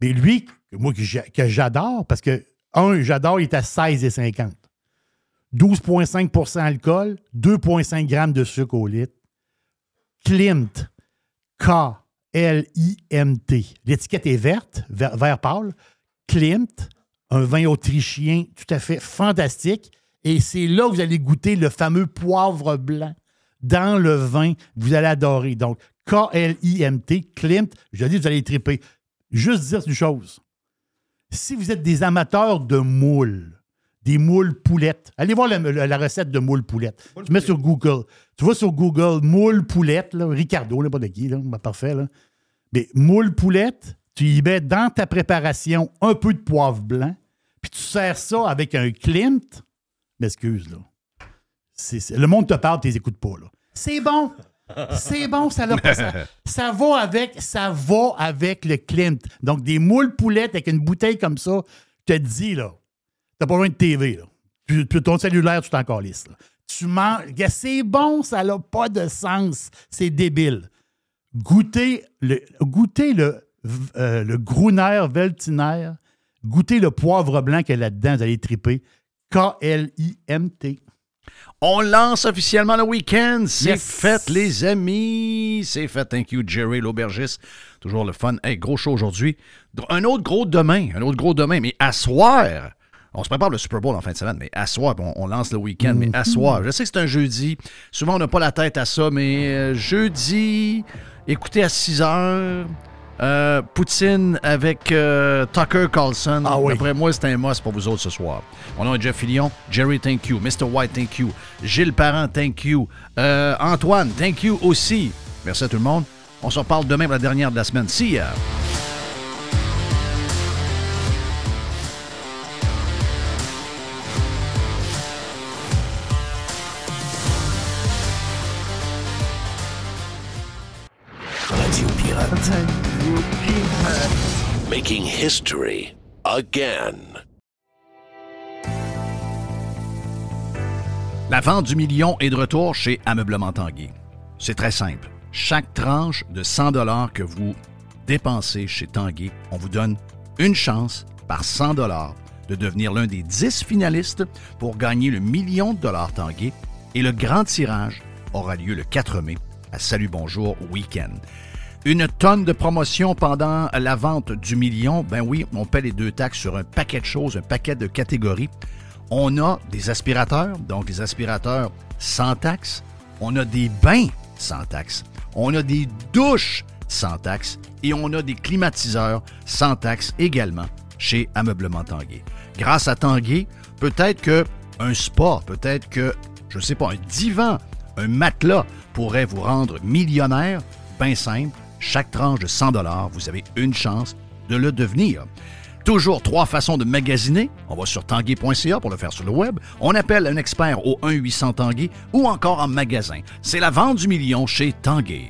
Mais lui, moi que j'adore, parce que, un, j'adore, il est à 16,50. 12,5% alcool, 2,5 grammes de sucre au litre. Klimt, K-L-I-M-T. L'étiquette est verte, vert, vert pâle. Klimt, un vin autrichien tout à fait fantastique. Et c'est là que vous allez goûter le fameux poivre blanc dans le vin. Vous allez adorer. Donc, K-L-I-M-T, Klimt, je dis, vous allez triper. Juste dire une chose. Si vous êtes des amateurs de moules, des moules poulettes, allez voir la, la- la recette de moules poulettes. tu mets sur Google. Tu vas sur Google, moules poulettes, là, Ricardo, là, pas de qui, là, ben, parfait. Là. Mais moules poulettes, tu y mets dans ta préparation un peu de poivre blanc, puis tu sers ça avec un Klimt. M'excuse, là. C'est- le monde te parle, tu les écoutes pas, là. C'est bon! C'est bon, ça, l'a- ça, ça va avec, ça va avec le Klimt. Donc, des moules poulettes avec une bouteille comme ça, je te dis, là, t'as pas besoin de TV, là. Tu, ton cellulaire, tu t'en calisses, là. Tu manges, c'est bon, ça n'a pas de sens. C'est débile. Goûtez le, goûtez le, euh, le Gruner Veltiner, goûtez le poivre blanc qu'il y a là-dedans, vous allez triper. K-L-I-M-T. On lance officiellement le week-end. C'est Yes. fait, les amis. C'est fait. Thank you, Jerry, l'aubergiste. Toujours le fun. Hey, gros show aujourd'hui. Un autre gros demain. Un autre gros demain. Mais à soir, On se prépare le Super Bowl en fin de semaine, mais à soir, on, on lance le week-end, mais à soir. Je sais que c'est un jeudi. Souvent, on n'a pas la tête à ça, mais euh, jeudi, écoutez à 6 heures. Euh, Poutine avec euh, Tucker Carlson. Ah oui. Après moi, c'est un must pour vous autres ce soir. Mon nom est Jeff Fillion. Jerry, thank you. Mr. White, thank you. Gilles Parent, thank you. Euh, Antoine, thank you aussi. Merci à tout le monde. On se reparle demain pour la dernière de la semaine. See ya. Radio Pirate. Making history again. La vente du million est de retour chez Ameublement Tanguy. C'est très simple. Chaque tranche de 100 dollars que vous dépensez chez Tanguy, on vous donne une chance par 100 dollars de devenir l'un des 10 finalistes pour gagner le million de dollars Tanguy et le grand tirage aura lieu le 4 mai à Salut Bonjour Week-end. Une tonne de promotions pendant la vente du million. Ben oui, on paie les deux taxes sur un paquet de choses, un paquet de catégories. On a des aspirateurs, donc des aspirateurs sans taxe. On a des bains sans taxe. On a des douches sans taxe. Et on a des climatiseurs sans taxe également chez Ameublement Tanguay. Grâce à Tanguay, peut-être que un spa, peut-être que, je ne sais pas, un divan, un matelas pourrait vous rendre millionnaire. Ben simple, chaque tranche de 100 vous avez une chance de le devenir. Toujours trois façons de magasiner. On va sur tanguay.ca pour le faire sur le web. On appelle un expert au 1-800 Tanguay ou encore en magasin. C'est la vente du million chez Tanguay.